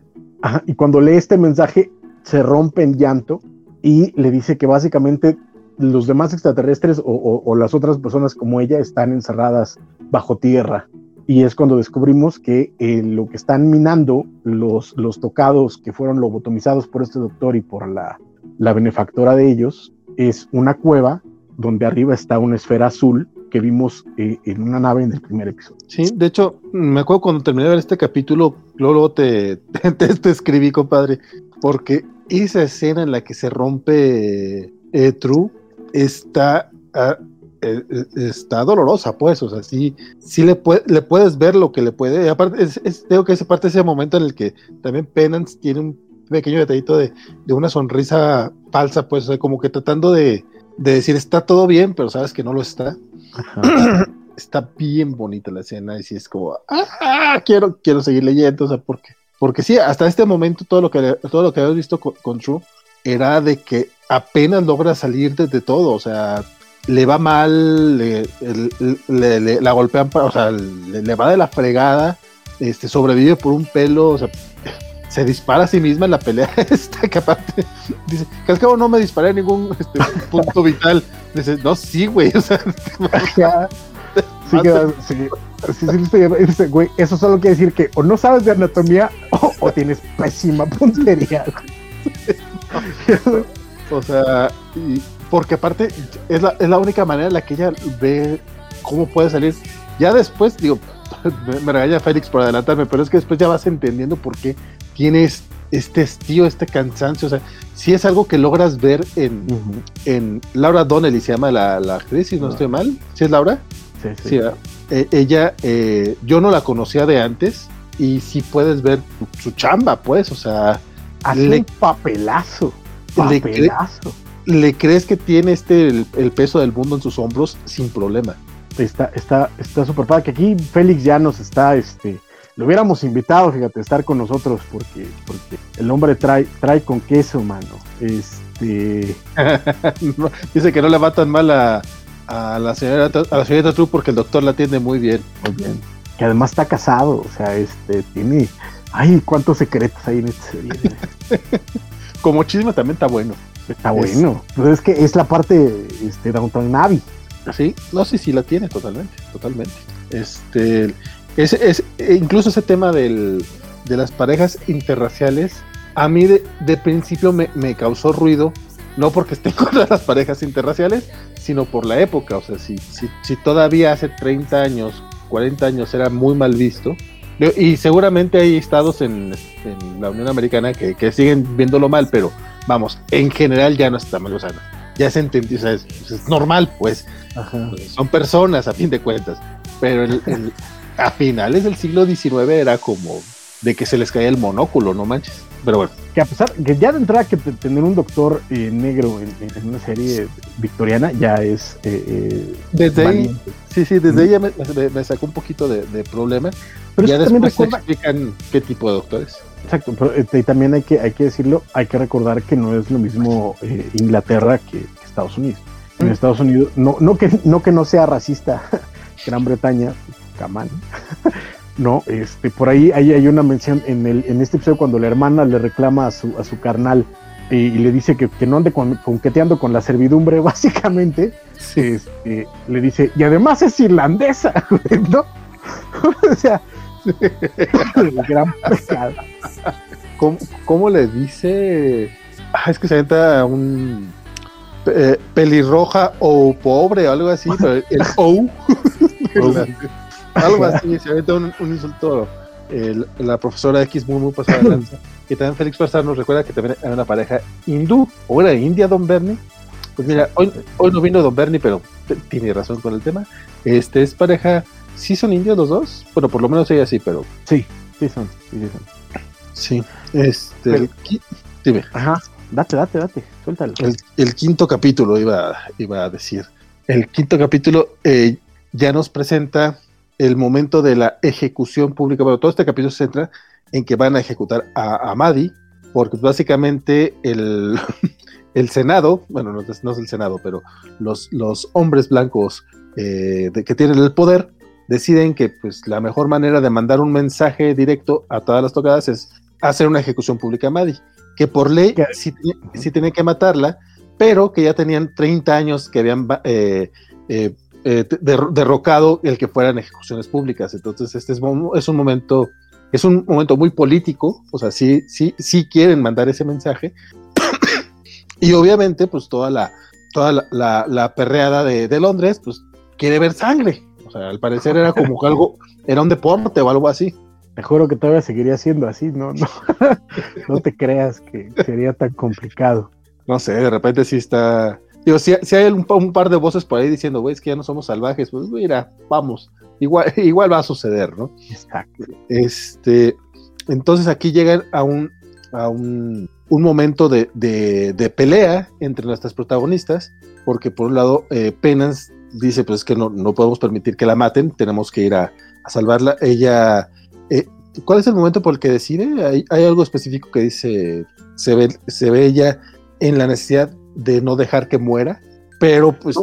y cuando lee este mensaje se rompe en llanto y le dice que básicamente los demás extraterrestres o, las otras personas como ella están encerradas bajo tierra. Y es cuando descubrimos que eh, lo que están minando los, los tocados que fueron lobotomizados por este doctor y por la, la benefactora de ellos es una cueva donde arriba está una esfera azul que vimos eh, en una nave en el primer episodio. Sí, de hecho, me acuerdo cuando terminé de ver este capítulo, luego te, te, escribí, compadre, porque esa escena en la que se rompe eh, True está, ah, eh, eh, está dolorosa, pues, o sea, sí, sí le, le puedes ver lo que le puede. aparte, es, tengo que esa parte ese momento en el que también Penance tiene un pequeño detallito de, una sonrisa falsa, pues, como que tratando de, decir está todo bien, pero sabes que no lo está. está bien bonita la escena y si es como, ah, quiero, quiero seguir leyendo, o sea, porque, porque sí, hasta este momento todo lo que, todo lo que habías visto con True era de que apenas logra salir de, todo, o sea, le va mal, le, la golpean, o sea, le, va de la fregada, este, sobrevive por un pelo, o sea, se dispara a sí misma en la pelea esta que aparte dice que al cabo no me disparé en ningún este, punto vital dice no sí güey o sea sí, sí, sí, sí, güey, eso solo quiere decir que o no sabes de anatomía o, tienes pésima puntería o sea porque aparte es la, es la única manera en la que ella ve cómo puede salir. Ya después digo me, me regaña Félix por adelantarme pero es que después ya vas entendiendo por qué tienes este estío, este cansancio, o sea, si es algo que logras ver en, en Laura Donnelly, se llama la, actriz, si no, estoy mal, ¿sí es Laura? Sí, sí. Eh, ella, eh, yo no la conocía de antes y si puedes ver su chamba, pues, o sea... Hace un papelazo, papelazo. Le, crees que tiene este el, peso del mundo en sus hombros sin problema. Está, está, está súper padre, que aquí Félix ya nos está, este lo hubiéramos invitado, fíjate, a estar con nosotros, porque, porque el hombre trae, trae con queso, mano. Este. dice que no le va tan mal a, la señora a la señorita True porque el doctor la atiende muy bien. Muy bien. Que además está casado, o sea, este, tiene. Ay, cuántos secretos hay en esta serie. Como chisme también está bueno. Está bueno. Pues es que es la parte este, Downtown Navi. Sí, no, sí, sí la tiene totalmente, totalmente. Este, es, es, e incluso ese tema del, de las parejas interraciales, a mí de, principio me, causó ruido, no porque esté contra las parejas interraciales, sino por la época. O sea, si, si, si todavía hace 30 años, 40 años era muy mal visto, y seguramente hay estados en, la Unión Americana que, siguen viéndolo mal, pero vamos, en general ya no está mal, o sea, ya se entendió, o sea, es, normal, pues, son personas a fin de cuentas, pero el, a finales del siglo XIX era como de que se les caía el monóculo, no manches. Pero bueno. Que a pesar que ya de entrada que tener un doctor eh, negro en, una serie victoriana ya es. Eh, eh, desde ahí, sí, sí, desde ahí me, me, sacó un poquito de, problema. Pero ya después se explican qué tipo de doctores. Exacto, pero también hay que, hay que decirlo, hay que recordar que no es lo mismo Inglaterra que, Estados Unidos. En mm. Estados Unidos, no, no, que, no que no sea racista Gran Bretaña, Camán. no, este, por ahí hay, hay una mención en, el, en este episodio cuando la hermana le reclama a su, a su carnal y, le dice que, no ande con, conqueteando con la servidumbre, básicamente. Este, le dice, y además es irlandesa, ¿no? o sea, gran pecado. ¿Cómo, le dice? Ah, es que se entra un eh, pelirroja o pobre o algo así, pero el O. Algo así, se aventa un, un insulto la profesora X muy muy pasada de lanza. Y también Félix Farsar nos recuerda que también era una pareja hindú, o era india Don Bernie. Pues mira, hoy, hoy no vino Don Bernie, pero tiene razón con el tema. Este es pareja, ¿sí son indios los dos? Bueno, por lo menos ella sí, pero. Sí, sí son, sí, sí son. Sí, este. dime. Ajá, date, date, date, suéltalo. El, quinto capítulo iba, iba a decir. El quinto capítulo eh, ya nos presenta el momento de la ejecución pública. Bueno, todo este capítulo se centra en que van a ejecutar a, a Madi, porque básicamente el, el Senado, bueno, no, es el Senado, pero los, los hombres blancos eh, de, que tienen el poder deciden que pues, la mejor manera de mandar un mensaje directo a todas las tocadas es hacer una ejecución pública a Madi, que por ley sí, sí tienen que matarla, pero que ya tenían 30 años que habían eh, eh, eh, derrocado el que fueran ejecuciones públicas. Entonces, este es, es, un momento, es un momento muy político, o sea, sí, sí, sí quieren mandar ese mensaje. y obviamente, pues toda la, toda la, la, perreada de, de, Londres, pues quiere ver sangre. O sea, al parecer era como algo, era un deporte o algo así. Te juro que todavía seguiría siendo así, no, no, no te creas que sería tan complicado. No sé, de repente sí está, Digo, si, si hay un, par de voces por ahí diciendo, güey, es que ya no somos salvajes, pues mira, vamos, igual, igual va a suceder, ¿no? Exacto. Este, entonces aquí llegan a un, a un, un momento de, de, pelea entre nuestras protagonistas, porque por un lado, eh, Penance dice, pues es que no, no podemos permitir que la maten, tenemos que ir a, a salvarla. Ella, eh, ¿cuál es el momento por el que decide? ¿Hay, hay algo específico que dice, se ve, se ve ella en la necesidad de no dejar que muera. pero pues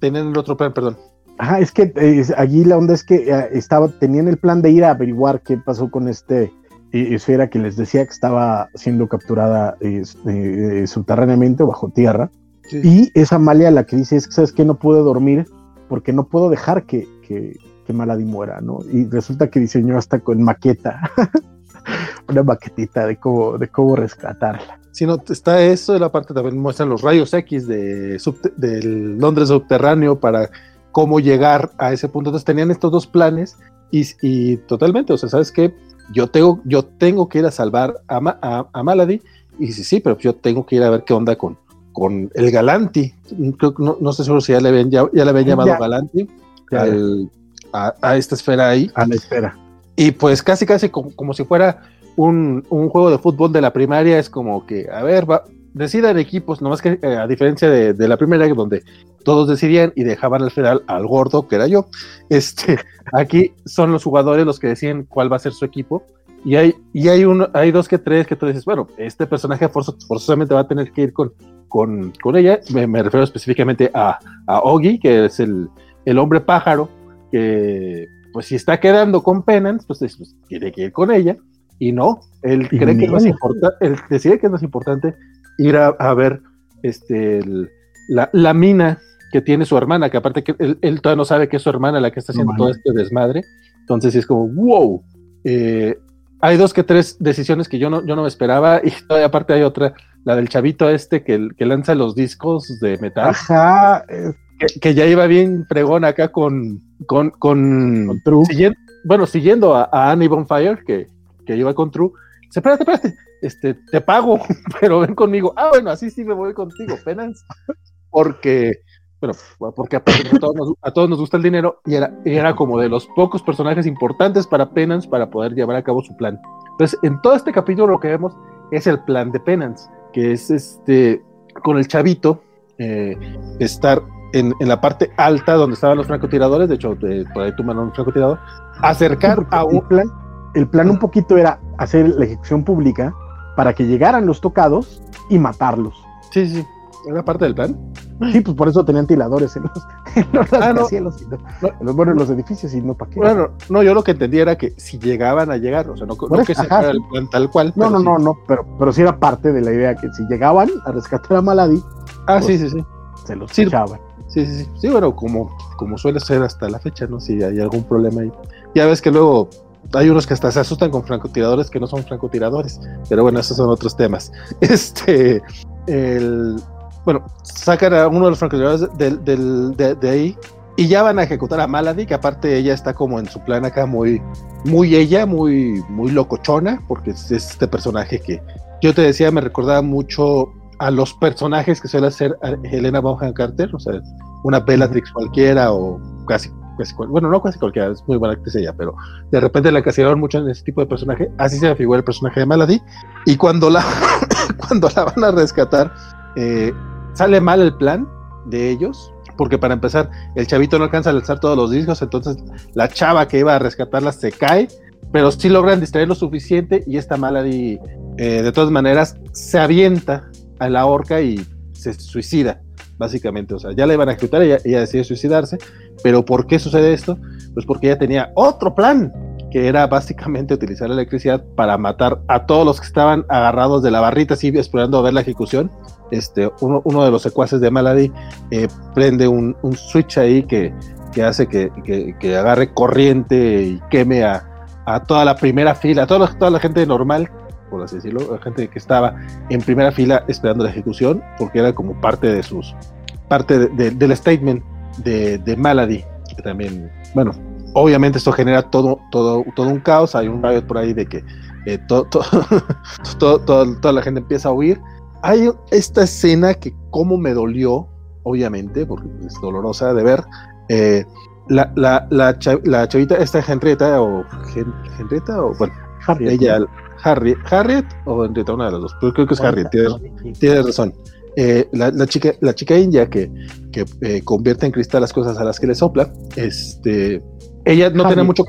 tenían el otro plan, perdón. Ajá, es que allí la onda es que eh, estaba, tenían el plan de ir a averiguar qué pasó con este eh, esfera que les decía que estaba siendo capturada este, subterráneamente o bajo tierra. Y esa Amalia la que dice es que, ¿sabes que No puedo dormir porque no puedo dejar que, que, que Maladi muera, ¿no? Y resulta que diseñó hasta con maqueta, una maquetita de cómo, de cómo rescatarla. Si no, está eso, de la parte también muestran los rayos X de del Londres subterráneo para cómo llegar a ese punto. Entonces tenían estos dos planes y, y totalmente, o sea, ¿sabes qué? Yo tengo, yo tengo que ir a salvar a, a, a Malady y sí, sí, pero yo tengo que ir a ver qué onda con, con el Galanti. no, no sé seguro si ya le habían, ya, le habían llamado Galanti a, esta esfera ahí. A la esfera. Y pues casi, casi como, si fuera un, juego de fútbol de la primaria, es como que, a ver, va, decidan equipos, nomás que eh, a diferencia de, la primera, donde todos decidían y dejaban al final al gordo, que era yo, este, aquí son los jugadores los que deciden cuál va a ser su equipo. Y hay, y hay, uno, hay dos que tres que tú dices, bueno, este personaje forzosamente va a tener que ir con, con, con ella. Me, refiero específicamente a, a Ogi, que es el, el hombre pájaro, que pues si está quedando con Penance, pues, pues tiene que ir con ella. Y no, él cree que no es importante, él decide que no es importante ir a, ver este, la, la, mina que tiene su hermana, que aparte que él, todavía no sabe que es su hermana la que está haciendo todo este desmadre. Entonces es como, wow. Eh, hay dos que tres decisiones que yo no, yo no me esperaba y todavía aparte hay otra, la del chavito este que, que lanza los discos de metal. Ajá. Que, ya iba bien fregón acá con, con, con, True. bueno, siguiendo a, Annie Bonfire, que, que iba con True. Dice, espérate, espérate, este, te pago, pero ven conmigo. Ah, bueno, así sí me voy contigo, Penance. Porque bueno, porque a todos, nos, gusta el dinero y era, era como de los pocos personajes importantes para Penance para poder llevar a cabo su plan. Entonces, en todo este capítulo lo que vemos es el plan de Penance, que es este, con el chavito, eh, estar en, la parte alta donde estaban los francotiradores, de hecho, por ahí toman un francotirador, acercar a un... plan, el plan un poquito era hacer la ejecución pública para que llegaran los tocados y matarlos. Sí, sí. ¿Era parte del plan? Sí, pues por eso tenían tiladores en los, en los ah, no. bueno, en los edificios y no para qué. Bueno, no, yo lo que entendía era que si llegaban a llegar, o sea, no, que se fuera el plan tal cual. No, no, no, no, pero, pero sí era parte de la idea que si llegaban a rescatar a Maladi, ah, sí, pues sí, sí. Se los sí, echaban. Sí, sí, sí. Sí, bueno, como, como suele ser hasta la fecha, ¿no? Si hay algún problema ahí. Ya ves que luego hay unos que hasta se asustan con francotiradores que no son francotiradores, pero bueno, esos son otros temas. Este, bueno, sacan a uno de los francotiradores de, ahí y ya van a ejecutar a Malady, que aparte ella está como en su plan acá muy, muy ella, muy, muy locochona, porque es este personaje que yo te decía, me recordaba mucho a los personajes que suele hacer Helena Bonham Carter, o sea, una Bellatrix cualquiera o casi, bueno, no casi cualquiera, es muy buena actriz ella, pero de repente la encasillaron mucho en ese tipo de personaje, así se figura el personaje de Malady, y cuando la, cuando la van a rescatar, eh, sale mal el plan de ellos, porque para empezar, el chavito no alcanza a lanzar todos los discos, entonces la chava que iba a rescatarla se cae, pero sí logran distraer lo suficiente y esta mala eh, de todas maneras se avienta a la horca y se suicida, básicamente. O sea, ya la iban a ejecutar, ella, ella decide suicidarse, pero ¿por qué sucede esto? Pues porque ella tenía otro plan, que era básicamente utilizar la electricidad para matar a todos los que estaban agarrados de la barrita, así esperando a ver la ejecución, este, uno, uno de los secuaces de Malady eh, prende un, un, switch ahí que, que hace que, que, agarre corriente y queme a, a, toda la primera fila, a toda toda la gente normal, por así decirlo, la gente que estaba en primera fila esperando la ejecución, porque era como parte de sus, parte de, del statement de, de Malady, que también, bueno, obviamente esto genera todo, todo, todo un caos, hay un riot por ahí de que eh, todo, todo, toda la gente empieza a huir, hay esta escena que como me dolió, obviamente, porque es dolorosa de ver, eh, la, la, la, chavita, esta Henrietta, o Henrietta, o bueno, Harriet, ella, Harriet, Harriet o Henrietta, una de las dos, pero creo que es Harriet, tienes, razón. Eh, la, chica, la chica india que, que eh, convierte en cristal las cosas a las que le sopla, este, ella no tiene mucho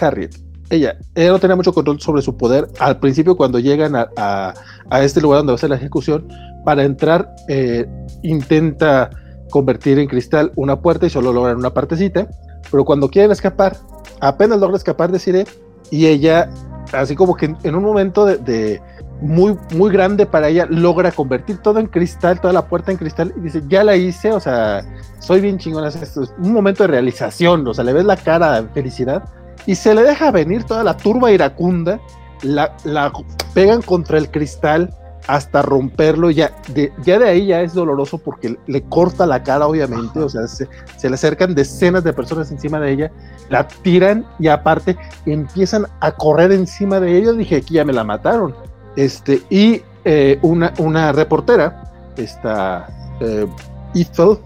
Harriet, ella, ella no tenía mucho control sobre su poder al principio cuando llegan a, a, este lugar donde va a ser la ejecución. Para entrar, eh, intenta convertir en cristal una puerta y solo logran una partecita, pero cuando quieren escapar, apenas logra escapar de y ella, así como que en un momento de, muy, muy grande para ella, logra convertir todo en cristal, toda la puerta en cristal y dice, ya la hice, o sea, soy bien chingona, es un momento de realización, o sea, le ves la cara de felicidad y se le deja venir toda la turba iracunda, la, la pegan contra el cristal hasta romperlo, ya de, ya de ahí ya es doloroso porque le corta la cara, obviamente, o sea, se, le acercan decenas de personas encima de ella, la tiran y aparte empiezan a correr encima de ella, dije, aquí ya me la mataron. Este, y eh, una, una reportera, esta eh, Ethel,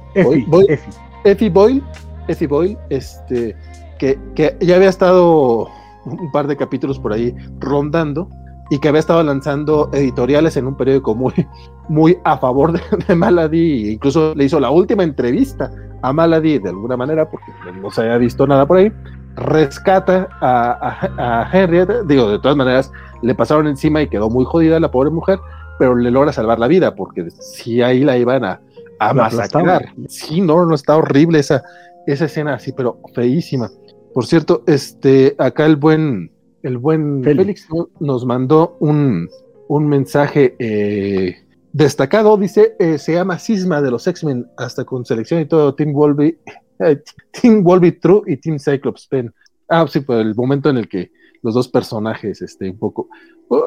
Effie Boyle, Effie Boyle, este, que, que ya había estado un par de capítulos por ahí rondando, y que había estado lanzando editoriales en un periódico muy, muy a favor de, de Malady, incluso le hizo la última entrevista a Malady de alguna manera, porque no se había visto nada por ahí, rescata a, a, Henrietta, digo, de todas maneras, le pasaron encima y quedó muy jodida la pobre mujer, pero le logra salvar la vida, porque si ahí la iban a, a masacrar. Sí, no, no, está horrible esa, esa escena así, pero feísima. Por cierto, este, acá el buen el buen Félix, nos mandó un, mensaje eh, destacado. Dice: eh, se llama Cisma de los X-Men, hasta con selección y todo. Team Wolby, eh, Team Wolby True y Team Cyclops Pen. Ah, sí, pues el momento en el que los dos personajes, este, un poco. Oh,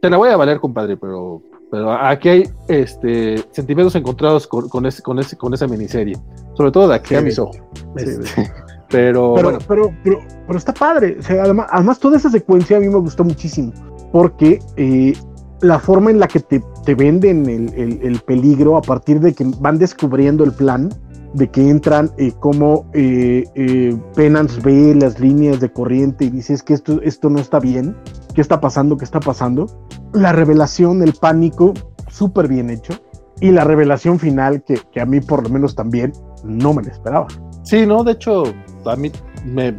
te la voy a valer, compadre, pero, pero aquí hay este, sentimientos encontrados con, con, ese, con, ese, con esa miniserie. Sobre todo de aquí a mis ojos. Este, pero, pero, pero, pero, está padre. además, además, toda esa secuencia a mí me gustó muchísimo. Porque eh, la forma en la que te, te venden el, el, peligro a partir de que van descubriendo el plan, de que entran, eh, como eh, eh, Penance ve las líneas de corriente y dices que esto, esto no está bien, qué está pasando, qué está pasando. La revelación, el pánico, súper bien hecho. Y la revelación final, que, que a mí por lo menos también no me la esperaba. Sí, no, de hecho, a mí me,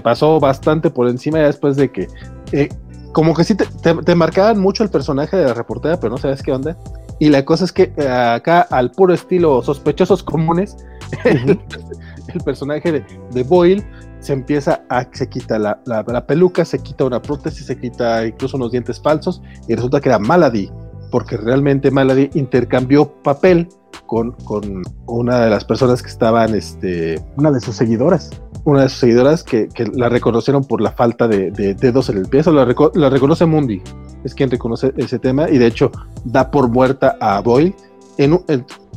pasó bastante por encima después de que, eh, como que sí te, marcaban mucho el personaje de la reportera, pero no sabes qué onda. Y la cosa es que eh, acá, al puro estilo sospechosos comunes, el, personaje de, de, Boyle se empieza a, se quita la, peluca, se quita una prótesis, se quita incluso unos dientes falsos, y resulta que era Malady, porque realmente Malady intercambió papel con, con una de las personas que estaban, este... Una de sus seguidoras una de sus seguidoras que, la reconocieron por la falta de, dedos en el pie. Eso la, reconoce Mundi, es quien reconoce ese tema y de hecho da por muerta a Boyle. En,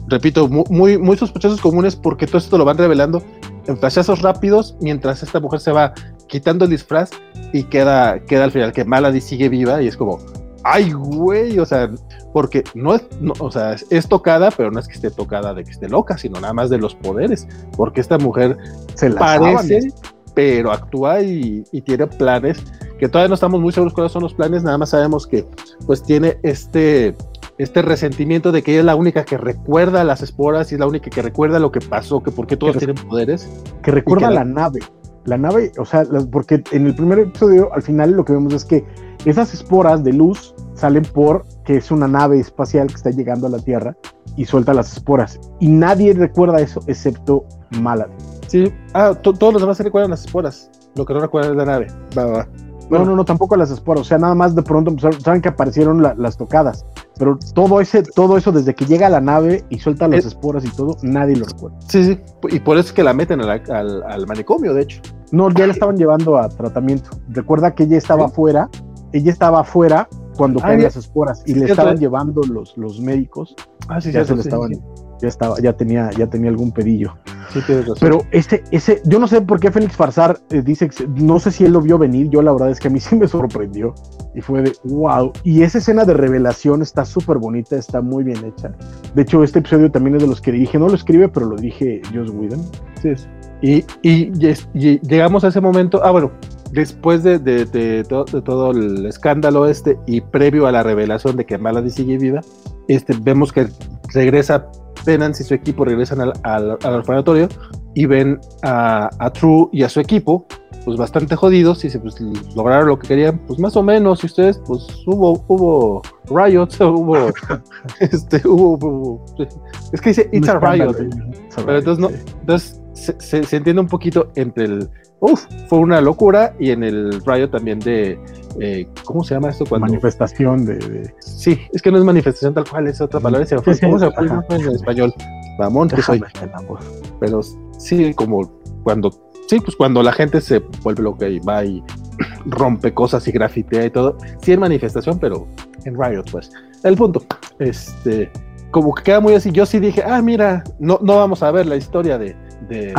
repito, muy, muy sospechosos comunes porque todo esto lo van revelando en flashazos rápidos mientras esta mujer se va quitando el disfraz y queda, queda al final que Malady sigue viva y es como, ay, güey, o sea, porque no es, o sea, es tocada, pero no es que esté tocada de que esté loca, sino nada más de los poderes, porque esta mujer se la parece, pero actúa y, tiene planes que todavía no estamos muy seguros cuáles son los planes, nada más sabemos que pues tiene este este resentimiento de que ella es la única que recuerda las esporas y es la única que recuerda lo que pasó, que por qué todos tienen poderes. Que recuerda la nave. La nave, o sea, porque en el primer episodio, al final lo que vemos es que esas esporas de luz salen por que es una nave espacial que está llegando a la Tierra y suelta las esporas. Y nadie recuerda eso excepto Malad. Sí, ah, todos los demás se recuerdan las esporas. Lo que no recuerdan es la nave. Va, va. No, no, no, tampoco las esporas. O sea, nada más de pronto saben que aparecieron las tocadas. Pero todo ese, todo eso desde que llega a la nave y suelta las esporas y todo, nadie lo recuerda. Sí, sí. Y por eso es que la meten al, manicomio, de hecho. No, ya la estaban llevando a tratamiento. Recuerda que ella estaba afuera. Ella estaba afuera cuando ah, caen las esporas y le estaban llevando los, los médicos. Ah, sí, ya se estaban, ya estaba, ya tenía, ya tenía algún pedillo. Sí, Pero ese, ese, yo no sé por qué Félix Farsar eh, dice, no sé si él lo vio venir, yo la verdad es que a mí sí me sorprendió y fue de wow. Y esa escena de revelación está súper bonita, está muy bien hecha. De hecho, este episodio también es de los que dirige, no lo escribe, pero lo dije Joss Whedon. Sí, y, y, y, llegamos a ese momento, ah, bueno, después de, todo el escándalo este y previo a la revelación de que Malady sigue viva, este, vemos que regresa Penance y su equipo regresan al, al, orfanatorio y ven a, True y a su equipo pues bastante jodidos y se pues lograron lo que querían, pues más o menos, y ustedes pues hubo, hubo riots, hubo, este, hubo, es que dice it's a riot, pero entonces no, entonces se, se, entiende un poquito entre el, uff, fue una locura y en el riot también de, eh, ¿cómo se llama esto? Cuando... Manifestación de, Sí, es que no es manifestación tal cual, es otra palabra, ¿cómo se llama en español? Mamón, que soy. Pero sí, como cuando sí, pues cuando la gente se vuelve loca y va y rompe cosas y grafitea y todo, sí en manifestación, pero en Riot, pues. El punto, este, como que queda muy así, yo sí dije, ah, mira, no, no vamos a ver la historia de, de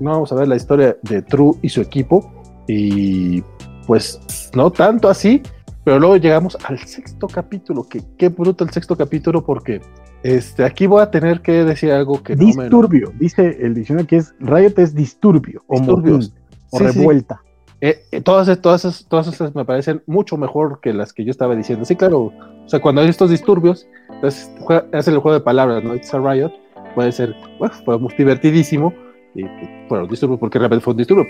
no vamos a ver la historia de True y su equipo, y pues no tanto así, pero luego llegamos al sexto capítulo, que qué bruto el sexto capítulo porque este, aquí voy a tener que decir algo que disturbio, dice el diccionario que es Riot es disturbio o, o revuelta. Eh, eh, todas, todas, esas, todas esas me parecen mucho mejor que las que yo estaba diciendo. Sí, claro, o sea, cuando hay estos disturbios, entonces hacen el juego de palabras, ¿no? It's a riot, puede ser, bueno, fue divertidísimo, y, bueno, disturbios, porque realmente fue un disturbio,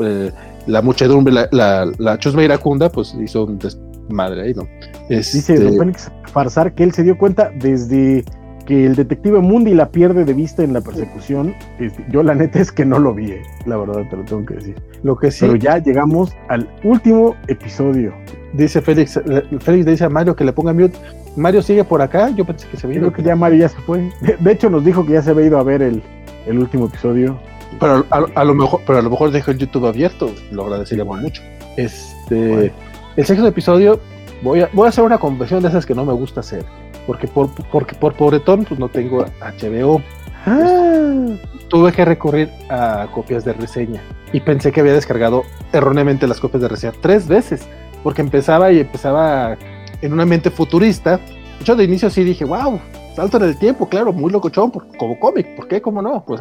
eh, la muchedumbre, la, la, la chusma iracunda, pues hizo un desmadre ahí, ¿no? Dice Don este Félix Farsar que él se dio cuenta desde que el detective Mundi la pierde de vista en la persecución. Este, yo la neta es que no lo vi, eh, la verdad te lo tengo que decir. Lo que sí. Pero ya llegamos al último episodio. Dice Félix, eh, Félix dice a Mario que le ponga mute. Mario sigue por acá, yo pensé que se había ido. Creo que ya Mario ya se fue. De, hecho nos dijo que ya se había ido a ver el, el último episodio. Pero a, lo mejor, pero a lo mejor dejó el YouTube abierto, lo agradeceríamos mucho. Este, el sexto episodio voy a, voy a hacer una confesión de esas que no me gusta hacer. Porque por, porque por pobretón pues no tengo HBO. Ah. Tuve que recurrir a copias de reseña. Y pensé que había descargado erróneamente las copias de reseña tres veces. Porque empezaba y empezaba en un ambiente futurista. Yo de inicio sí dije, wow, salto en el tiempo, claro, muy locochón, como cómic, ¿por qué? ¿Cómo no? Pues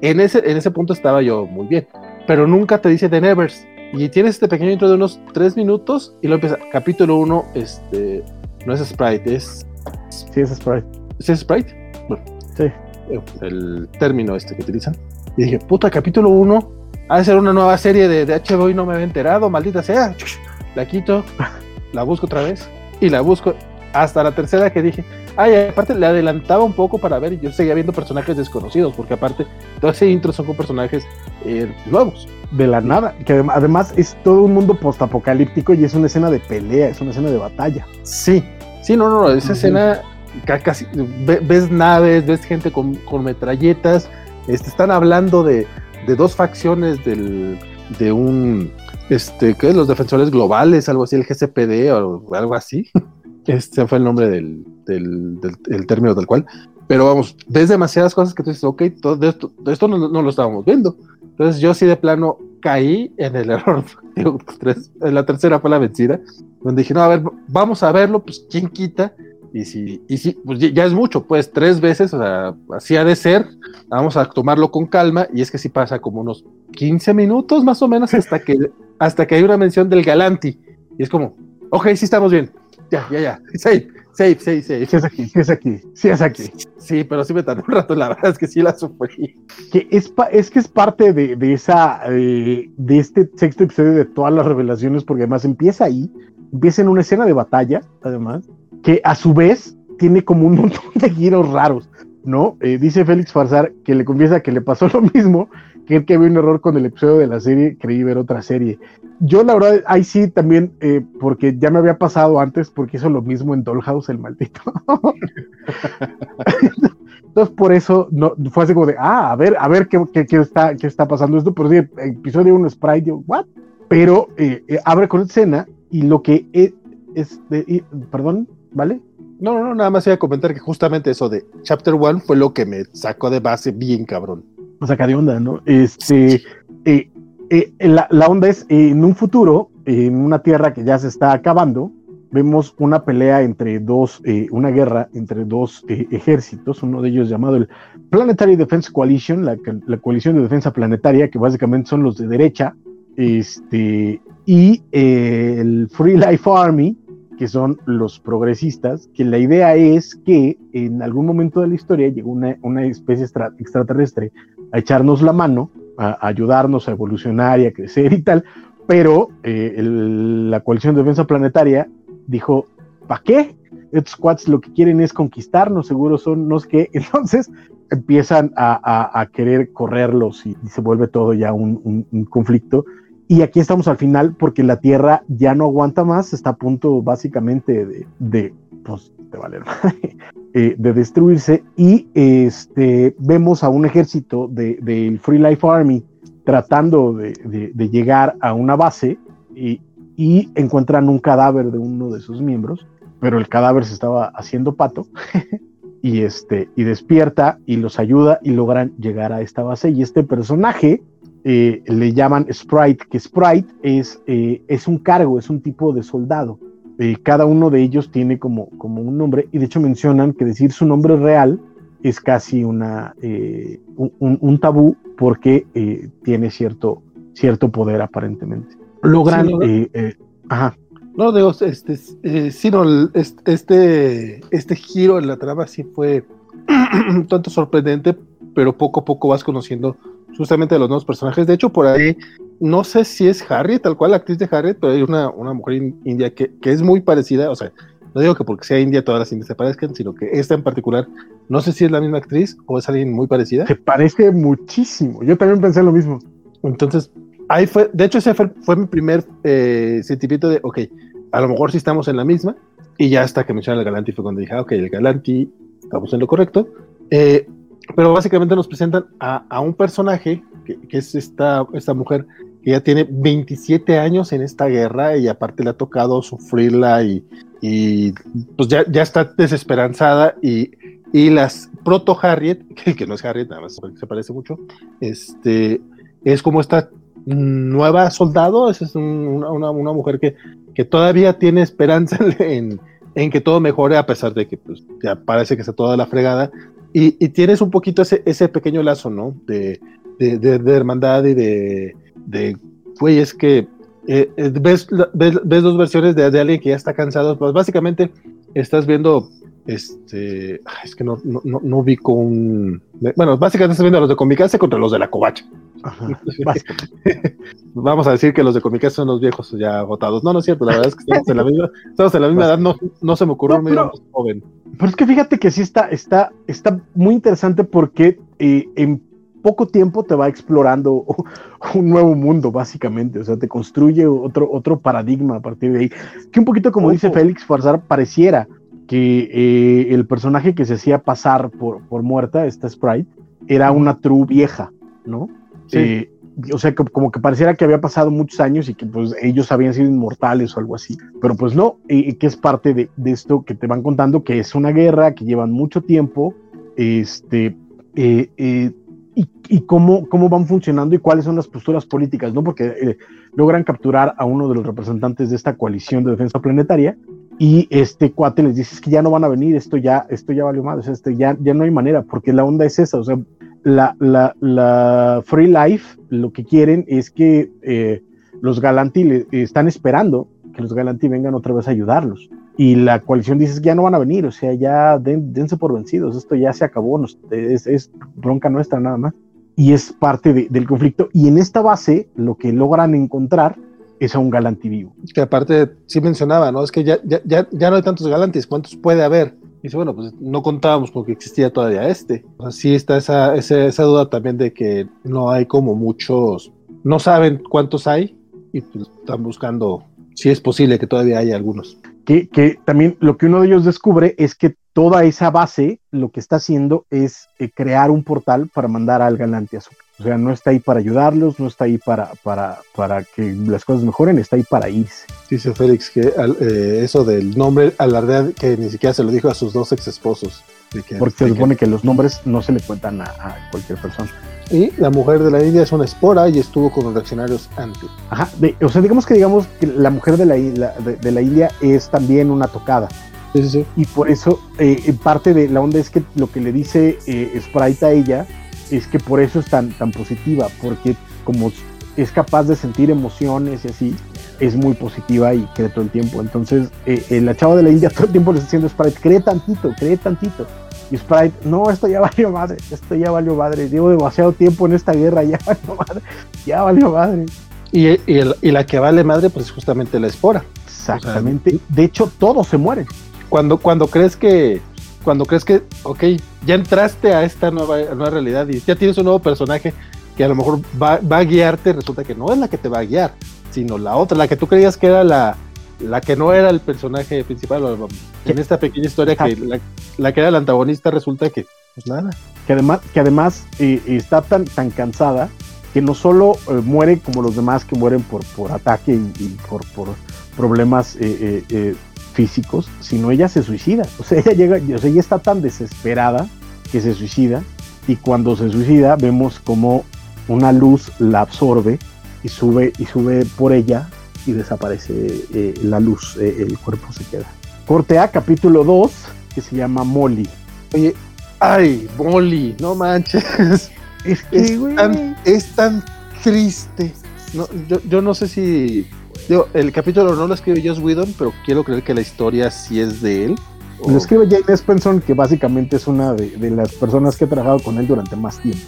en ese, en ese punto estaba yo muy bien. Pero nunca te dice The Nevers y tienes este pequeño intro de unos tres minutos y lo empieza. Capítulo 1, este. No es Sprite, es. Sí, es Sprite. ¿Sí es Sprite? Bueno, sí. Eh, el término este que utilizan. Y dije, puta, capítulo 1. Ha de ser una nueva serie de, de HBO y no me había enterado, maldita sea. La quito, la busco otra vez y la busco hasta la tercera que dije, ay, aparte le adelantaba un poco para ver y yo seguía viendo personajes desconocidos, porque aparte todo ese intro son con personajes eh, nuevos. De la nada, que además es todo un mundo postapocalíptico y es una escena de pelea, es una escena de batalla. Sí, sí, no, no, esa escena casi ves naves, ves gente con, con metralletas, este, están hablando de, de dos facciones del, de un, este, ¿qué es? Los defensores globales, algo así, el GCPD o algo así. Este fue el nombre del, del, término tal cual. Pero vamos, ves demasiadas cosas que tú dices, ok, todo esto, esto no, lo estábamos viendo. Entonces yo sí de plano caí en el error. Digo, tres, la tercera fue la vencida. Donde dije, no, a ver, vamos a verlo, pues quién quita. Y si, y si, pues ya es mucho, pues tres veces, o sea, así ha de ser. Vamos a tomarlo con calma. Y es que sí pasa como unos 15 minutos más o menos hasta que, hasta que hay una mención del Galanti. Y es como, ok, sí estamos bien ya, ya, ya. Safe, safe, safe, safe. Sí es aquí, sí es aquí, sí es aquí. Sí, pero sí me tardó un rato, la verdad es que sí la sufrí. Que es, es que es parte de, de esa, eh, de este sexto episodio de todas las revelaciones, porque además empieza ahí, empieza en una escena de batalla, además, que a su vez tiene como un montón de giros raros, ¿no? Eh, dice Félix Farsar que le confiesa que le pasó lo mismo que que había un error con el episodio de la serie, creí ver otra serie. Yo la verdad, ahí sí también, eh, porque ya me había pasado antes, porque hizo lo mismo en Dollhouse, el maldito. Entonces por eso no, fue así como de, ah, a ver, a ver qué, está, qué está pasando esto, pero sí, episodio 1 Sprite, yo, what? Pero eh, eh, abre con escena y lo que es, es perdón, ¿vale? No, no, nada más iba a comentar que justamente eso de Chapter 1 fue lo que me sacó de base bien cabrón saca de onda, ¿no? Este, eh, eh, la, onda es, en un futuro, en una tierra que ya se está acabando, vemos una pelea entre dos, eh, una guerra entre dos ejércitos, uno de ellos llamado el Planetary Defense Coalition, la, la, coalición de defensa planetaria, que básicamente son los de derecha, este, y el Free Life Army, que son los progresistas, que la idea es que en algún momento de la historia llegó una, una especie extraterrestre a echarnos la mano a, ayudarnos a evolucionar y a crecer y tal, pero eh, la coalición de defensa planetaria dijo, ¿para qué? Estos quads lo que quieren es conquistarnos, seguro son los que entonces empiezan a, querer correrlos y, se vuelve todo ya un, conflicto. Y aquí estamos al final porque la Tierra ya no aguanta más, está a punto básicamente de pues, eh, de destruirse. Y este, vemos a un ejército del de, Free Life Army tratando de, de llegar a una base y, y encuentran un cadáver de uno de sus miembros, pero el cadáver se estaba haciendo pato. y este y despierta y los ayuda y logran llegar a esta base y este personaje eh, le llaman Sprite, que Sprite es, eh, es un cargo, es un tipo de soldado. Eh, cada uno de ellos tiene como, como un nombre y de hecho mencionan que decir su nombre real es casi una, un, un, tabú porque tiene cierto, cierto poder aparentemente. Logran... ajá. No, digo, este, eh, sí, no, este, este giro en la trama sí fue un tanto sorprendente, pero poco a poco vas conociendo justamente a los nuevos personajes. De hecho, por ahí, no sé si es Harriet, tal cual la actriz de Harriet, pero hay una, una mujer india que, que, es muy parecida, o sea, no digo que porque sea india todas las indias se parezcan, sino que esta en particular, no sé si es la misma actriz o es alguien muy parecida. Se parece muchísimo, yo también pensé lo mismo. Entonces, ahí fue, de hecho ese fue, fue mi primer eh, sentimiento de, ok, a lo mejor sí estamos en la misma, y ya hasta que mencionaron el Galanti fue cuando dije, ah, ok, el Galanti, estamos en lo correcto. Eh, pero básicamente nos presentan a, un personaje que, es esta, esta mujer que ya tiene 27 años en esta guerra y aparte le ha tocado sufrirla y, y pues ya, ya está desesperanzada y, y las proto Harriet, que, no es Harriet, nada más se parece mucho, este, es como esta nueva soldado, es una, una, mujer que, que, todavía tiene esperanza en, en, que todo mejore a pesar de que pues, ya parece que está toda la fregada. Y, y tienes un poquito ese, ese pequeño lazo, ¿no? De, de, de, hermandad y de, de güey, es que eh, eh, ves, ves, ves, dos versiones de, de, alguien que ya está cansado, pues básicamente estás viendo, este, es que no, no, no, vi con, bueno, básicamente estás viendo a los de Comicase contra los de la Covacha. Vamos a decir que los de Comicas son los viejos ya agotados. No, no es cierto, la verdad es que estamos en la misma, estamos en la misma edad, no, no se me ocurrió no, pero, joven. Pero es que fíjate que sí está, está, está muy interesante porque eh, en poco tiempo te va explorando un nuevo mundo, básicamente. O sea, te construye otro, otro paradigma a partir de ahí. Que un poquito como dice Félix Farsar, pareciera que eh, el personaje que se hacía pasar por, por muerta, esta Sprite, era una true vieja, ¿no? Eh, o sea, como que pareciera que había pasado muchos años y que pues ellos habían sido inmortales o algo así, pero pues no, y que es parte de, esto que te van contando, que es una guerra, que llevan mucho tiempo, este, eh, eh, y, cómo, cómo van funcionando y cuáles son las posturas políticas, ¿no? Porque logran capturar a uno de los representantes de esta coalición de defensa planetaria y este cuate les dice que ya no van a venir, esto ya, esto ya valió más, este, ya, ya no hay manera, porque la onda es esa, o sea, la, la, Free Life lo que quieren es que eh, los Galanti le, están esperando que los Galanti vengan otra vez a ayudarlos. Y la coalición dice que ya no van a venir, o sea, ya dense por vencidos, esto ya se acabó, es, bronca nuestra nada más. Y es parte del conflicto. Y en esta base lo que logran encontrar es a un Galanti vivo. Que aparte sí mencionaba, ¿no? Es que ya, ya, ya, ya no hay tantos Galantis, ¿cuántos puede haber? dice, bueno, pues no contábamos con que existía todavía este. O sí está esa, esa, duda también de que no hay como muchos, no saben cuántos hay y pues están buscando si es posible que todavía haya algunos. Que, que, también lo que uno de ellos descubre es que toda esa base lo que está haciendo es eh, crear un portal para mandar al galante a su o sea, no está ahí para ayudarlos, no está ahí para, para, para que las cosas mejoren, está ahí para irse. Dice Félix que eh, eso del nombre alardea que ni siquiera se lo dijo a sus dos ex esposos. Porque se supone que... los nombres no se le cuentan a, cualquier persona. Y la mujer de la India es una espora y estuvo con los reaccionarios antes. Ajá, o sea, digamos que digamos que la mujer de la, de, la India es también una tocada. Sí, sí, sí. Y por eso, eh, parte de la onda es que lo que le dice eh, Sprite a ella es que por eso es tan, tan positiva, porque como es capaz de sentir emociones y así, es muy positiva y cree todo el tiempo. Entonces, eh, eh la chava de la India todo el tiempo le está diciendo Sprite, cree tantito, cree tantito. Y Sprite, no, esto ya valió madre, esto ya valió madre, llevo demasiado tiempo en esta guerra, ya valió madre, ya valió madre. Y, y, la que vale madre, pues es justamente la espora. Exactamente. de hecho, todos se mueren. Cuando, cuando crees que, cuando crees que, ok, ya entraste a esta nueva, nueva realidad y ya tienes un nuevo personaje que a lo mejor va, va, a guiarte, resulta que no es la que te va a guiar, sino la otra, la que tú creías que era la, la que no era el personaje principal. En esta pequeña historia que la, la, que era el antagonista resulta que, pues nada. Que además, que además eh, está tan, tan cansada que no solo eh, muere como los demás que mueren por, por ataque y, por, por, problemas eh, físicos, sino ella se suicida. O sea, ella llega, o sea, ella está tan desesperada que se suicida y cuando se suicida vemos como una luz la absorbe y sube y sube por ella y desaparece eh, la luz, eh, el cuerpo se queda. Corte A, capítulo 2, que se llama Molly. Oye, ay, Molly, no manches. Es, es, tan, es tan, triste. No, yo, yo no sé si el capítulo no lo escribe Joss Whedon, pero quiero creer que la historia sí es de él. Lo escribe Jane Spencer, que básicamente es una de, las personas que ha trabajado con él durante más tiempo.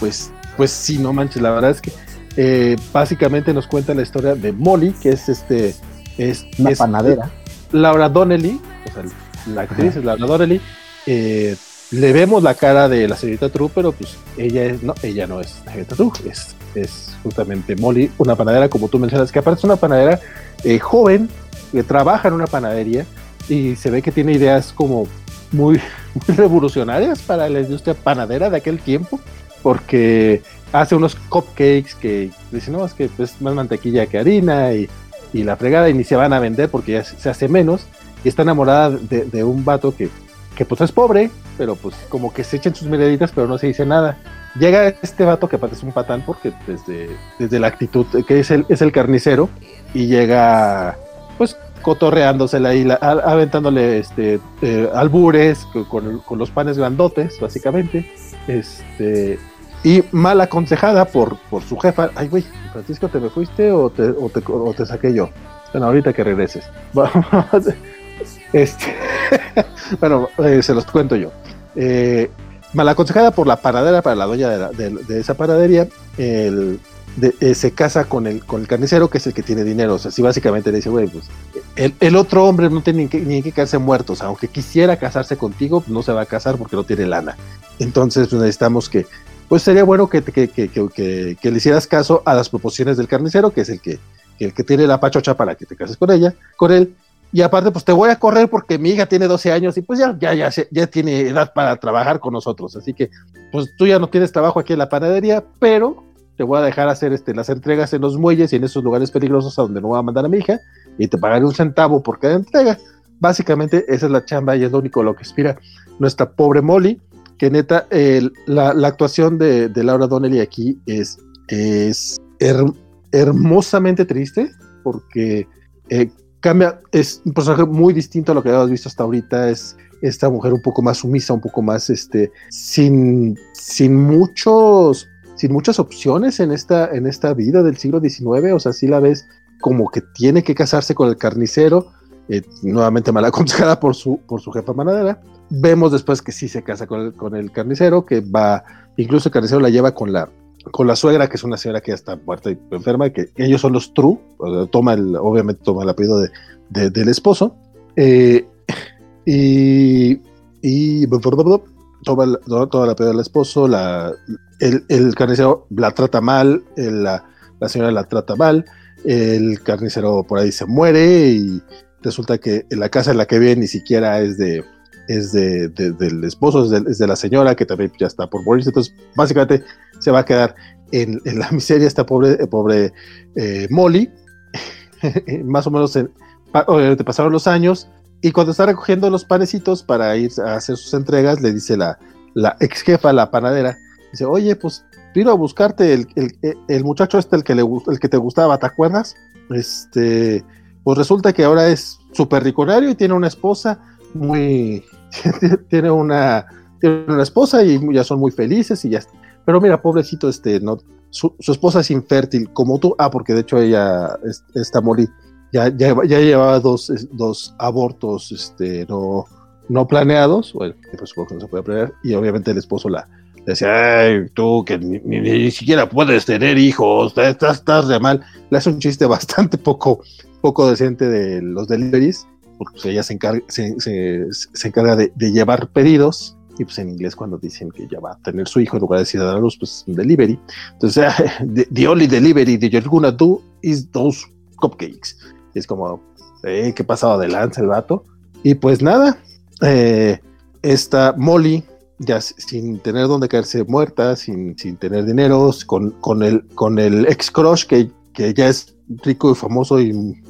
Pues, pues sí, no manches, la verdad es que eh, básicamente nos cuenta la historia de Molly, que es este. Es, la panadera. Laura Donnelly, o sea, la actriz es Laura Donnelly. Eh, le vemos la cara de la señorita True, pero pues ella es, no, ella no es la señorita True, es, es justamente Molly, una panadera, como tú mencionas, que aparte es una panadera eh, joven, que trabaja en una panadería y se ve que tiene ideas como muy, revolucionarias para la industria panadera de aquel tiempo, porque hace unos cupcakes que dicen, no, es que es más mantequilla que harina y, y la fregada y ni se van a vender porque ya se hace menos y está enamorada de, de un vato que que pues es pobre, pero pues como que se echan sus medallitas, pero no se dice nada. Llega este vato que parece un patán porque desde, desde la actitud que es el, es el carnicero y llega pues cotorreándosela ahí, aventándole este, eh, albures con, con, los panes grandotes, básicamente. Este, y mal aconsejada por, por su jefa. Ay, güey, Francisco, ¿te me fuiste o te, o te, o te saqué yo? Bueno, ahorita que regreses. Este, bueno, eh, se los cuento yo. Eh, mal aconsejada por la paradera, para la dueña de, esa paradería, el, eh, se casa con el, con el carnicero, que es el que tiene dinero. O sea, así básicamente le dice, güey, pues el, otro hombre no tiene ni que, ni que quedarse muerto. Aunque quisiera casarse contigo, no se va a casar porque no tiene lana. Entonces, pues, necesitamos que, pues sería bueno que, que, que, le hicieras caso a las proposiciones del carnicero, que es el que, el que tiene la pachocha para que te cases con ella, con él, y aparte, pues te voy a correr porque mi hija tiene 12 años y pues ya, ya, ya, ya tiene edad para trabajar con nosotros. Así que, pues tú ya no tienes trabajo aquí en la panadería, pero te voy a dejar hacer este, las entregas en los muelles y en esos lugares peligrosos a donde no voy a mandar a mi hija y te pagaré un centavo por cada entrega. Básicamente, esa es la chamba y es lo único lo que inspira nuestra pobre Molly, que neta, la, actuación de, Laura Donnelly aquí es, es hermosamente triste porque eh, cambia, es un personaje muy distinto a lo que habíamos visto hasta ahorita, es esta mujer un poco más sumisa, un poco más, este, sin, sin muchos, sin muchas opciones en esta, en esta vida del siglo XIX, o sea, si la ves como que tiene que casarse con el carnicero, eh, nuevamente mal aconsejada por su, por su jefa manadera. Vemos después que sí se casa con el, con el carnicero, que va, incluso el carnicero la lleva con la, con la suegra, que es una señora que ya está muerta y enferma, que ellos son los True, toma el, obviamente toma el apellido de, del esposo, eh, y, y toma el, toma el apellido del esposo, la, el, carnicero la trata mal, la, la señora la trata mal, el carnicero por ahí se muere y resulta que la casa en la que vive ni siquiera es de es de, del esposo, es de, la señora que también ya está por morirse. Entonces, básicamente se va a quedar en, la miseria esta pobre, eh, pobre eh, Molly. Más o menos, obviamente pasaron los años y cuando está recogiendo los panecitos para ir a hacer sus entregas, le dice la, la ex jefa, la panadera, dice, oye, pues vino a buscarte el, el, muchacho este, el que, le, el que te gustaba, ¿te acuerdas? Este, pues resulta que ahora es súper riconario y tiene una esposa muy, tiene una, tiene una esposa y ya son muy felices y ya Pero mira, pobrecito, este, no, su, esposa es infértil, como tú. Ah, porque de hecho ella, esta Molly, ya, ya, ya llevaba dos, dos abortos, este, no, no planeados, bueno, supuesto que no se puede planear, y obviamente el esposo la decía, ay, tú que ni, siquiera puedes tener hijos, estás, estás de mal. Le hace un chiste bastante poco, poco decente de los deliveries, porque ella se encarga, de, llevar pedidos, y pues en inglés cuando dicen que ya va a tener su hijo en lugar de decir a la luz, pues delivery. Entonces, the, only delivery that you're do is those cupcakes. Y es como, eh, ¿qué pasaba de lanza el vato? Y pues nada, eh, esta Molly, ya sin tener donde caerse muerta, sin, sin tener dinero, con, con, el, con el ex crush que, que ya es rico y famoso y,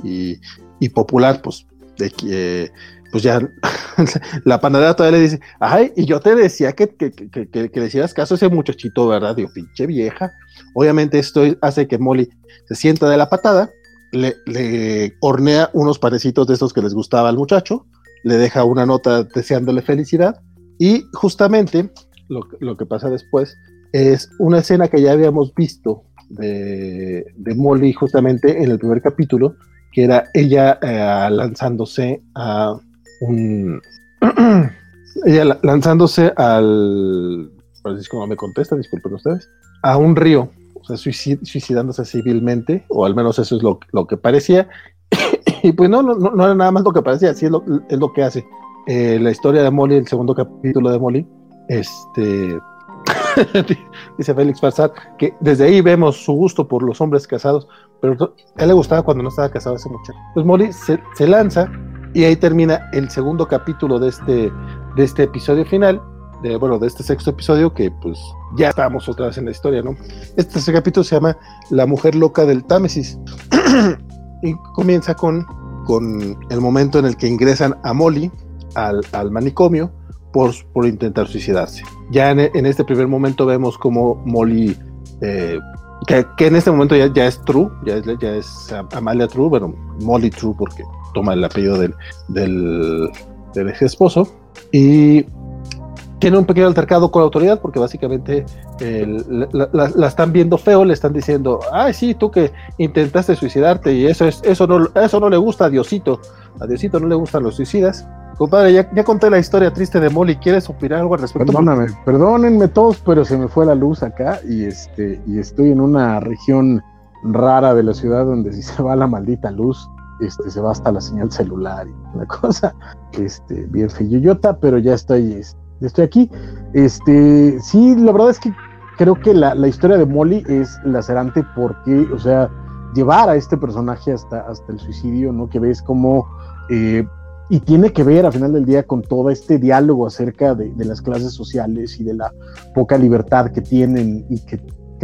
y, popular, pues que pues ya la panadera todavía le dice, ay, y yo te decía que, que, que, que, le hicieras caso a ese muchachito, ¿verdad? Digo, pinche vieja. Obviamente esto hace que Molly se sienta de la patada, le, le hornea unos parecitos de esos que les gustaba al muchacho, le deja una nota deseándole felicidad y justamente lo, lo que pasa después es una escena que ya habíamos visto de, de Molly justamente en el primer capítulo, que era ella eh, lanzándose a un... ella lanzándose al... Francisco no me contesta, disculpen ustedes, a un río, o sea, suicidándose civilmente, o al menos eso es lo, lo que parecía. y pues no, no, no, era nada más lo que parecía, así es lo, es lo que hace. Eh, la historia de Molly, el segundo capítulo de Molly, este, dice Félix Farsad, que desde ahí vemos su gusto por los hombres casados, pero a él le gustaba cuando no estaba casado ese muchacho. Pues Molly se, lanza y ahí termina el segundo capítulo de este, de este episodio final, de, bueno, de este sexto episodio, que pues ya estamos otra vez en la historia, ¿no? Este, este capítulo se llama La mujer loca del Támesis y comienza con, con el momento en el que ingresan a Molly al, al manicomio por, por intentar suicidarse. Ya en, este primer momento vemos como Molly, eh, que, que, en este momento ya, ya es True, ya es, ya es Amalia True, bueno, Molly True porque toma el apellido del, del, del ex esposo, y tiene un pequeño altercado con la autoridad porque básicamente la, la, están viendo feo, le están diciendo, ay sí, tú que intentaste suicidarte y eso es, eso no, eso no le gusta a Diosito, a Diosito no le gustan los suicidas, Compadre, ya, ya, conté la historia triste de Molly. ¿Quieres opinar algo al respecto? Perdóname, perdónenme todos, pero se me fue la luz acá y este y estoy en una región rara de la ciudad donde si se va la maldita luz, este se va hasta la señal celular y una cosa este bien feyuyota, pero ya estoy este, estoy aquí. Este, sí, la verdad es que creo que la, la historia de Molly es lacerante porque, o sea, llevar a este personaje hasta, hasta el suicidio, ¿no? Que ves como eh, y tiene que ver a final del día con todo este diálogo acerca de, las clases sociales y de la poca libertad que tienen y que,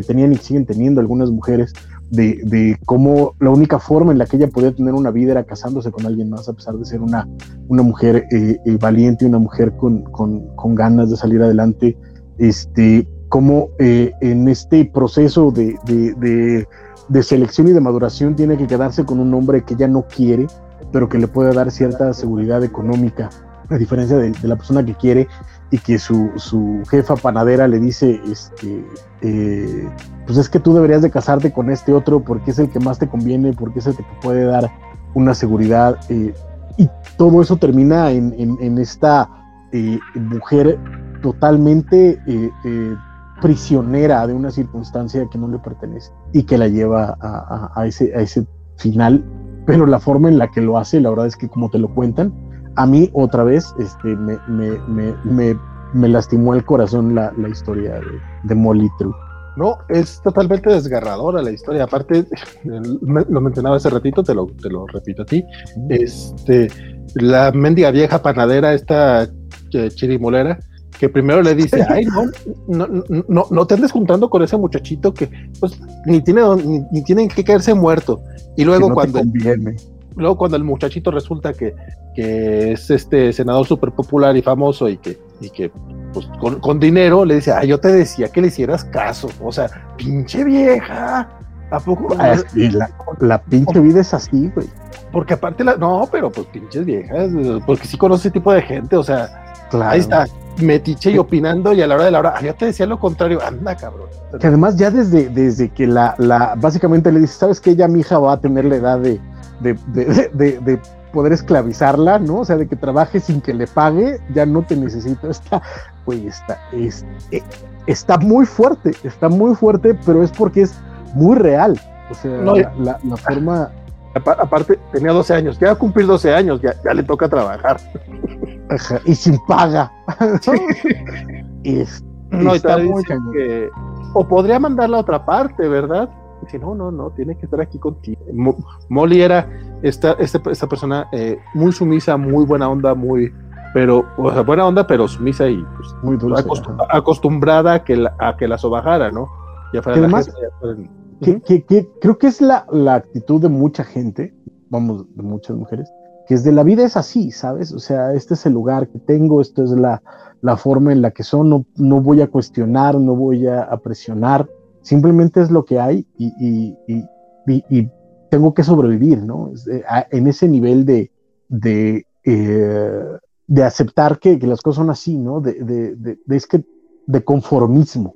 tenían y siguen teniendo algunas mujeres, de, cómo la única forma en la que ella podía tener una vida era casándose con alguien más, a pesar de ser una, una mujer eh, eh, valiente, una mujer con, con, ganas de salir adelante, este, cómo eh, en este proceso de, de selección y de maduración tiene que quedarse con un hombre que ella no quiere pero que le puede dar cierta seguridad económica, a diferencia de, la persona que quiere y que su, su jefa panadera le dice, este, eh, pues es que tú deberías de casarte con este otro porque es el que más te conviene, porque es el que te puede dar una seguridad. Eh, y todo eso termina en, en, esta eh, mujer totalmente prisionera de una circunstancia que no le pertenece y que la lleva a, a, a ese, a ese final pero la forma en la que lo hace, la verdad es que como te lo cuentan, a mí otra vez este, me, me, me, me lastimó el corazón la, la historia de, de, Molly True. No, es totalmente desgarradora la historia. Aparte, lo mencionaba hace ratito, te lo, te lo repito a ti. Este, la mendiga vieja panadera, esta eh, chirimolera, que primero le dice, ay, no, no, no, no te andes juntando con ese muchachito que pues ni tiene ni, ni tienen que caerse muerto. Y luego cuando luego cuando el muchachito resulta que, que es este senador súper popular y famoso y que, y que pues, con, con, dinero le dice, ay, yo te decía que le hicieras caso. O sea, pinche vieja. ¿A poco? Ah, la, la, pinche vida es así, güey. Porque aparte la, no, pero pues pinches viejas, porque sí conoce ese tipo de gente, o sea, ahí está, metiche y opinando y a la hora de la hora, yo te decía lo contrario, anda cabrón. Que además ya desde, desde que la, la, básicamente le dice, ¿sabes que Ya mi hija va a tener la edad de, de, de, de, poder esclavizarla, ¿no? O sea, de que trabaje sin que le pague, ya no te necesito. Está, güey, está, es, eh, está muy fuerte, está muy fuerte, pero es porque es muy real. O sea, la, forma. Aparte, tenía 12 años, ya va a cumplir 12 años, ya, ya le toca trabajar. Y sin paga. no, está muy que, o podría mandarla a otra parte, ¿verdad? Dice, no, no, no, tiene que estar aquí contigo. Molly era esta, esta, esta persona eh, muy sumisa, muy buena onda, muy, pero, o sea, buena onda, pero sumisa y pues, muy dulce, acostumbrada a que, la, a que la sobajara, ¿no? Ya fuera además, que, creo que es la, la, actitud de mucha gente, vamos, de muchas mujeres, que es de la vida es así, ¿sabes? O sea, este es el lugar que tengo, esto es la, la forma en la que son, no, no voy a cuestionar, no voy a, presionar, simplemente es lo que hay y, y, y, tengo que sobrevivir, ¿no? En ese nivel de, de, eh, de aceptar que, que, las cosas son así, ¿no? De, de, es que, de conformismo.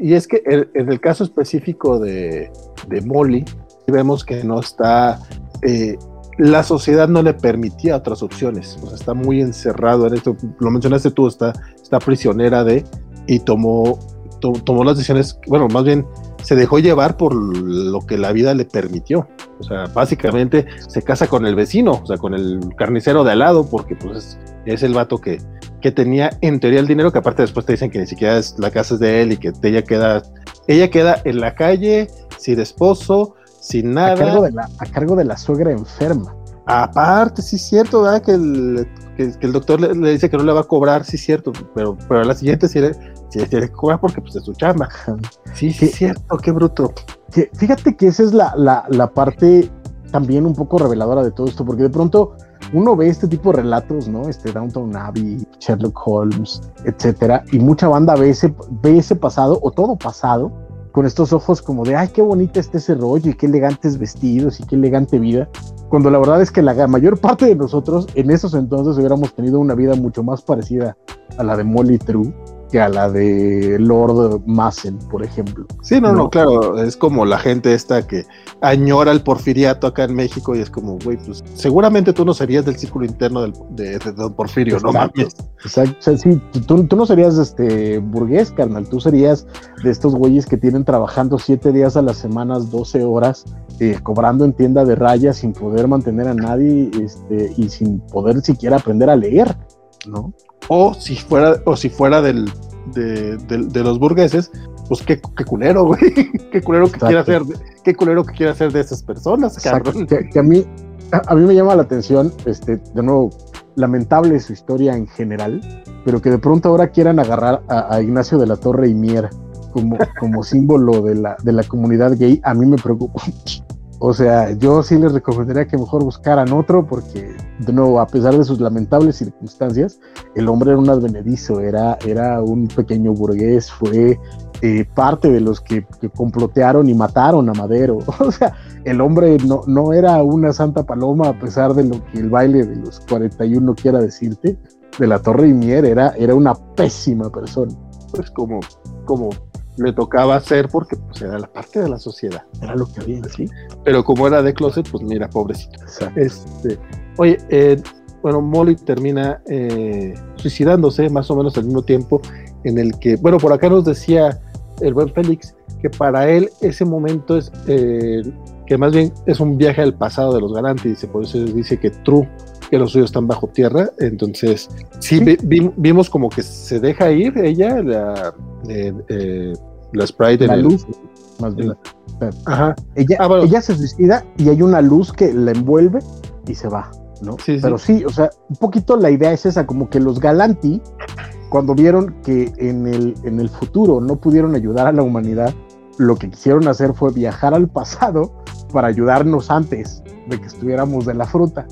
Y es que en el caso específico de, de Molly, vemos que no está eh, la sociedad no le permitía otras opciones. O sea, está muy encerrado en esto. Lo mencionaste tú, está, está prisionera de y tomó, tomó las decisiones, bueno, más bien se dejó llevar por lo que la vida le permitió. O sea, básicamente se casa con el vecino, o sea, con el carnicero de al lado, porque pues es, el vato que, que tenía en teoría el dinero, que aparte después te dicen que ni siquiera es, la casa es de él y que ella queda, ella queda en la calle, sin esposo, sin nada. A cargo de la, a cargo de la suegra enferma. Aparte, sí es cierto, ¿verdad? Que el, que, el doctor le, dice que no le va a cobrar, sí es cierto, pero, pero a la siguiente sí le, tiene que cobrar porque pues es su chamba. Sí, sí es cierto, qué bruto. Que, fíjate que esa es la, la, la parte también un poco reveladora de todo esto, porque de pronto uno ve este tipo de relatos, ¿no? Este Downtown Abbey, Sherlock Holmes, etcétera, y mucha banda ve ese, ve ese pasado o todo pasado con estos ojos como de, ay, qué bonita está ese rollo y qué elegantes vestidos y qué elegante vida, cuando la verdad es que la mayor parte de nosotros en esos entonces hubiéramos tenido una vida mucho más parecida a la de Molly True que a la de Lord Massen, por ejemplo. Sí, no, no, claro, es como la gente esta que añora el porfiriato acá en México y es como, güey, pues seguramente tú no serías del círculo interno del, de, Don Porfirio, no mames. Exacto, o sea, sí, tú, tú, no serías este burgués, carnal, tú serías de estos güeyes que tienen trabajando siete días a las semanas, 12 horas, eh, cobrando en tienda de rayas sin poder mantener a nadie este, y sin poder siquiera aprender a leer, ¿no? O si fuera, o si fuera del, de, los burgueses, pues qué, qué culero, güey. qué culero que quiera hacer, qué culero que quiera hacer de esas personas, cabrón. Que, a mí, a, mí me llama la atención, este, de nuevo, lamentable su historia en general, pero que de pronto ahora quieran agarrar a, Ignacio de la Torre y Mier como, como símbolo de la, de la comunidad gay, a mí me preocupa o sea, yo sí les recomendaría que mejor buscaran otro porque, de nuevo, a pesar de sus lamentables circunstancias, el hombre era un advenedizo, era, era un pequeño burgués, fue eh, parte de los que, complotearon y mataron a Madero. O sea, el hombre no, no era una santa paloma a pesar de lo que el baile de los 41 quiera decirte. De la Torre y Mier era, era una pésima persona. Pues como, como le tocaba hacer porque pues era la parte de la sociedad. Era lo que había, sí. Pero como era de closet, pues mira, pobrecito. Este, oye, eh, bueno, Molly termina eh, suicidándose más o menos al mismo tiempo en el que, bueno, por acá nos decía el buen Félix que para él ese momento es eh, que más bien es un viaje al pasado de los Galantes, por eso dice que True que los suyos están bajo tierra, entonces sí, vimos como que se deja ir ella, la, eh, eh, la Sprite. La luz, más bien. Ajá. Ella, ah, ella se suicida y hay una luz que la envuelve y se va, ¿no? Sí, Pero sí. o sea, un poquito la idea es esa, como que los Galanti, cuando vieron que en el, en el futuro no pudieron ayudar a la humanidad, lo que quisieron hacer fue viajar al pasado para ayudarnos antes de que estuviéramos de la fruta.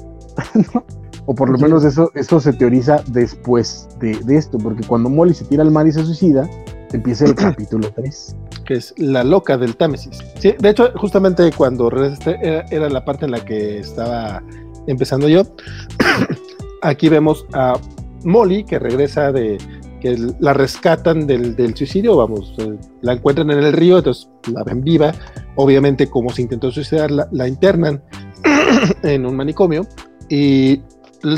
O por lo menos eso, eso se teoriza después de, esto, porque cuando Molly se tira al mar y se suicida, empieza el capítulo 3. Que es la loca del Támesis. Sí, de hecho, justamente cuando era, era la parte en la que estaba empezando yo, aquí vemos a Molly que regresa de, que la rescatan del, suicidio, vamos, eh, la encuentran en el río, entonces la ven viva, obviamente como se intentó suicidar, la internan en un manicomio y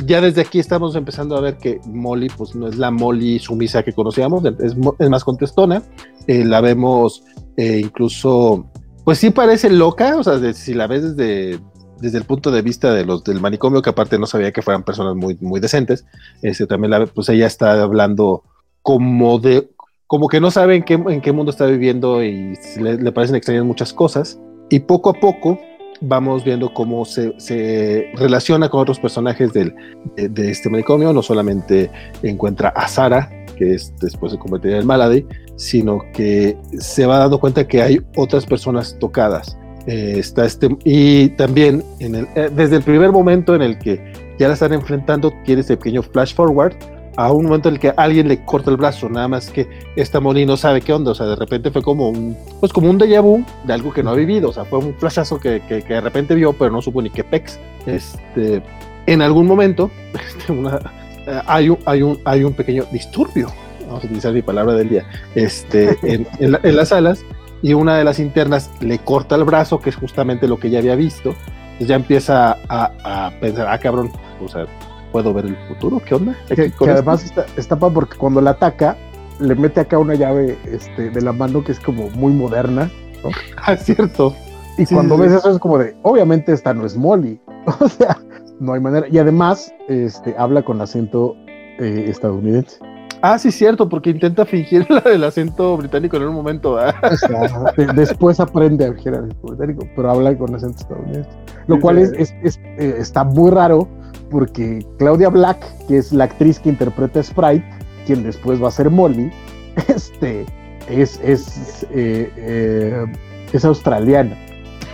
ya desde aquí estamos empezando a ver que Molly, pues no es la Molly sumisa que conocíamos, es, es más contestona. Eh, la vemos eh, incluso, pues sí parece loca, o sea, si la ves desde, desde el punto de vista de los del manicomio, que aparte no sabía que fueran personas muy, muy decentes, este, también la, pues ella está hablando como de, como que no sabe en qué, en qué mundo está viviendo y le, le parecen extrañas muchas cosas. Y poco a poco vamos viendo cómo se, relaciona con otros personajes del, de, este manicomio. No solamente encuentra a Sara, que es, después se convertiría en Malady, sino que se va dando cuenta que hay otras personas tocadas. Eh, está este, y también en el, eh, desde el primer momento en el que ya la están enfrentando, tiene ese pequeño flash forward a un momento en el que alguien le corta el brazo, nada más que esta Molly no sabe qué onda, o sea, de repente fue como un, pues como un déjà vu de algo que no ha vivido, o sea, fue un flashazo que, que, que de repente vio, pero no supo ni qué pex. Este, en algún momento, este, una, uh, hay, un, hay, un, hay un pequeño disturbio, vamos a utilizar mi palabra del día, este, en, en, la, en las salas, y una de las internas le corta el brazo, que es justamente lo que ya había visto, entonces ya empieza a, a pensar, ah, cabrón, o sea, puedo ver el futuro, ¿qué onda? Que, que además está, está pa porque cuando la ataca, le mete acá una llave este, de la mano que es como muy moderna, ¿no? Ah, cierto. Y sí, cuando sí, ves sí. eso es como de, obviamente esta no es Molly, o sea, no hay manera. Y además, este, habla con acento eh, estadounidense. Ah, sí, cierto, porque intenta fingir la del acento británico en un momento. O sea, después aprende a fingir el acento británico, pero habla con acento estadounidense. Lo cual es, es, es eh, está muy raro porque Claudia Black, que es la actriz que interpreta a Sprite, quien después va a ser Molly, este, es, es, eh, eh, es australiana.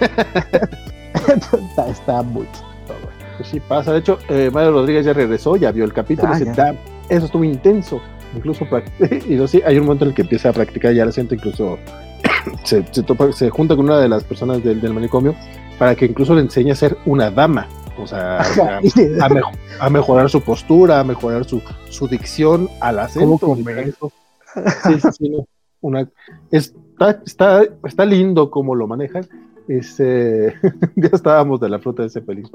está, está, muy. Pues sí pasa. De hecho, eh, Mario Rodríguez ya regresó, ya vio el capítulo. Ah, y dice, eso estuvo intenso. Incluso, y sí, hay un momento en el que empieza a practicar ya el acento, incluso se, se, topa, se junta con una de las personas del, del manicomio para que incluso le enseñe a ser una dama o sea, a, a, a, mejorar su postura, a mejorar su, su dicción al acento. Sí, sí, sí, no. Una, está, está, está lindo cómo lo manejan. Este, ya estábamos de la fruta de ese feliz.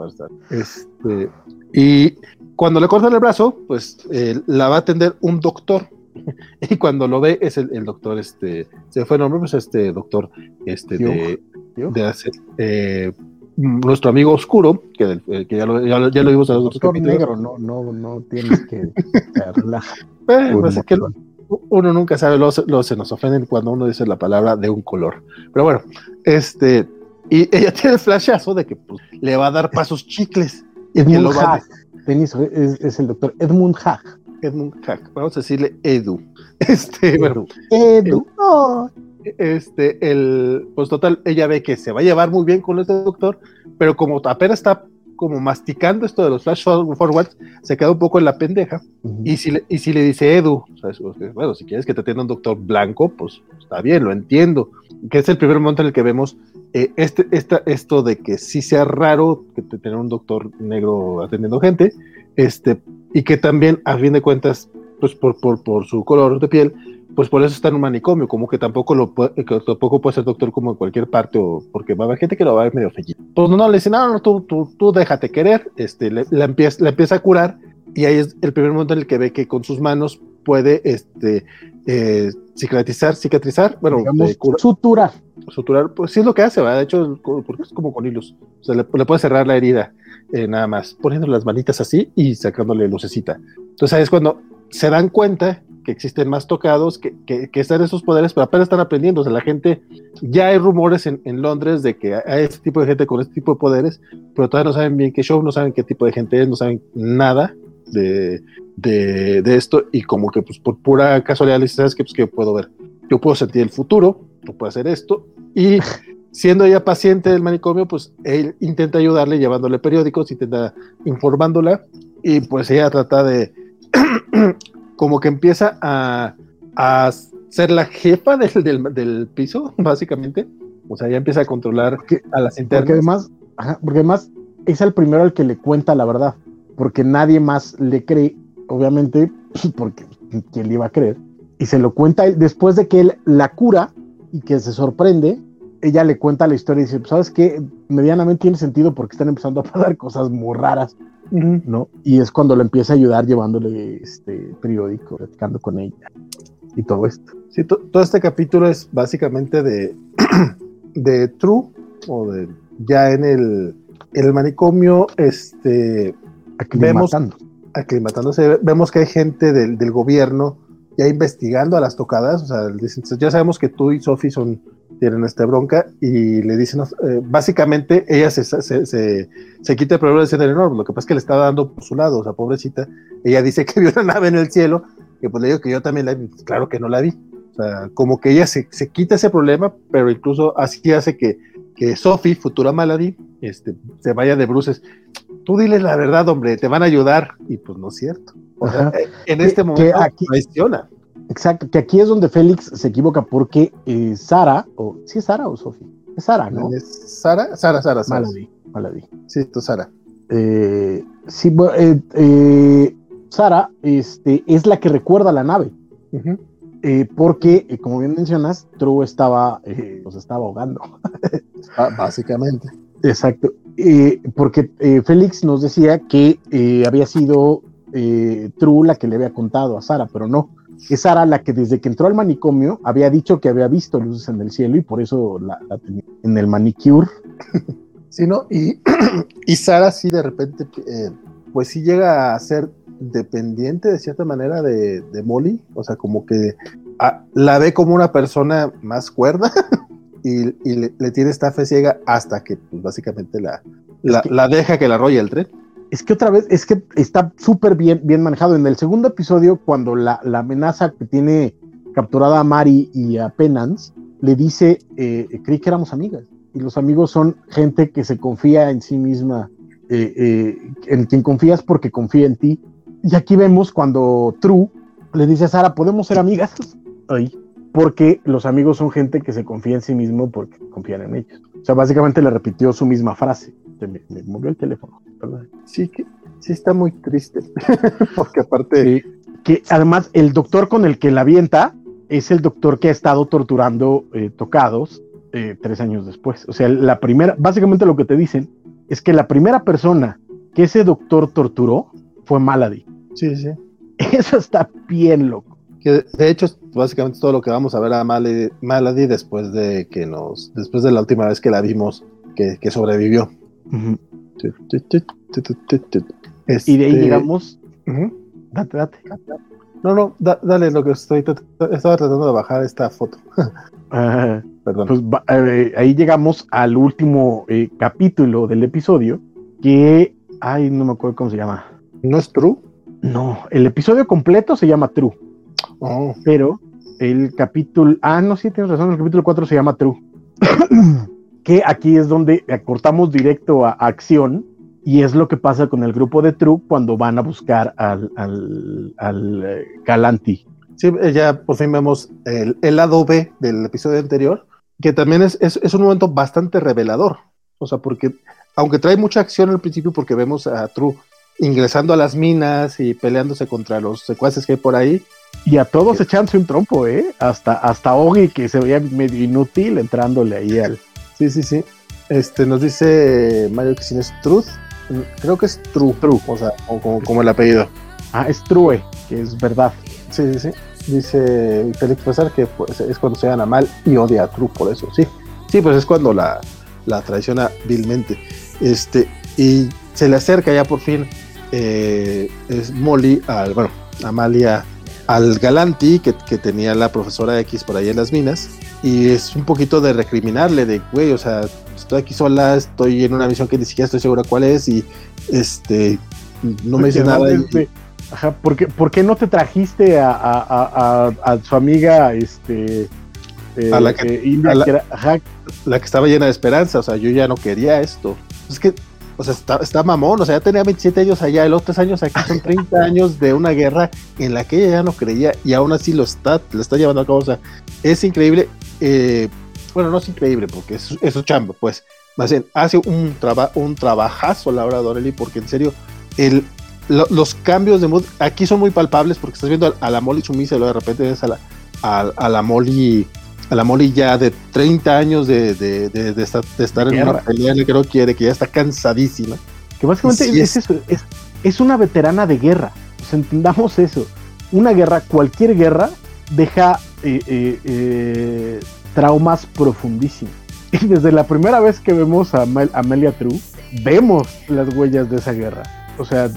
Este, y cuando le cortan el brazo, pues eh, la va a atender un doctor. Y cuando lo ve es el, el doctor, este, se fue el nombre, pues este doctor, este, de, de hacer, eh, nuestro amigo oscuro, que, eh, que ya, lo, ya, ya, lo, vimos en los otros negro, no, no, no tienes que relajar. eh, pues es que lo, uno nunca sabe, luego, luego, se nos ofenden cuando uno dice la palabra de un color. Pero bueno, este, y ella tiene el flashazo de que pues, le va a dar pasos chicles. Edmund Hag, es, es, el doctor Edmund Hag. Edmund Hag, vamos a decirle Edu. Este, Edu. bueno, Edu. Oh este, el, pues total, ella ve que se va a llevar muy bien con este doctor, pero como apenas está como masticando esto de los flash forwards, se queda un poco en la pendeja. Uh -huh. y, si le, y si le dice Edu, bueno, si quieres que te atienda un doctor blanco, pues está bien, lo entiendo. Que es el primer momento en el que vemos eh, este, esta, esto de que sí sea raro que te tener un doctor negro atendiendo gente, este, y que también, a fin de cuentas, pues por, por, por su color de piel, pues por eso está en un manicomio, como que tampoco lo puede, que tampoco puede ser doctor como en cualquier parte, o porque va a haber gente que lo va a ver medio feliz. Pues no, le dice, no, no, tú, tú, tú déjate querer, este, le, la, empieza, la empieza a curar, y ahí es el primer momento en el que ve que con sus manos puede este, eh, cicatrizar, cicatrizar, bueno, Digamos, eh, suturar. Suturar, pues sí es lo que hace, ¿verdad? De hecho, porque es como con hilos, o sea, le, le puede cerrar la herida, eh, nada más, poniendo las manitas así y sacándole lucecita. Entonces ahí es cuando se dan cuenta que existen más tocados, que, que, que, están esos poderes, pero apenas están aprendiendo. O sea, la gente, ya hay rumores en, en, Londres de que hay este tipo de gente con este tipo de poderes, pero todavía no saben bien qué show, no saben qué tipo de gente es, no saben nada de, de, de esto, y como que pues por pura casualidad les sabes que pues que puedo ver. Yo puedo sentir el futuro, yo puedo hacer esto, y siendo ella paciente del manicomio, pues él intenta ayudarle llevándole periódicos, intenta informándola, y pues ella trata de como que empieza a, a ser la jefa del, del, del, piso, básicamente. O sea, ya empieza a controlar a las internas. Porque además, ajá, porque además es el primero al que le cuenta la verdad, porque nadie más le cree, obviamente, porque quién le iba a creer. Y se lo cuenta él, después de que él la cura y que se sorprende, ella le cuenta la historia y dice, ¿sabes qué? Medianamente tiene sentido porque están empezando a pasar cosas muy raras ¿no? Y es cuando lo empieza a ayudar llevándole este periódico, platicando con ella y todo esto. Sí, todo este capítulo es básicamente de, de True, o de ya en el, el manicomio, este. Vemos, aclimatándose, vemos que hay gente del, del, gobierno ya investigando a las tocadas, o sea, dicen, ya sabemos que tú y Sophie son, tienen esta bronca y le dicen, eh, básicamente ella se, se, se, se, quita el problema de ser enorme, lo que pasa es que le está dando por su lado, o sea, pobrecita, ella dice que vio una nave en el cielo, que pues le digo que yo también la vi, claro que no la vi, o sea, como que ella se, se quita ese problema, pero incluso así hace que, que Sophie, futura Malady, este, se vaya de bruces. Tú dile la verdad, hombre, te van a ayudar. Y pues no es cierto. O sea, en este momento aquí, traiciona. Exacto, que aquí es donde Félix se equivoca porque eh, Sara, o si ¿sí es Sara o Sophie, es Sara, ¿no? ¿Es Sara? Sara, Sara, Sara. Malady, Malady. Sí, tú Sara. Eh, sí, eh, eh, Sara este, es la que recuerda la nave. Uh eh, porque, eh, como bien mencionas, True estaba, eh, los estaba ahogando. Ah, básicamente. Exacto. porque Félix nos decía que había sido True la que le había contado a Sara, pero no. Es Sara la que desde que entró al manicomio había dicho que había visto luces en el cielo y por eso la, tenía en el manicure. Sí, ¿no? Y, y Sara sí de repente, pues sí llega a ser dependiente de cierta manera de, de Molly, o sea, como que ah, la ve como una persona más cuerda y, y le, tiene esta fe ciega hasta que pues, básicamente la, la, que, la, deja que la arrolle el tren. Es que otra vez, es que está súper bien, bien manejado. En el segundo episodio, cuando la, la, amenaza que tiene capturada a Mari y a Penance, le dice, eh, creí que éramos amigas. Y los amigos son gente que se confía en sí misma, eh, eh, en quien confías porque confía en ti y aquí vemos cuando True le dice a Sara, ¿podemos ser amigas? Ay, porque los amigos son gente que se confía en sí mismo porque confían en ellos. O sea, básicamente le repitió su misma frase. Me, me movió el teléfono. ¿verdad? Sí, que sí está muy triste. porque aparte... Sí, que además el doctor con el que la avienta es el doctor que ha estado torturando eh, tocados eh, tres años después. O sea, la primera, básicamente lo que te dicen es que la primera persona que ese doctor torturó fue Malady. Sí, sí. Eso está bien loco. Que de hecho es básicamente todo lo que vamos a ver a Malady, después de que nos, después de la última vez que la vimos que, que sobrevivió. Uh -huh. este... Y de ahí llegamos. Uh -huh. Date, date. No, no, da, dale lo que estoy estaba tratando de bajar esta foto. Perdón. Pues eh, ahí llegamos al último eh, capítulo del episodio que, ay, no me acuerdo cómo se llama. ¿No es True? No, el episodio completo se llama True. Oh. Pero el capítulo. Ah, no, sí, tienes razón. El capítulo 4 se llama True. que aquí es donde cortamos directo a, a, acción. Y es lo que pasa con el grupo de True cuando van a buscar al, al, al eh, Galanti. Sí, ya por fin vemos el, el, lado B del episodio anterior, que también es, es, es, un momento bastante revelador. O sea, porque aunque trae mucha acción al principio, porque vemos a True ingresando a las minas y peleándose contra los secuaces que hay por ahí. Y a todos echándose un trompo, ¿eh? Hasta, hasta Ogi, que se veía medio inútil entrándole ahí al. Sí, sí, sí. Este, nos dice Mario que si no es Truth. Creo que es True. True. O sea, o como, como, el apellido. Ah, es True, que es verdad. Sí, sí, sí. Dice Félix Pesar que pues, es cuando se gana mal y odia a True por eso. Sí. Sí, pues es cuando la, la traiciona vilmente. Este, y se le acerca ya por fin eh, es Molly al, bueno, Amalia al Galanti que, que, tenía la profesora X por ahí en las minas y es un poquito de recriminarle de, güey, o sea, estoy aquí sola, estoy en una misión que ni siquiera estoy segura cuál es y este, no me dice nada. Y, Ajá, ¿por qué, ¿por qué, no te trajiste a, a, a, a su amiga, este, eh, a la que, eh, India, la, que era, ajá. la que estaba llena de esperanza, o sea, yo ya no quería esto. Es que o sea, está, está, mamón, o sea, ya tenía 27 años allá, los tres años aquí son 30 años de una guerra en la que ella ya no creía y aún así lo está, lo está llevando a cabo, o sea, es increíble, eh, bueno, no es increíble porque es, es su chamba, pues, más bien, hace un, traba, un trabajazo la hora de Dorelli porque en serio, el, lo, los cambios de mood aquí son muy palpables porque estás viendo a, a la Molly sumisa y luego de repente ves a la, a, a la Molly a la Molly ya de 30 años de, de, de, de estar, estar en una pelea que no quiere, que ya está cansadísima. Que básicamente Sí, es, es- eso, es, es una veterana de guerra. Entendamos eso. Una guerra, cualquier guerra, deja eh, eh, eh, traumas profundísimos. Y desde la primera vez que vemos a Amel- Amelia True, vemos las huellas de esa guerra. O sea,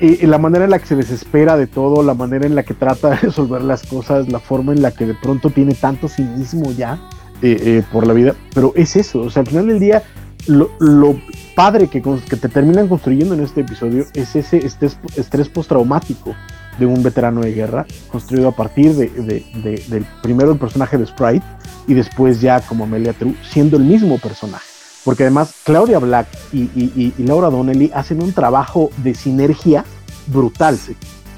y- y la manera en la que se desespera de todo, la manera en la que trata de resolver las cosas, la forma en la que de pronto tiene tanto cinismo ya eh, eh, por la vida. Pero es eso, o sea, al final del día, lo, padre que, que te terminan construyendo en este episodio es ese estrés, estrés postraumático de un veterano de guerra, construido a partir de, de- de- del primero el personaje de Sprite y después ya como Amelia True, siendo el mismo personaje. Porque además Claudia Black y, y- y- y Laura Donnelly hacen un trabajo de sinergia brutal.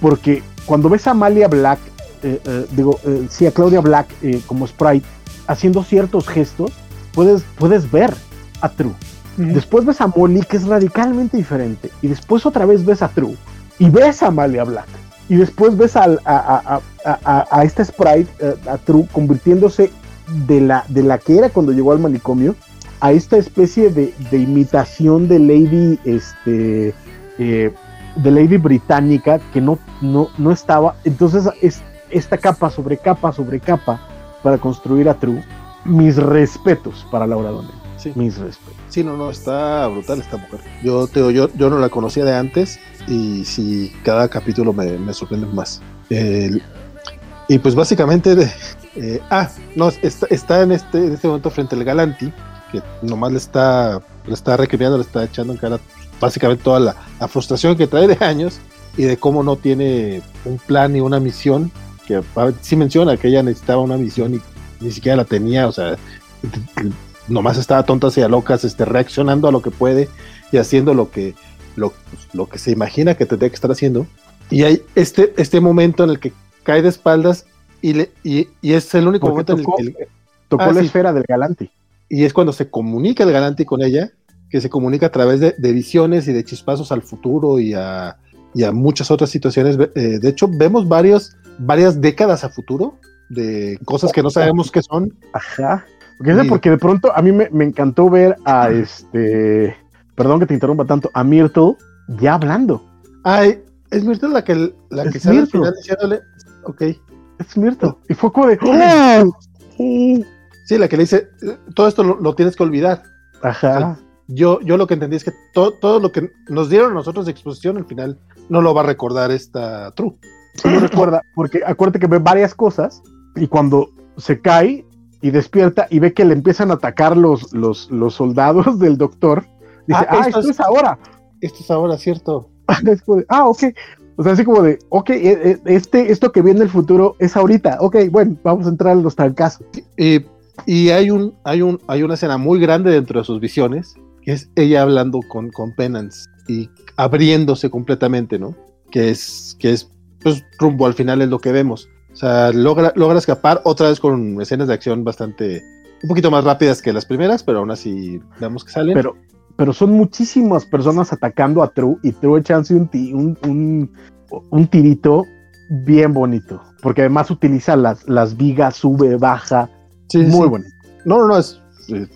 Porque cuando ves a Amalia Black, eh, eh, digo, eh, sí, a Claudia Black eh, como Sprite, haciendo ciertos gestos, puedes, puedes ver a True. Después ves a Molly, que es radicalmente diferente. Y después otra vez ves a True. Y ves a Amalia Black. Y después ves al- a, a, a, a- a- a esta Sprite, eh, a True, convirtiéndose de la, de la que era cuando llegó al manicomio a esta especie de, de imitación de Lady, este, eh, de Lady británica que no, no, no estaba. Entonces, es esta capa sobre capa sobre capa para construir a True. Mis respetos para Laura Donnelly. Sí. Mis respetos. Sí, no, no, está brutal esta mujer. Yo, te digo, yo, yo no la conocía de antes y sí, cada capítulo me, me sorprende más. El- y pues básicamente, de- eh, ah, no, está, está en, este, en este momento frente al Galanti, que nomás le está, le está recriminando, le está echando en cara básicamente toda la, la frustración que trae de años y de cómo no tiene un plan ni una misión, que sí menciona que ella necesitaba una misión y ni siquiera la tenía, o sea, nomás estaba tontas y a locas, este, reaccionando a lo que puede y haciendo lo que, lo, lo que se imagina que tendría que estar haciendo. Y hay este, este momento en el que cae de espaldas y, le, y, y es el único Porque momento en el tocó- que... Tocó Ah, la sí. esfera del galante. Y es cuando se comunica el Galanti con ella, que se comunica a través de, de visiones y de chispazos al futuro y a, y a muchas otras situaciones. Eh, de hecho, vemos varios, varias décadas a futuro de cosas que no sabemos qué son. Ajá. Porque, porque de pronto a mí me, me encantó ver a este. Perdón que te interrumpa tanto, a Myrtle ya hablando. Ay, es Myrtle la que, la que sale al final diciéndole, ok. Es Myrtle. Y fue como de. Sí, la que le dice, "Eh, todo esto lo, lo tienes que olvidar. Ajá. Yo, yo lo que entendí es que to- todo lo que nos dieron nosotros de exposición, al final no lo va a recordar esta True. Lo recuerda, porque acuérdate que ve varias cosas y cuando se cae y despierta y ve que le empiezan a atacar los, los, los soldados del doctor, dice, Ah, ah, esto es- es ahora. Esto es ahora cierto. Es como de, ah, ok. O sea, así como de, ok, eh, eh, este, esto que viene en el futuro es ahorita. Ok, bueno, vamos a entrar en los trancazos. Y, y hay, un, hay, un, hay una escena muy grande dentro de sus visiones, que es ella hablando con, con Penance y abriéndose completamente, ¿no? Que es, que es pues, rumbo al final es lo que vemos. O sea, logra, logra escapar otra vez con escenas de acción bastante, un poquito más rápidas que las primeras, pero aún así vemos que salen. Pero, pero son muchísimas personas atacando a True y True echándose un, un, un, un tirito bien bonito. Porque además utiliza las, las vigas, sube, baja. Sí, muy sí. bonito. No, no, no, es, es-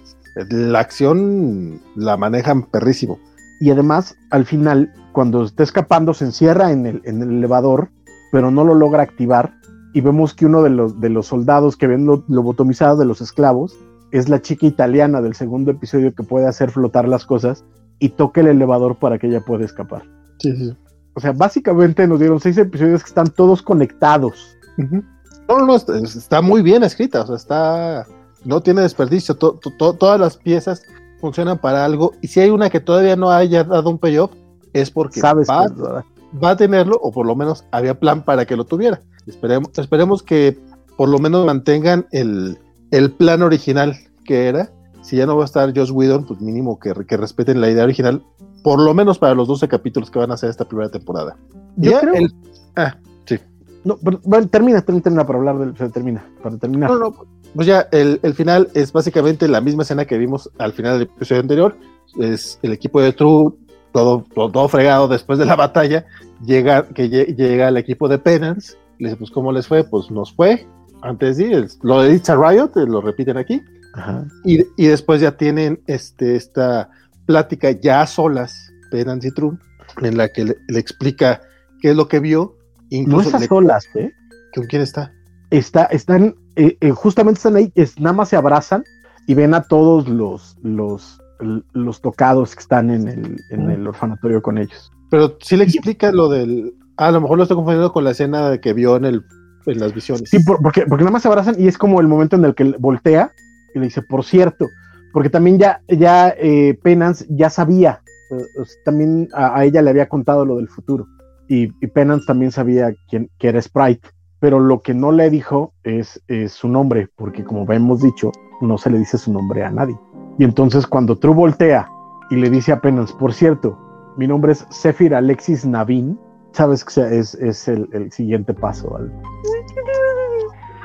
la acción la manejan perrísimo. Y además, al final, cuando está escapando, se encierra en el, en el elevador, pero no lo logra activar. Y vemos que uno de los, de los soldados que ven lo, lobotomizado de los esclavos es la chica italiana del segundo episodio que puede hacer flotar las cosas y toca el elevador para que ella pueda escapar. Sí, sí. O sea, básicamente nos dieron seis episodios que están todos conectados. No, no, está, está muy bien escrita, o sea, está, no tiene desperdicio, to- to- to- todas las piezas funcionan para algo, y si hay una que todavía no haya dado un payoff, es porque Sabes va, va a tenerlo, o por lo menos había plan para que lo tuviera. Esperemos, esperemos que por lo menos mantengan el, el plan original que era, si ya no va a estar Josh Whedon, pues mínimo que, que respeten la idea original, por lo menos para los 12 capítulos que van a hacer esta primera temporada. Yo Ya creo- el- ah, No, pero, termina, termina, termina para hablar del. termina, para terminar. No, no, pues ya el, el final es básicamente la misma escena que vimos al final del episodio anterior. Es el equipo de True, todo, todo, todo fregado después de la batalla. Llega, que lle- llega el equipo de Penance. Le dice, pues, ¿cómo les fue? Pues nos fue. Antes sí, es- lo de It's a Riot, eh, lo repiten aquí. Ajá. Y, y después ya tienen este, esta plática ya a solas Penance y True, en la que le, explica qué es lo que vio. Incluso no esas solas, ¿eh? ¿Con quién está? Está, están, eh, eh, justamente están ahí, es, nada más se abrazan y ven a todos los, los, los tocados que están en el, en el orfanatorio con ellos. Pero sí le explica lo del. a lo mejor lo estoy confundiendo con la escena que vio en, el, en las visiones. Sí, porque, porque nada más se abrazan y es como el momento en el que voltea y le dice, por cierto, porque también ya, ya eh, Penance ya sabía, eh, también a, ella le había contado lo del futuro y, Penance también sabía quién, que era Sprite, pero lo que no le dijo es, su nombre, porque como hemos dicho, no se le dice su nombre a nadie. Y entonces cuando True voltea y le dice a Penance, por cierto, mi nombre es Sephir Alexis Navin, sabes que es, es el, el, siguiente paso. Al...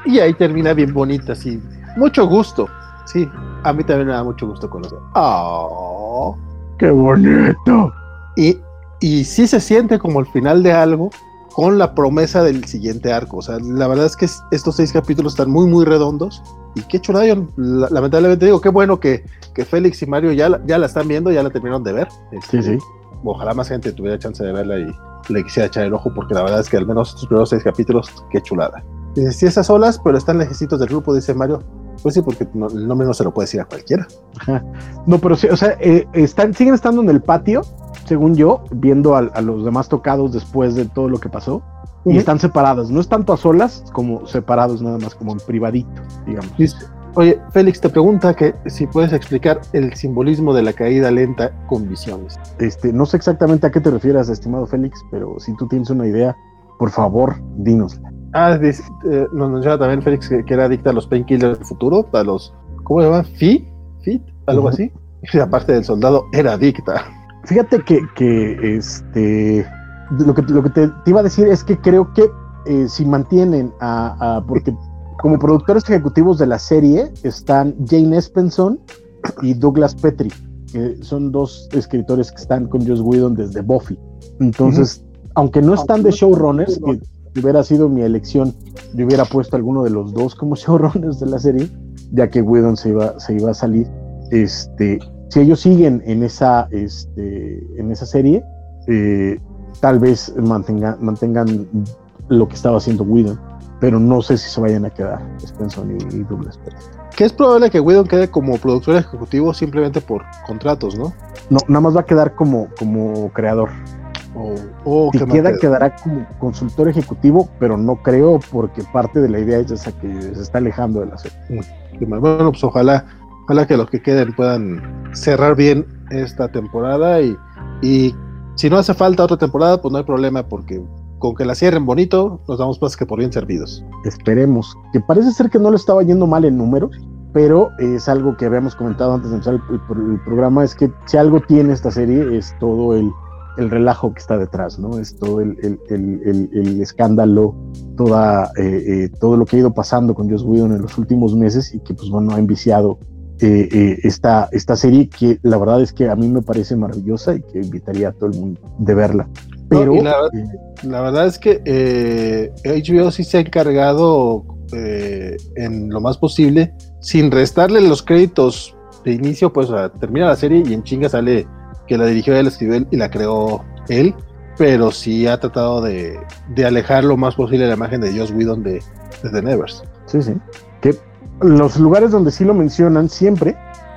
Y ahí termina bien bonita, sí. Mucho gusto. Sí, a mí también me da mucho gusto conocer. ¡Oh! ¡Qué bonito! Y, y sí se siente como el final de algo con la promesa del siguiente arco. O sea, la verdad es que estos seis capítulos están muy, muy redondos. Y qué chulada, lamentablemente digo, qué bueno que, que Félix y Mario ya la, ya la están viendo, ya la terminaron de ver. sí, sí. Ojalá más gente tuviera chance de verla y le quisiera echar el ojo, porque la verdad es que al menos estos primeros seis capítulos, qué chulada. Dice, sí, esas olas, pero están lejecitos del grupo, dice Mario. Pues sí, porque el nombre no se lo puede decir a cualquiera. No, pero sí, o sea, eh, están, siguen estando en el patio, según yo, viendo a, los demás tocados después de todo lo que pasó. Y están separados, no es tanto a solas como separados, nada más como en privadito, digamos. Oye, Félix te pregunta que si puedes explicar el simbolismo de la caída lenta con visiones. Este, no sé exactamente a qué te refieres, estimado Félix, pero si tú tienes una idea, por favor, dínosla. Ah, eh, nos menciona también Félix que, era adicta a los painkillers del futuro, a los, ¿cómo se llama? ¿Fit? ¿Fit? Algo así. Y aparte del soldado, era adicta. Fíjate que, que este, lo que, lo que te, iba a decir es que creo que eh, si mantienen a, porque como productores ejecutivos de la serie están Jane Espenson y Douglas Petrie, que son dos escritores que están con Joss Whedon desde Buffy. Entonces, aunque no están de showrunners, que hubiera sido mi elección, yo hubiera puesto alguno de los dos como showrunners de la serie, ya que Whedon se iba, se iba a salir. Este, si ellos siguen en esa, este, en esa serie, eh, tal vez mantengan, mantengan lo que estaba haciendo Whedon, pero no sé si se vayan a quedar Spencer y, Douglas Que es probable que Whedon quede como productor ejecutivo simplemente por contratos, ¿no? No, nada más va a quedar como, como creador. O si queda, quedará como consultor ejecutivo, pero no creo porque parte de la idea es esa que se está alejando de la serie. Bueno, pues ojalá, ojalá que los que queden puedan cerrar bien esta temporada y, y si no hace falta otra temporada, pues no hay problema porque con que la cierren bonito, nos damos más que por bien servidos. Esperemos, que parece ser que no le estaba yendo mal en números, pero es algo que habíamos comentado antes de empezar el programa, es que si algo tiene esta serie es todo el el relajo que está detrás, ¿no? Es todo el, escándalo, toda, eh, eh, todo lo que ha ido pasando con Joss Whedon en los últimos meses y que, pues bueno, ha enviciado eh, esta, esta serie que la verdad es que a mí me parece maravillosa y que invitaría a todo el mundo de verla. Pero la, verdad es que HBO sí se ha encargado en lo más posible, sin restarle los créditos de inicio, pues termina la serie y en chinga sale que la dirigió él, escribió y la creó él, pero sí ha tratado de, alejar lo más posible la imagen de Joss Whedon de, de The Nevers. Sí, sí. Que los lugares donde sí lo mencionan siempre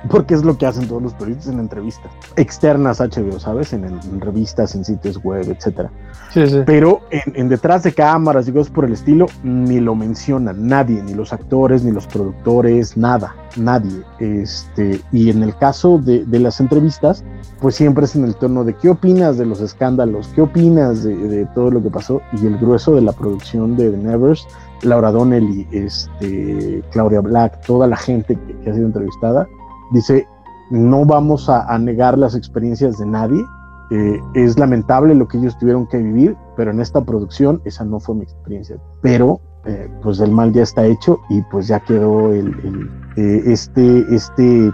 porque es lo que hacen todos los periodistas en entrevistas externas HBO, ¿sabes? En, revistas, en sitios web, etcétera. Sí, sí. Pero en, detrás de cámaras y cosas por el estilo, ni lo mencionan nadie, ni los actores, ni los productores, nada, nadie. Este, y en el caso de, las entrevistas, pues siempre es en el tono de qué opinas de los escándalos, qué opinas de, todo lo que pasó, y el grueso de la producción de The Nevers Laura Donnelly, este, Claudia Black, toda la gente que ha sido entrevistada, Dice, no vamos a, negar las experiencias de nadie. Eh, es lamentable lo que ellos tuvieron que vivir, pero en esta producción esa no fue mi experiencia. Pero eh, pues el mal ya está hecho y pues ya quedó el, eh, este, este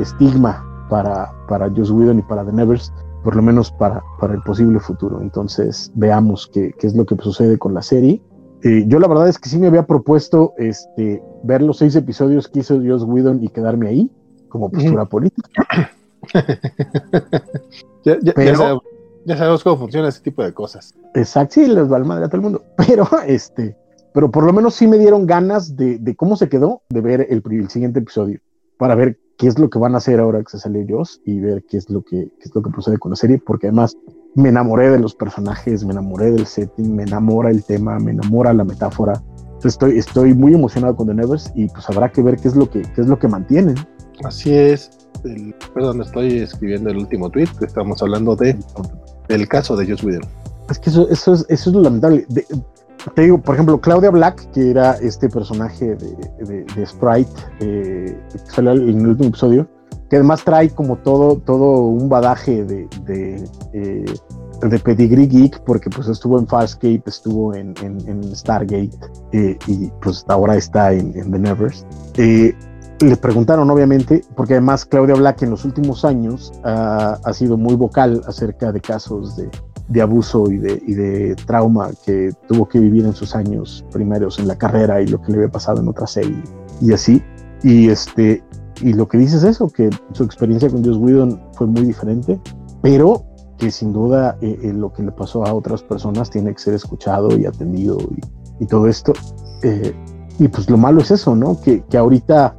estigma para, para Joss Whedon y para The Nevers, por lo menos para, el posible futuro. Entonces veamos qué es lo que sucede con la serie. Yo la verdad es que sí me había propuesto este, ver los seis episodios que hizo Joss Whedon y quedarme ahí como postura política. Ya, sabemos, cómo funciona ese tipo de cosas. Exacto, sí, les va al madre a todo el mundo. Pero este, pero por lo menos sí me dieron ganas de, cómo se quedó, de ver el, el, siguiente episodio, para ver qué es lo que van a hacer ahora que se sale Joss y ver qué es lo que, qué es lo que procede con la serie, porque además me enamoré de los personajes, me enamoré del setting, me enamora el tema, me enamora la metáfora. estoy, estoy muy emocionado con The Nevers y pues habrá que ver qué es lo que, qué es lo que mantienen. Así es. perdón, estoy escribiendo el último tweet que estamos hablando de del caso de Joss Whedon. Es que eso, eso, es, eso es lo lamentable. te digo, por ejemplo, Claudia Black, que era este personaje de, de, Sprite eh, que salió en el último episodio, que además trae como todo, todo un badaje de, de, eh, de Pedigree Geek, porque pues estuvo en Farscape, estuvo en, en, Stargate eh, y pues ahora está en, The Nevers. Eh, le preguntaron obviamente, porque además Claudia Black en los últimos años ha sido muy vocal acerca de casos de, de abuso y de, y de, trauma que tuvo que vivir en sus años primeros en la carrera y lo que le había pasado en otra serie y así. Y este y lo que dice es eso, que su experiencia con Joss Whedon fue muy diferente, pero que sin duda eh, eh, lo que le pasó a otras personas tiene que ser escuchado y atendido y, todo esto. Eh, y pues lo malo es eso, ¿no? Que, que ahorita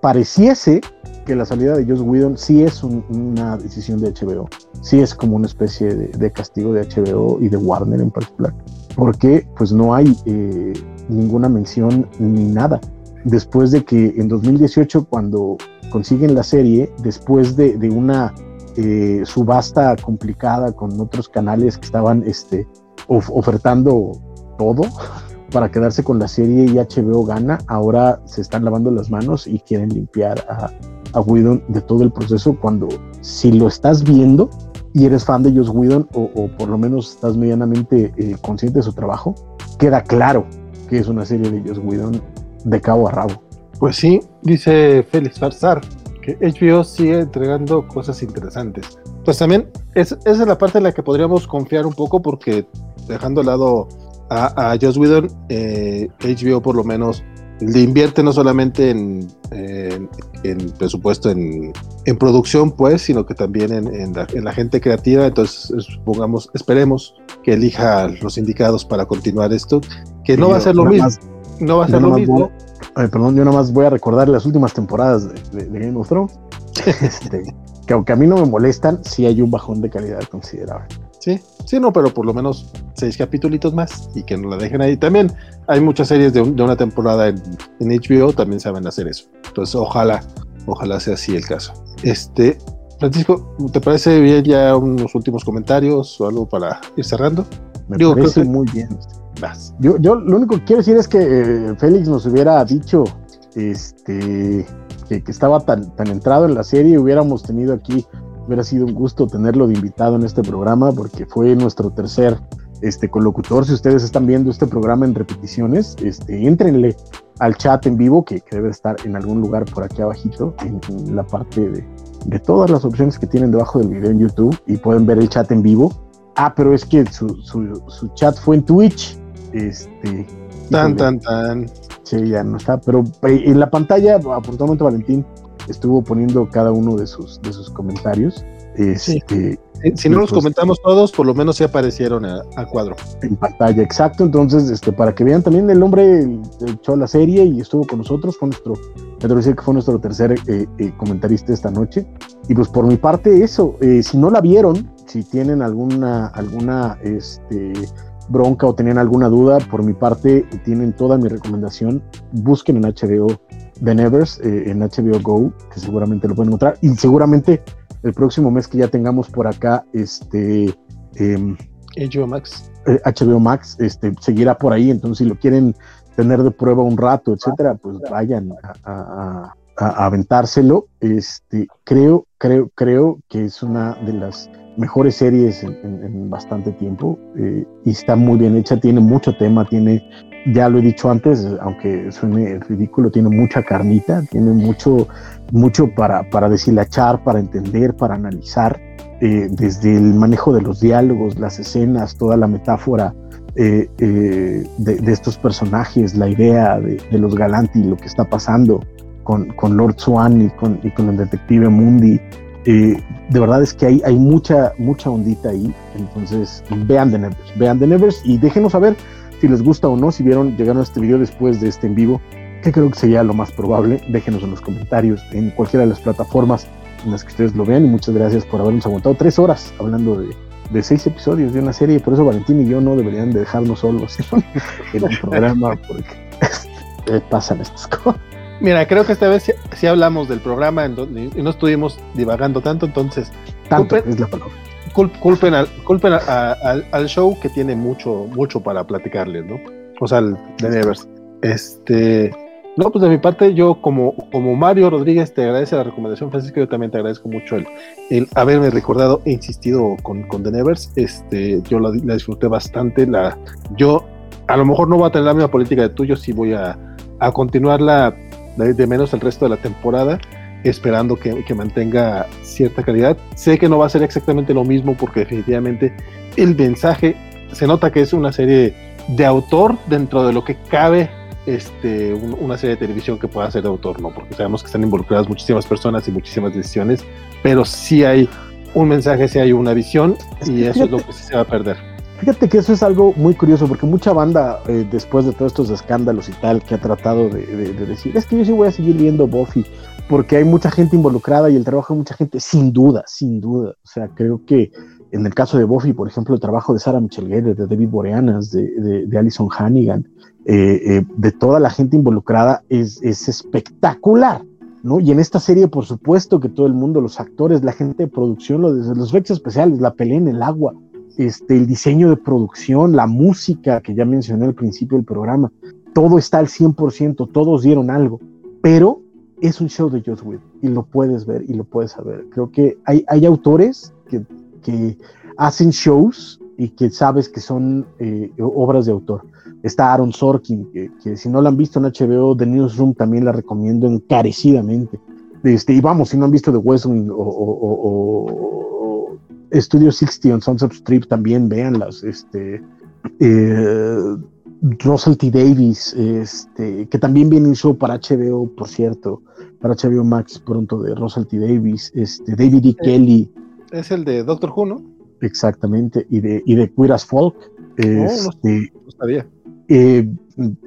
pareciese que la salida de Joss Whedon sí es una decisión de HBO, sí es como una especie de, de, castigo de HBO y de Warner en particular, porque pues no hay ninguna mención ni nada después de que en 2018, cuando consiguen la serie, después de, una eh, subasta complicada con otros canales que estaban este, ofertando todo para quedarse con la serie y HBO gana, ahora se están lavando las manos y quieren limpiar a, a de todo el proceso cuando si lo estás viendo y eres fan de Joss Whedon o, por lo menos estás medianamente eh, consciente de su trabajo, queda claro que es una serie de Joss Whedon de cabo a rabo. Pues sí, dice Félix Farsar, que HBO sigue entregando cosas interesantes. Pues también es, esa es la parte en la que podríamos confiar un poco porque dejando al lado a, a Joss Whedon, eh, HBO por lo menos le invierte no solamente en, en, presupuesto en, producción, pues, sino que también en, la, gente creativa. Entonces, supongamos, esperemos que elija los indicados para continuar esto, que no va a ser lo mismo no va a ser lo mismo. perdón, yo nada más voy a recordar las últimas temporadas de, Game of Thrones. este, que aunque a mí no me molestan, sí hay un bajón de calidad considerable. Sí, sí, no, pero por lo menos seis capítulos más y que no la dejen ahí. También hay muchas series de, una temporada en, HBO, también saben hacer eso. Entonces, ojalá, ojalá sea así el caso. Este, Francisco, ¿te parece bien ya unos últimos comentarios o algo para ir cerrando? Me parece muy bien. Yo, yo lo único que quiero decir es que eh, Félix nos hubiera dicho este, que, estaba tan, tan entrado en la serie, hubiéramos tenido aquí, hubiera sido un gusto tenerlo de invitado en este programa, porque fue nuestro tercer este, colocutor. Si ustedes están viendo este programa en repeticiones, este, entrenle al chat en vivo, que, debe estar en algún lugar por aquí abajito, en, la parte de, de, todas las opciones que tienen debajo del video en YouTube, y pueden ver el chat en vivo. Ah, pero es que su, su, su chat fue en Twitch. Este, tan, tan, tan. Sí, ya no está. Pero eh, en la pantalla, afortunadamente Valentín estuvo poniendo cada uno de sus, de sus comentarios. Este, Si no los pues, comentamos todos, por lo menos se aparecieron a, cuadro. En pantalla, exacto. Entonces, este, para que vean también el hombre echó la serie y estuvo con nosotros, fue nuestro, me decir que fue nuestro tercer eh, eh, comentarista esta noche. Y pues por mi parte, eso, si no la vieron, si tienen alguna, alguna, este, bronca o tenían alguna duda, por mi parte tienen toda mi recomendación. Busquen en HBO The Nevers, eh, en HBO Go, que seguramente lo pueden encontrar. Y seguramente el próximo mes que ya tengamos por acá, este... HBO em, Max. HBO eh, Max, este, seguirá por ahí. Entonces, si lo quieren tener de prueba un rato, etcétera, pues vayan a, a aventárselo. Este, creo, creo, creo que es una de las mejores series en, bastante tiempo eh, y está muy bien hecha, tiene mucho tema, tiene, ya lo he dicho antes, aunque suene ridículo, tiene mucha carnita, tiene mucho, mucho para, para deshilachar, para entender, para analizar, eh, desde el manejo de los diálogos, las escenas, toda la metáfora eh, de, estos personajes, la idea de, los Galanti, lo que está pasando con, con Lord Swan y con, y con el detective Mundi de verdad es que hay, hay mucha, mucha ondita ahí. Entonces, vean The Nevers, vean The Nevers y déjenos saber si les gusta o no, si vieron, llegaron a este video después de este en vivo, que creo que sería lo más probable. Déjenos en los comentarios en cualquiera de las plataformas en las que ustedes lo vean y muchas gracias por habernos aguantado tres horas hablando de, seis episodios de una serie, por eso Valentín y yo no deberían de dejarnos solos en un programa porque pasan estas cosas. Mira, creo que esta vez sí, hablamos del programa y no estuvimos divagando tanto, entonces tanto es la palabra culpen, al, culpen al, show que tiene mucho, mucho para platicarles, ¿no? O sea, el de Nevers. Este, no, pues de mi parte, yo como, como Mario Rodríguez te agradece la recomendación, Francisco, yo también te agradezco mucho el, el haberme recordado e insistido con, con The Nevers. Este, yo la, disfruté bastante. La, yo a lo mejor no voy a tener la misma política de tuyo, sí voy a, a continuarla de, menos el resto de la temporada esperando que, que, mantenga cierta calidad. Sé que no va a ser exactamente lo mismo porque definitivamente el mensaje se nota que es una serie de autor dentro de lo que cabe este, una serie de televisión que pueda ser de autor, ¿no? Porque sabemos que están involucradas muchísimas personas y muchísimas decisiones, pero sí hay un mensaje, sí hay una visión y eso es lo que sí se va a perder. Fíjate que eso es algo muy curioso, porque mucha banda, eh, después de todos estos escándalos y tal, que ha tratado de, de, decir, es que yo sí voy a seguir viendo Buffy, porque hay mucha gente involucrada y el trabajo de mucha gente, sin duda, sin duda. O sea, creo que en el caso de Buffy, por ejemplo, el trabajo de Sarah Michelle Gellar, de David Boreanas, de, de, Alison Hannigan, eh, eh, de toda la gente involucrada es, es, espectacular. ¿no? Y en esta serie, por supuesto, que todo el mundo, los actores, la gente de producción, los, los efectos especiales, la pelea en el agua, este, el diseño de producción, la música que ya mencioné al principio del programa, todo está al 100%, todos dieron algo, pero es un show de Joss Whedon y lo puedes ver y lo puedes saber. Creo que hay, hay autores que, que hacen shows y que sabes que son eh, obras de autor. Está Aaron Sorkin, que, si no la han visto en HBO, The Newsroom también la recomiendo encarecidamente. Este, y vamos, si no han visto The West o, o, Studio 60 on Sunset Strip, también véanlas. Este, eh, Russell T. Davis, este, que también viene un show para HBO, por cierto para HBO Max pronto de Russell T. Davis, este, David E. Kelly. Es el de Doctor Who, ¿no? Exactamente, y de, y de Queer as Folk. Este, no, sabía. Eh,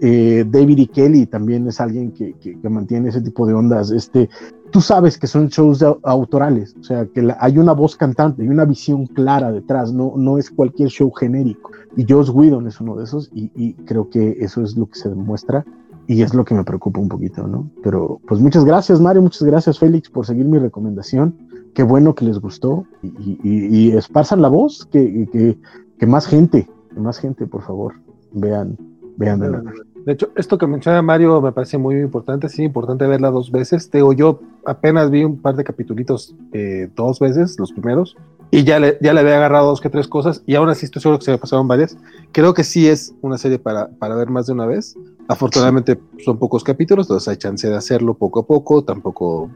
eh, David E. Kelly también es alguien que, que, mantiene ese tipo de ondas. Este, tú sabes que son shows autorales, o sea, que hay una voz cantante, hay una visión clara detrás, no, no es cualquier show genérico. Y Joss Whedon es uno de esos, y, y creo que eso es lo que se demuestra y es lo que me preocupa un poquito, ¿no? Pero pues muchas gracias Mario, muchas gracias Félix por seguir mi recomendación. Qué bueno que les gustó y, y, esparzan la voz, que, que, que, más gente, más gente, por favor, vean, vean. De hecho, esto que menciona Mario me parece muy importante, sí, importante verla dos veces. Teo, yo apenas vi un par de capitulitos eh, dos veces, los primeros, y ya le, ya le había agarrado dos que tres cosas, y ahora sí estoy seguro que se me pasaron varias. Creo que sí es una serie para, para ver más de una vez. Afortunadamente son pocos capítulos, entonces hay chance de hacerlo poco a poco, tampoco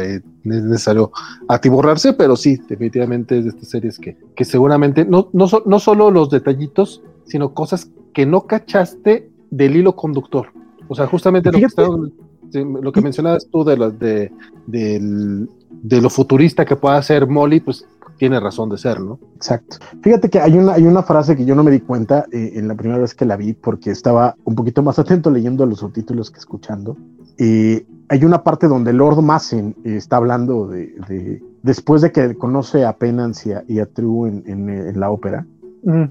es necesario atiborrarse, pero sí, definitivamente es de estas series que, que seguramente no, no, no solo los detallitos, sino cosas que no cachaste del hilo conductor. O sea, justamente lo que, lo que mencionabas tú de, de, de, de lo futurista que pueda ser Molly, pues tiene razón de ser, ¿no? Exacto. Fíjate que hay una, hay una frase que yo no me di cuenta eh, en la primera vez que la vi porque estaba un poquito más atento leyendo los subtítulos que escuchando. y hay una parte donde Lord Massen eh, está hablando de, después de que conoce a Penance y a, True en, la ópera. Mm.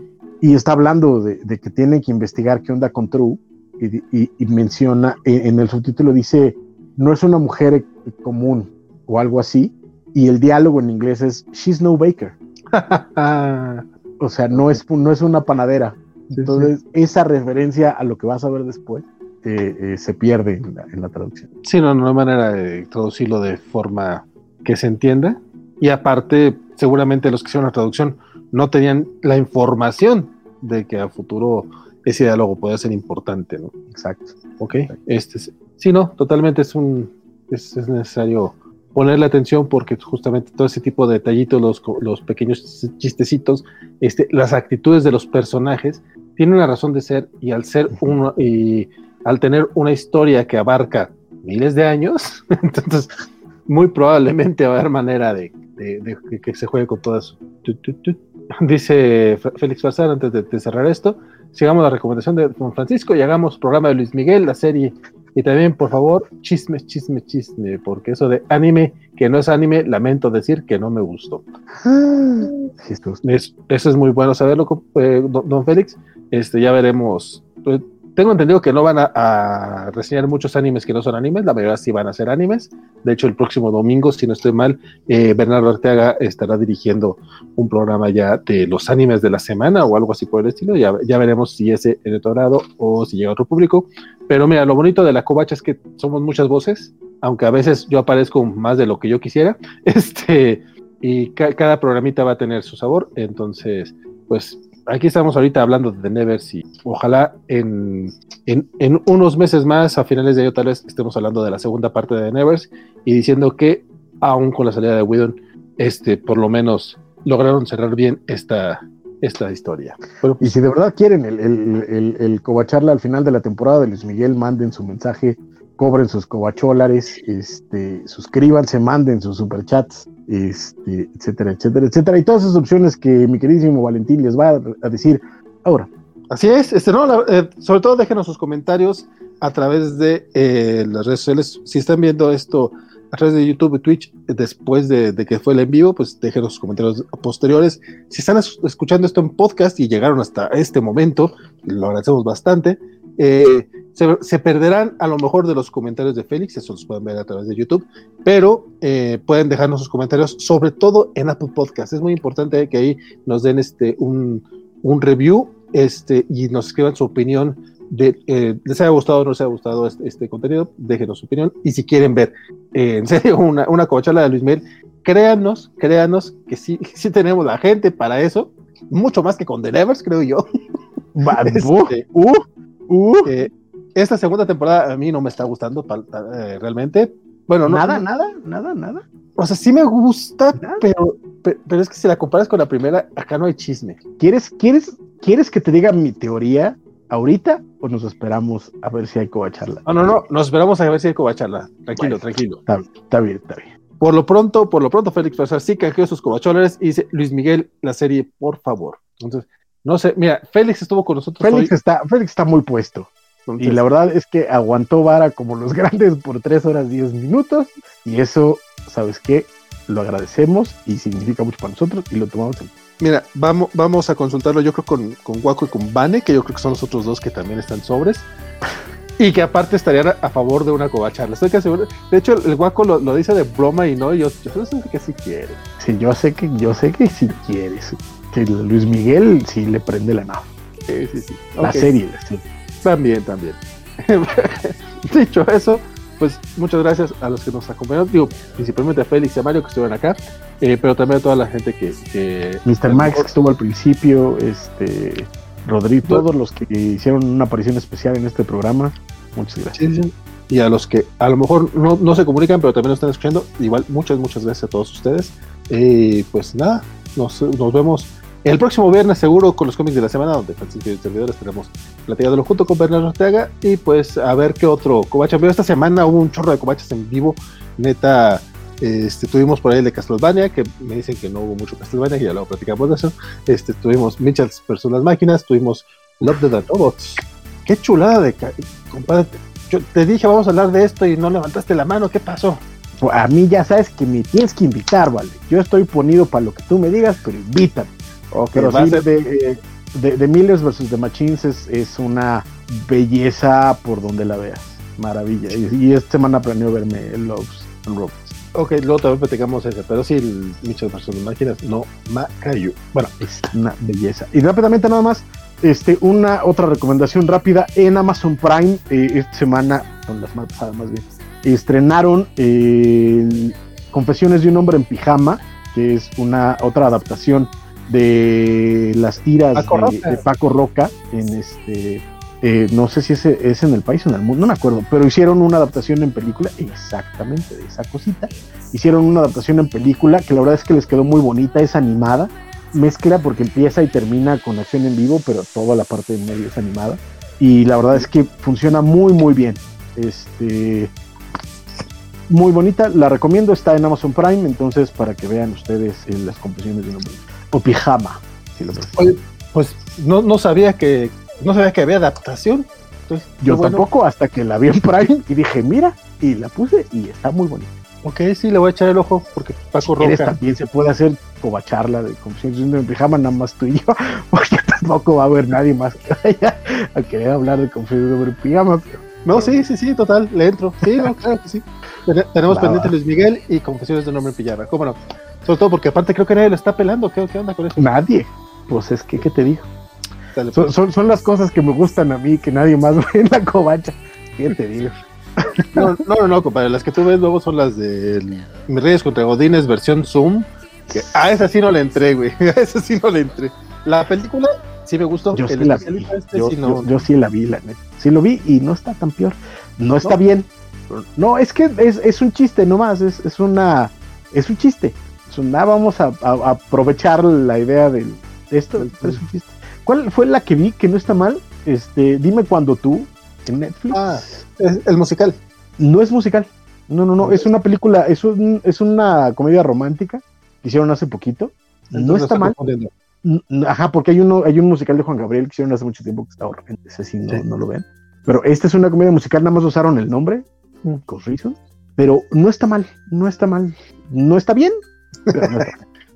Y está hablando de, que tiene que investigar qué onda con True y, menciona, eh, en el subtítulo dice, no es una mujer común o algo así, y el diálogo en inglés es She's no baker. o sea, no es, no es una panadera. Entonces, esa referencia a lo que vas a ver después eh, eh, se pierde en la, traducción. Sí, no, no hay manera de traducirlo de forma que se entienda. Y aparte, seguramente los que hicieron la traducción no tenían la información de que a futuro ese diálogo puede ser importante, ¿no? Exacto. Ok, este sí, no, totalmente es un es, es necesario ponerle atención porque justamente todo ese tipo de detallitos, los, los pequeños chistecitos, este, las actitudes de los personajes, tienen una razón de ser y al ser uno y al tener una historia que abarca miles de años, entonces muy probablemente va a haber manera de, de, que se juegue con todas. Dice Félix Farsar antes de, cerrar esto, sigamos la recomendación de Don Francisco y hagamos programa de Luis Miguel, la serie. Y también, por favor, chisme, chisme, chisme, porque eso de anime, que no es anime, lamento decir que no me gustó. Ah, eso es muy bueno saberlo, eh, don, Félix. Este, ya veremos. Tengo entendido que no van a, reseñar muchos animes que no son animes, la mayoría sí van a ser animes. De hecho, el próximo domingo, si no estoy mal, eh, Bernardo Arteaga estará dirigiendo un programa ya de los animes de la semana o algo así por el estilo. Ya, veremos si es en otro o si llega a otro público. Pero mira, lo bonito de la covacha es que somos muchas voces, aunque a veces yo aparezco más de lo que yo quisiera. Este, y cada programita va a tener su sabor. Entonces, pues aquí estamos ahorita hablando de Nevers y ojalá en, en, unos meses más, a finales de año tal vez estemos hablando de la segunda parte de Nevers y diciendo que aún con la salida de Whedon, este, por lo menos lograron cerrar bien esta, esta historia. y si de verdad quieren el, el, el, el covacharla al final de la temporada de Luis Miguel, manden su mensaje cobren sus cobacholares, este, suscríbanse, manden sus superchats, este, etcétera, etcétera, etcétera, y todas esas opciones que mi queridísimo Valentín les va a, decir ahora. Así es, este, no, eh, sobre todo déjenos sus comentarios a través de eh, las redes sociales. Si están viendo esto a través de YouTube y Twitch después de, que fue el en vivo, pues déjenos sus comentarios posteriores. Si están escuchando esto en podcast y llegaron hasta este momento, lo agradecemos bastante. Eh, se, perderán a lo mejor de los comentarios de Félix, eso los pueden ver a través de YouTube, pero eh, pueden dejarnos sus comentarios, sobre todo en Apple Podcast. Es muy importante que ahí nos den este, un, review este, y nos escriban su opinión. De, eh, les haya gustado o no les haya gustado este, este contenido, déjenos su opinión. Y si quieren ver eh, en serio una, una de Luis Miguel, créanos, créanos que sí, sí tenemos la gente para eso, mucho más que con The Nevers, creo yo. Este, uh, uh esta segunda temporada a mí no me está gustando eh, realmente. Bueno, nada, nada, nada, nada. O sea, sí me gusta, pero, pero es que si la comparas con la primera, acá no hay chisme. ¿Quieres, quieres, ¿Quieres que te diga mi teoría ahorita o nos esperamos a ver si hay covacharla? No, no, no, nos esperamos a ver si hay covacharla. Tranquilo, tranquilo. Está, bien, está bien. Por lo pronto, por lo pronto, Félix Pazar sí canjeó sus covacholares y dice, Luis Miguel, la serie, por favor. Entonces, no sé, mira, Félix estuvo con nosotros. Félix, Está, Félix está muy puesto y la verdad es que aguantó vara como los grandes por 3 horas 10 minutos. Y eso, ¿sabes qué? Lo agradecemos y significa mucho para nosotros y lo tomamos en Mira, vamos, vamos a consultarlo yo creo con, con Waco y con Bane, que yo creo que son los otros dos que también están sobres. Y que aparte estarían a, favor de una covacharla. Estoy casi De hecho, el Waco lo, lo, dice de broma y no, yo, yo sé que sí quiere. Sí, yo sé que, yo sé que sí quiere. Que Luis Miguel sí le prende la nave. Sí, sí, sí. La serie, sí. También, también. Dicho eso, pues muchas gracias a los que nos acompañaron, digo, principalmente a Félix y a Mario que estuvieron acá, eh, pero también a toda la gente que... Mr. Max que estuvo al principio, este Rodrigo, todos los que hicieron una aparición especial en este programa, muchas gracias. Y a los que a lo mejor no, se comunican, pero también nos están escuchando, igual muchas, muchas gracias a todos ustedes. Eh, pues nada, nos, nos vemos el próximo viernes seguro con los cómics de la semana, donde Francisco y servidores tenemos platicándolo junto con Bernardo Ortega y pues a ver qué otro covacha. Pero esta semana hubo un chorro de covachas en vivo, neta. Este, tuvimos por ahí el de Castlevania, que me dicen que no hubo mucho Castlevania, y ya lo platicamos de eso. Este, tuvimos Mitchells versus las máquinas, tuvimos Love the Robots. Qué chulada de compadre. Yo te dije, vamos a hablar de esto y no levantaste la mano, ¿qué pasó? A mí ya sabes que me tienes que invitar, vale. Yo estoy ponido para lo que tú me digas, pero invítame. Pero sí, de, de, de, Millers versus The Machines es, una belleza por donde la veas. Maravilla. Y, esta semana planeo verme Loves and Robots. Ok, luego también platicamos ese, pero sí, el versus The Machines no Macayo. Bueno, es una belleza. Y rápidamente nada más, este, una otra recomendación rápida en Amazon Prime eh, esta semana, con las semana pasada más bien, estrenaron eh, Confesiones de un hombre en pijama, que es una otra adaptación de las tiras de, Paco Roca en este eh, no sé si es, es en el país o en el mundo, no me acuerdo, pero hicieron una adaptación en película, exactamente de esa cosita. Hicieron una adaptación en película que la verdad es que les quedó muy bonita, es animada, mezcla porque empieza y termina con acción en vivo, pero toda la parte de medio es animada. Y la verdad es que funciona muy, muy bien. Este, muy bonita, la recomiendo, está en Amazon Prime, entonces para que vean ustedes eh, las composiciones de un hombre. O pijama, si lo Oye, pues no, no sabía que no sabía que había adaptación. Entonces, Yo tampoco, hasta que la vi en Prime y dije, mira, y la puse y está muy bonita. Ok, sí, le voy a echar el ojo porque Paco Si Roca. también se puede hacer de composiciones de un pijama, nada más tú y yo, porque tampoco va a haber nadie más que vaya a querer hablar de de un pijama. pero- No, sí, sí, sí, total, le entro. Sí, no, claro que sí. Ten- Tenemos pendiente. Luis Miguel y Confesiones de un hombre en pijama. ¿Cómo no? Sobre todo porque aparte creo que nadie lo está pelando. ¿Qué, qué onda con eso? Nadie. Pues es que, ¿qué te digo? Dale, pues. son, son las cosas que me gustan a mí, que nadie más ve en la covacha. ¿Qué te digo? No, no, no, compadre. Las que tú ves luego son las de Mis Reyes contra Godines versión Zoom. Que a esa sí no le entré, güey. A esa sí no le entré. La película sí me gustó. Yo sí la vi. este Yo, sí no. yo- yo sí la vi, la neta. Sí lo vi y no está tan peor. No está No. bien. No, es que es, es un chiste nomás. Es, es una. Es un chiste. Es una, vamos a, a- a aprovechar la idea del, de esto. Del-. ¿Cuál fue la que vi que no está mal? Este, dime cuando tú en Netflix. Ah. Es el musical. No es musical. No, no, no. Es una película, es, un, es una comedia romántica que hicieron hace poquito. No está mal. Ajá, porque hay uno, hay un musical de Juan Gabriel que hicieron hace mucho tiempo que está horrendo. Ese sí no, Sí. no lo ven. Pero esta es una comedia musical, nada más usaron el nombre, Mm. con reasons. Pero no está mal, no está mal. No está bien,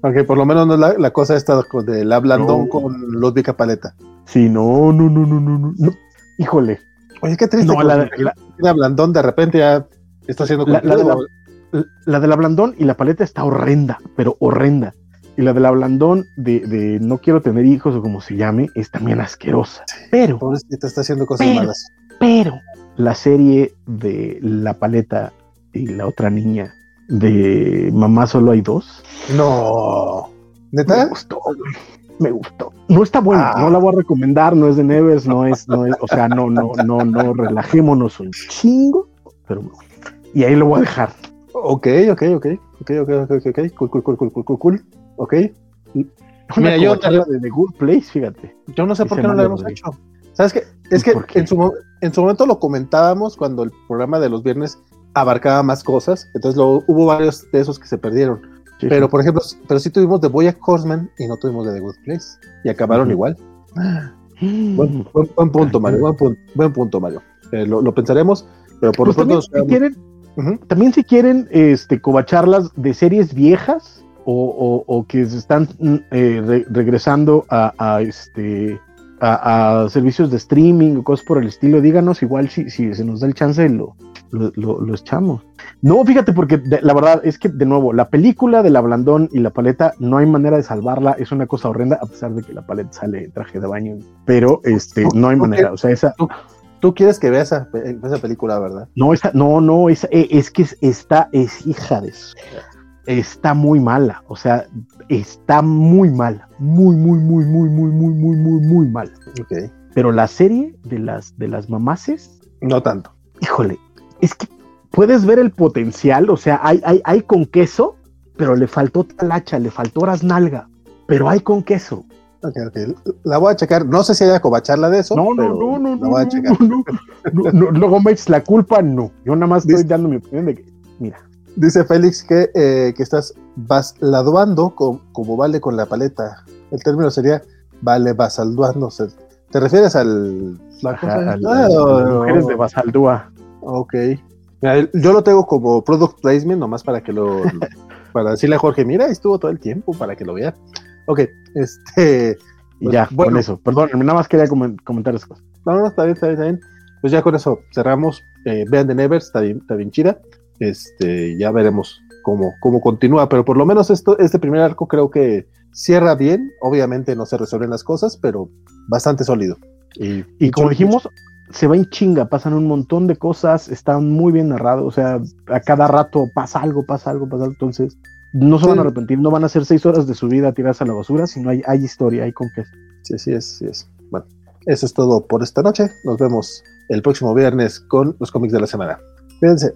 Aunque por lo menos no es la, la cosa esta con- de la Blandón No. con Ludwig Paleta. Sí, no, no, no, no, no, no. Híjole. Oye, qué triste. No, la, la, la Blandón de repente ya está haciendo La- la de la- de la Blandón y la paleta está horrenda, pero horrenda. Y la de la Blandón de, de no quiero tener hijos o como se llame, es también asquerosa. Pero, Pobrecita, está haciendo cosas Pero- malas. pero, la serie de la paleta y la otra niña de Mamá solo hay dos, No. me ¿Neta? gustó, güey. Me gustó. No está buena, Ah. no la voy a recomendar, no es de Neves, no es, no es, o sea, no, no, no, no, relajémonos un chingo, pero me gustó. y ahí lo voy a dejar. Ok, ok, ok. Ok, ok, ok, ok, ok. Cool, cool, cool, cool, cool, cool, cool. Ok. Una Mira, yo- de The Good Place, fíjate. Yo no sé por qué no lo hemos hecho. ¿Sabes qué? Es que en su, en su momento lo comentábamos cuando el programa de los viernes abarcaba más cosas. Entonces lo, hubo varios de esos que se perdieron. Sí, Pero, sí. por ejemplo, pero sí tuvimos de Boyack Horseman y no tuvimos de The Good Place. Y acabaron igual. Buen, buen- buen punto, Mario. Buen, pun- buen punto, Mario. Eh, lo, lo pensaremos, pero por Pues lo pronto también, si quieren, también si quieren este, covacharlas de series viejas o, o- o que se están mm, eh, re- regresando a, a, este, a, a servicios de streaming o cosas por el estilo, díganos igual si, si se nos da el chance lo, lo, lo- lo echamos. No, fíjate, porque de- la verdad es que, de nuevo, la película de la Blandón y la paleta no hay manera de salvarla, es una cosa horrenda, a pesar de que la paleta sale en traje de baño, pero este, no hay manera, o sea, esa, Tú quieres que vea esa, esa película, ¿verdad? No, esa, no, no, esa, eh, es que es- está, es hija de eso. Está muy mala, o sea, está muy mala, muy, muy, muy, muy, muy, muy, muy, muy, muy mala. Ok. Pero la serie de las, de las mamaces, No tanto. híjole, es que puedes ver el potencial, o sea, hay, hay, hay con queso, pero le faltó talacha, le faltó nalga, pero hay con queso. Ok, ok. La voy a checar. No sé si haya covacharla de eso. No, no, no, no, La no, voy a no, checar. no, no, no, luego me la culpa, no. Yo nada más estoy Dice- dando mi opinión de que, mira, Dice Félix que, eh, que estás basladuando co- como vale con la paleta. El término sería vale basalduando. ¿Te refieres al. la Ajá, cosa? al- Ah, al- oh, las mujeres de Basaldúa. Ok. Mira, yo lo tengo como product placement, nomás para que lo. para decirle a Jorge, mira, estuvo todo el tiempo para que lo vea. Ok, este. Y Pues, ya, bueno. con eso. Perdón, nada más quería comen- comentar esas cosas. No, no, está bien, está bien, está bien. Pues ya con eso cerramos. Eh, vean The Nevers, está bien, está bien chida. Este, ya veremos cómo, cómo continúa, pero por lo menos esto, este primer arco creo que cierra bien. Obviamente no se resuelven las cosas, pero bastante sólido. Y, Y como dijimos, se va en chinga, pasan un montón de cosas, están muy bien narrados, o sea, a cada rato pasa algo, pasa algo, pasa algo, entonces no se Sí. van a arrepentir, no van a ser seis horas de su vida tiradas a la basura, sino hay, hay historia, hay con qué. Sí, sí es, sí es. Bueno, eso es todo por esta noche. Nos vemos el próximo viernes con los cómics de la semana. Cuídense.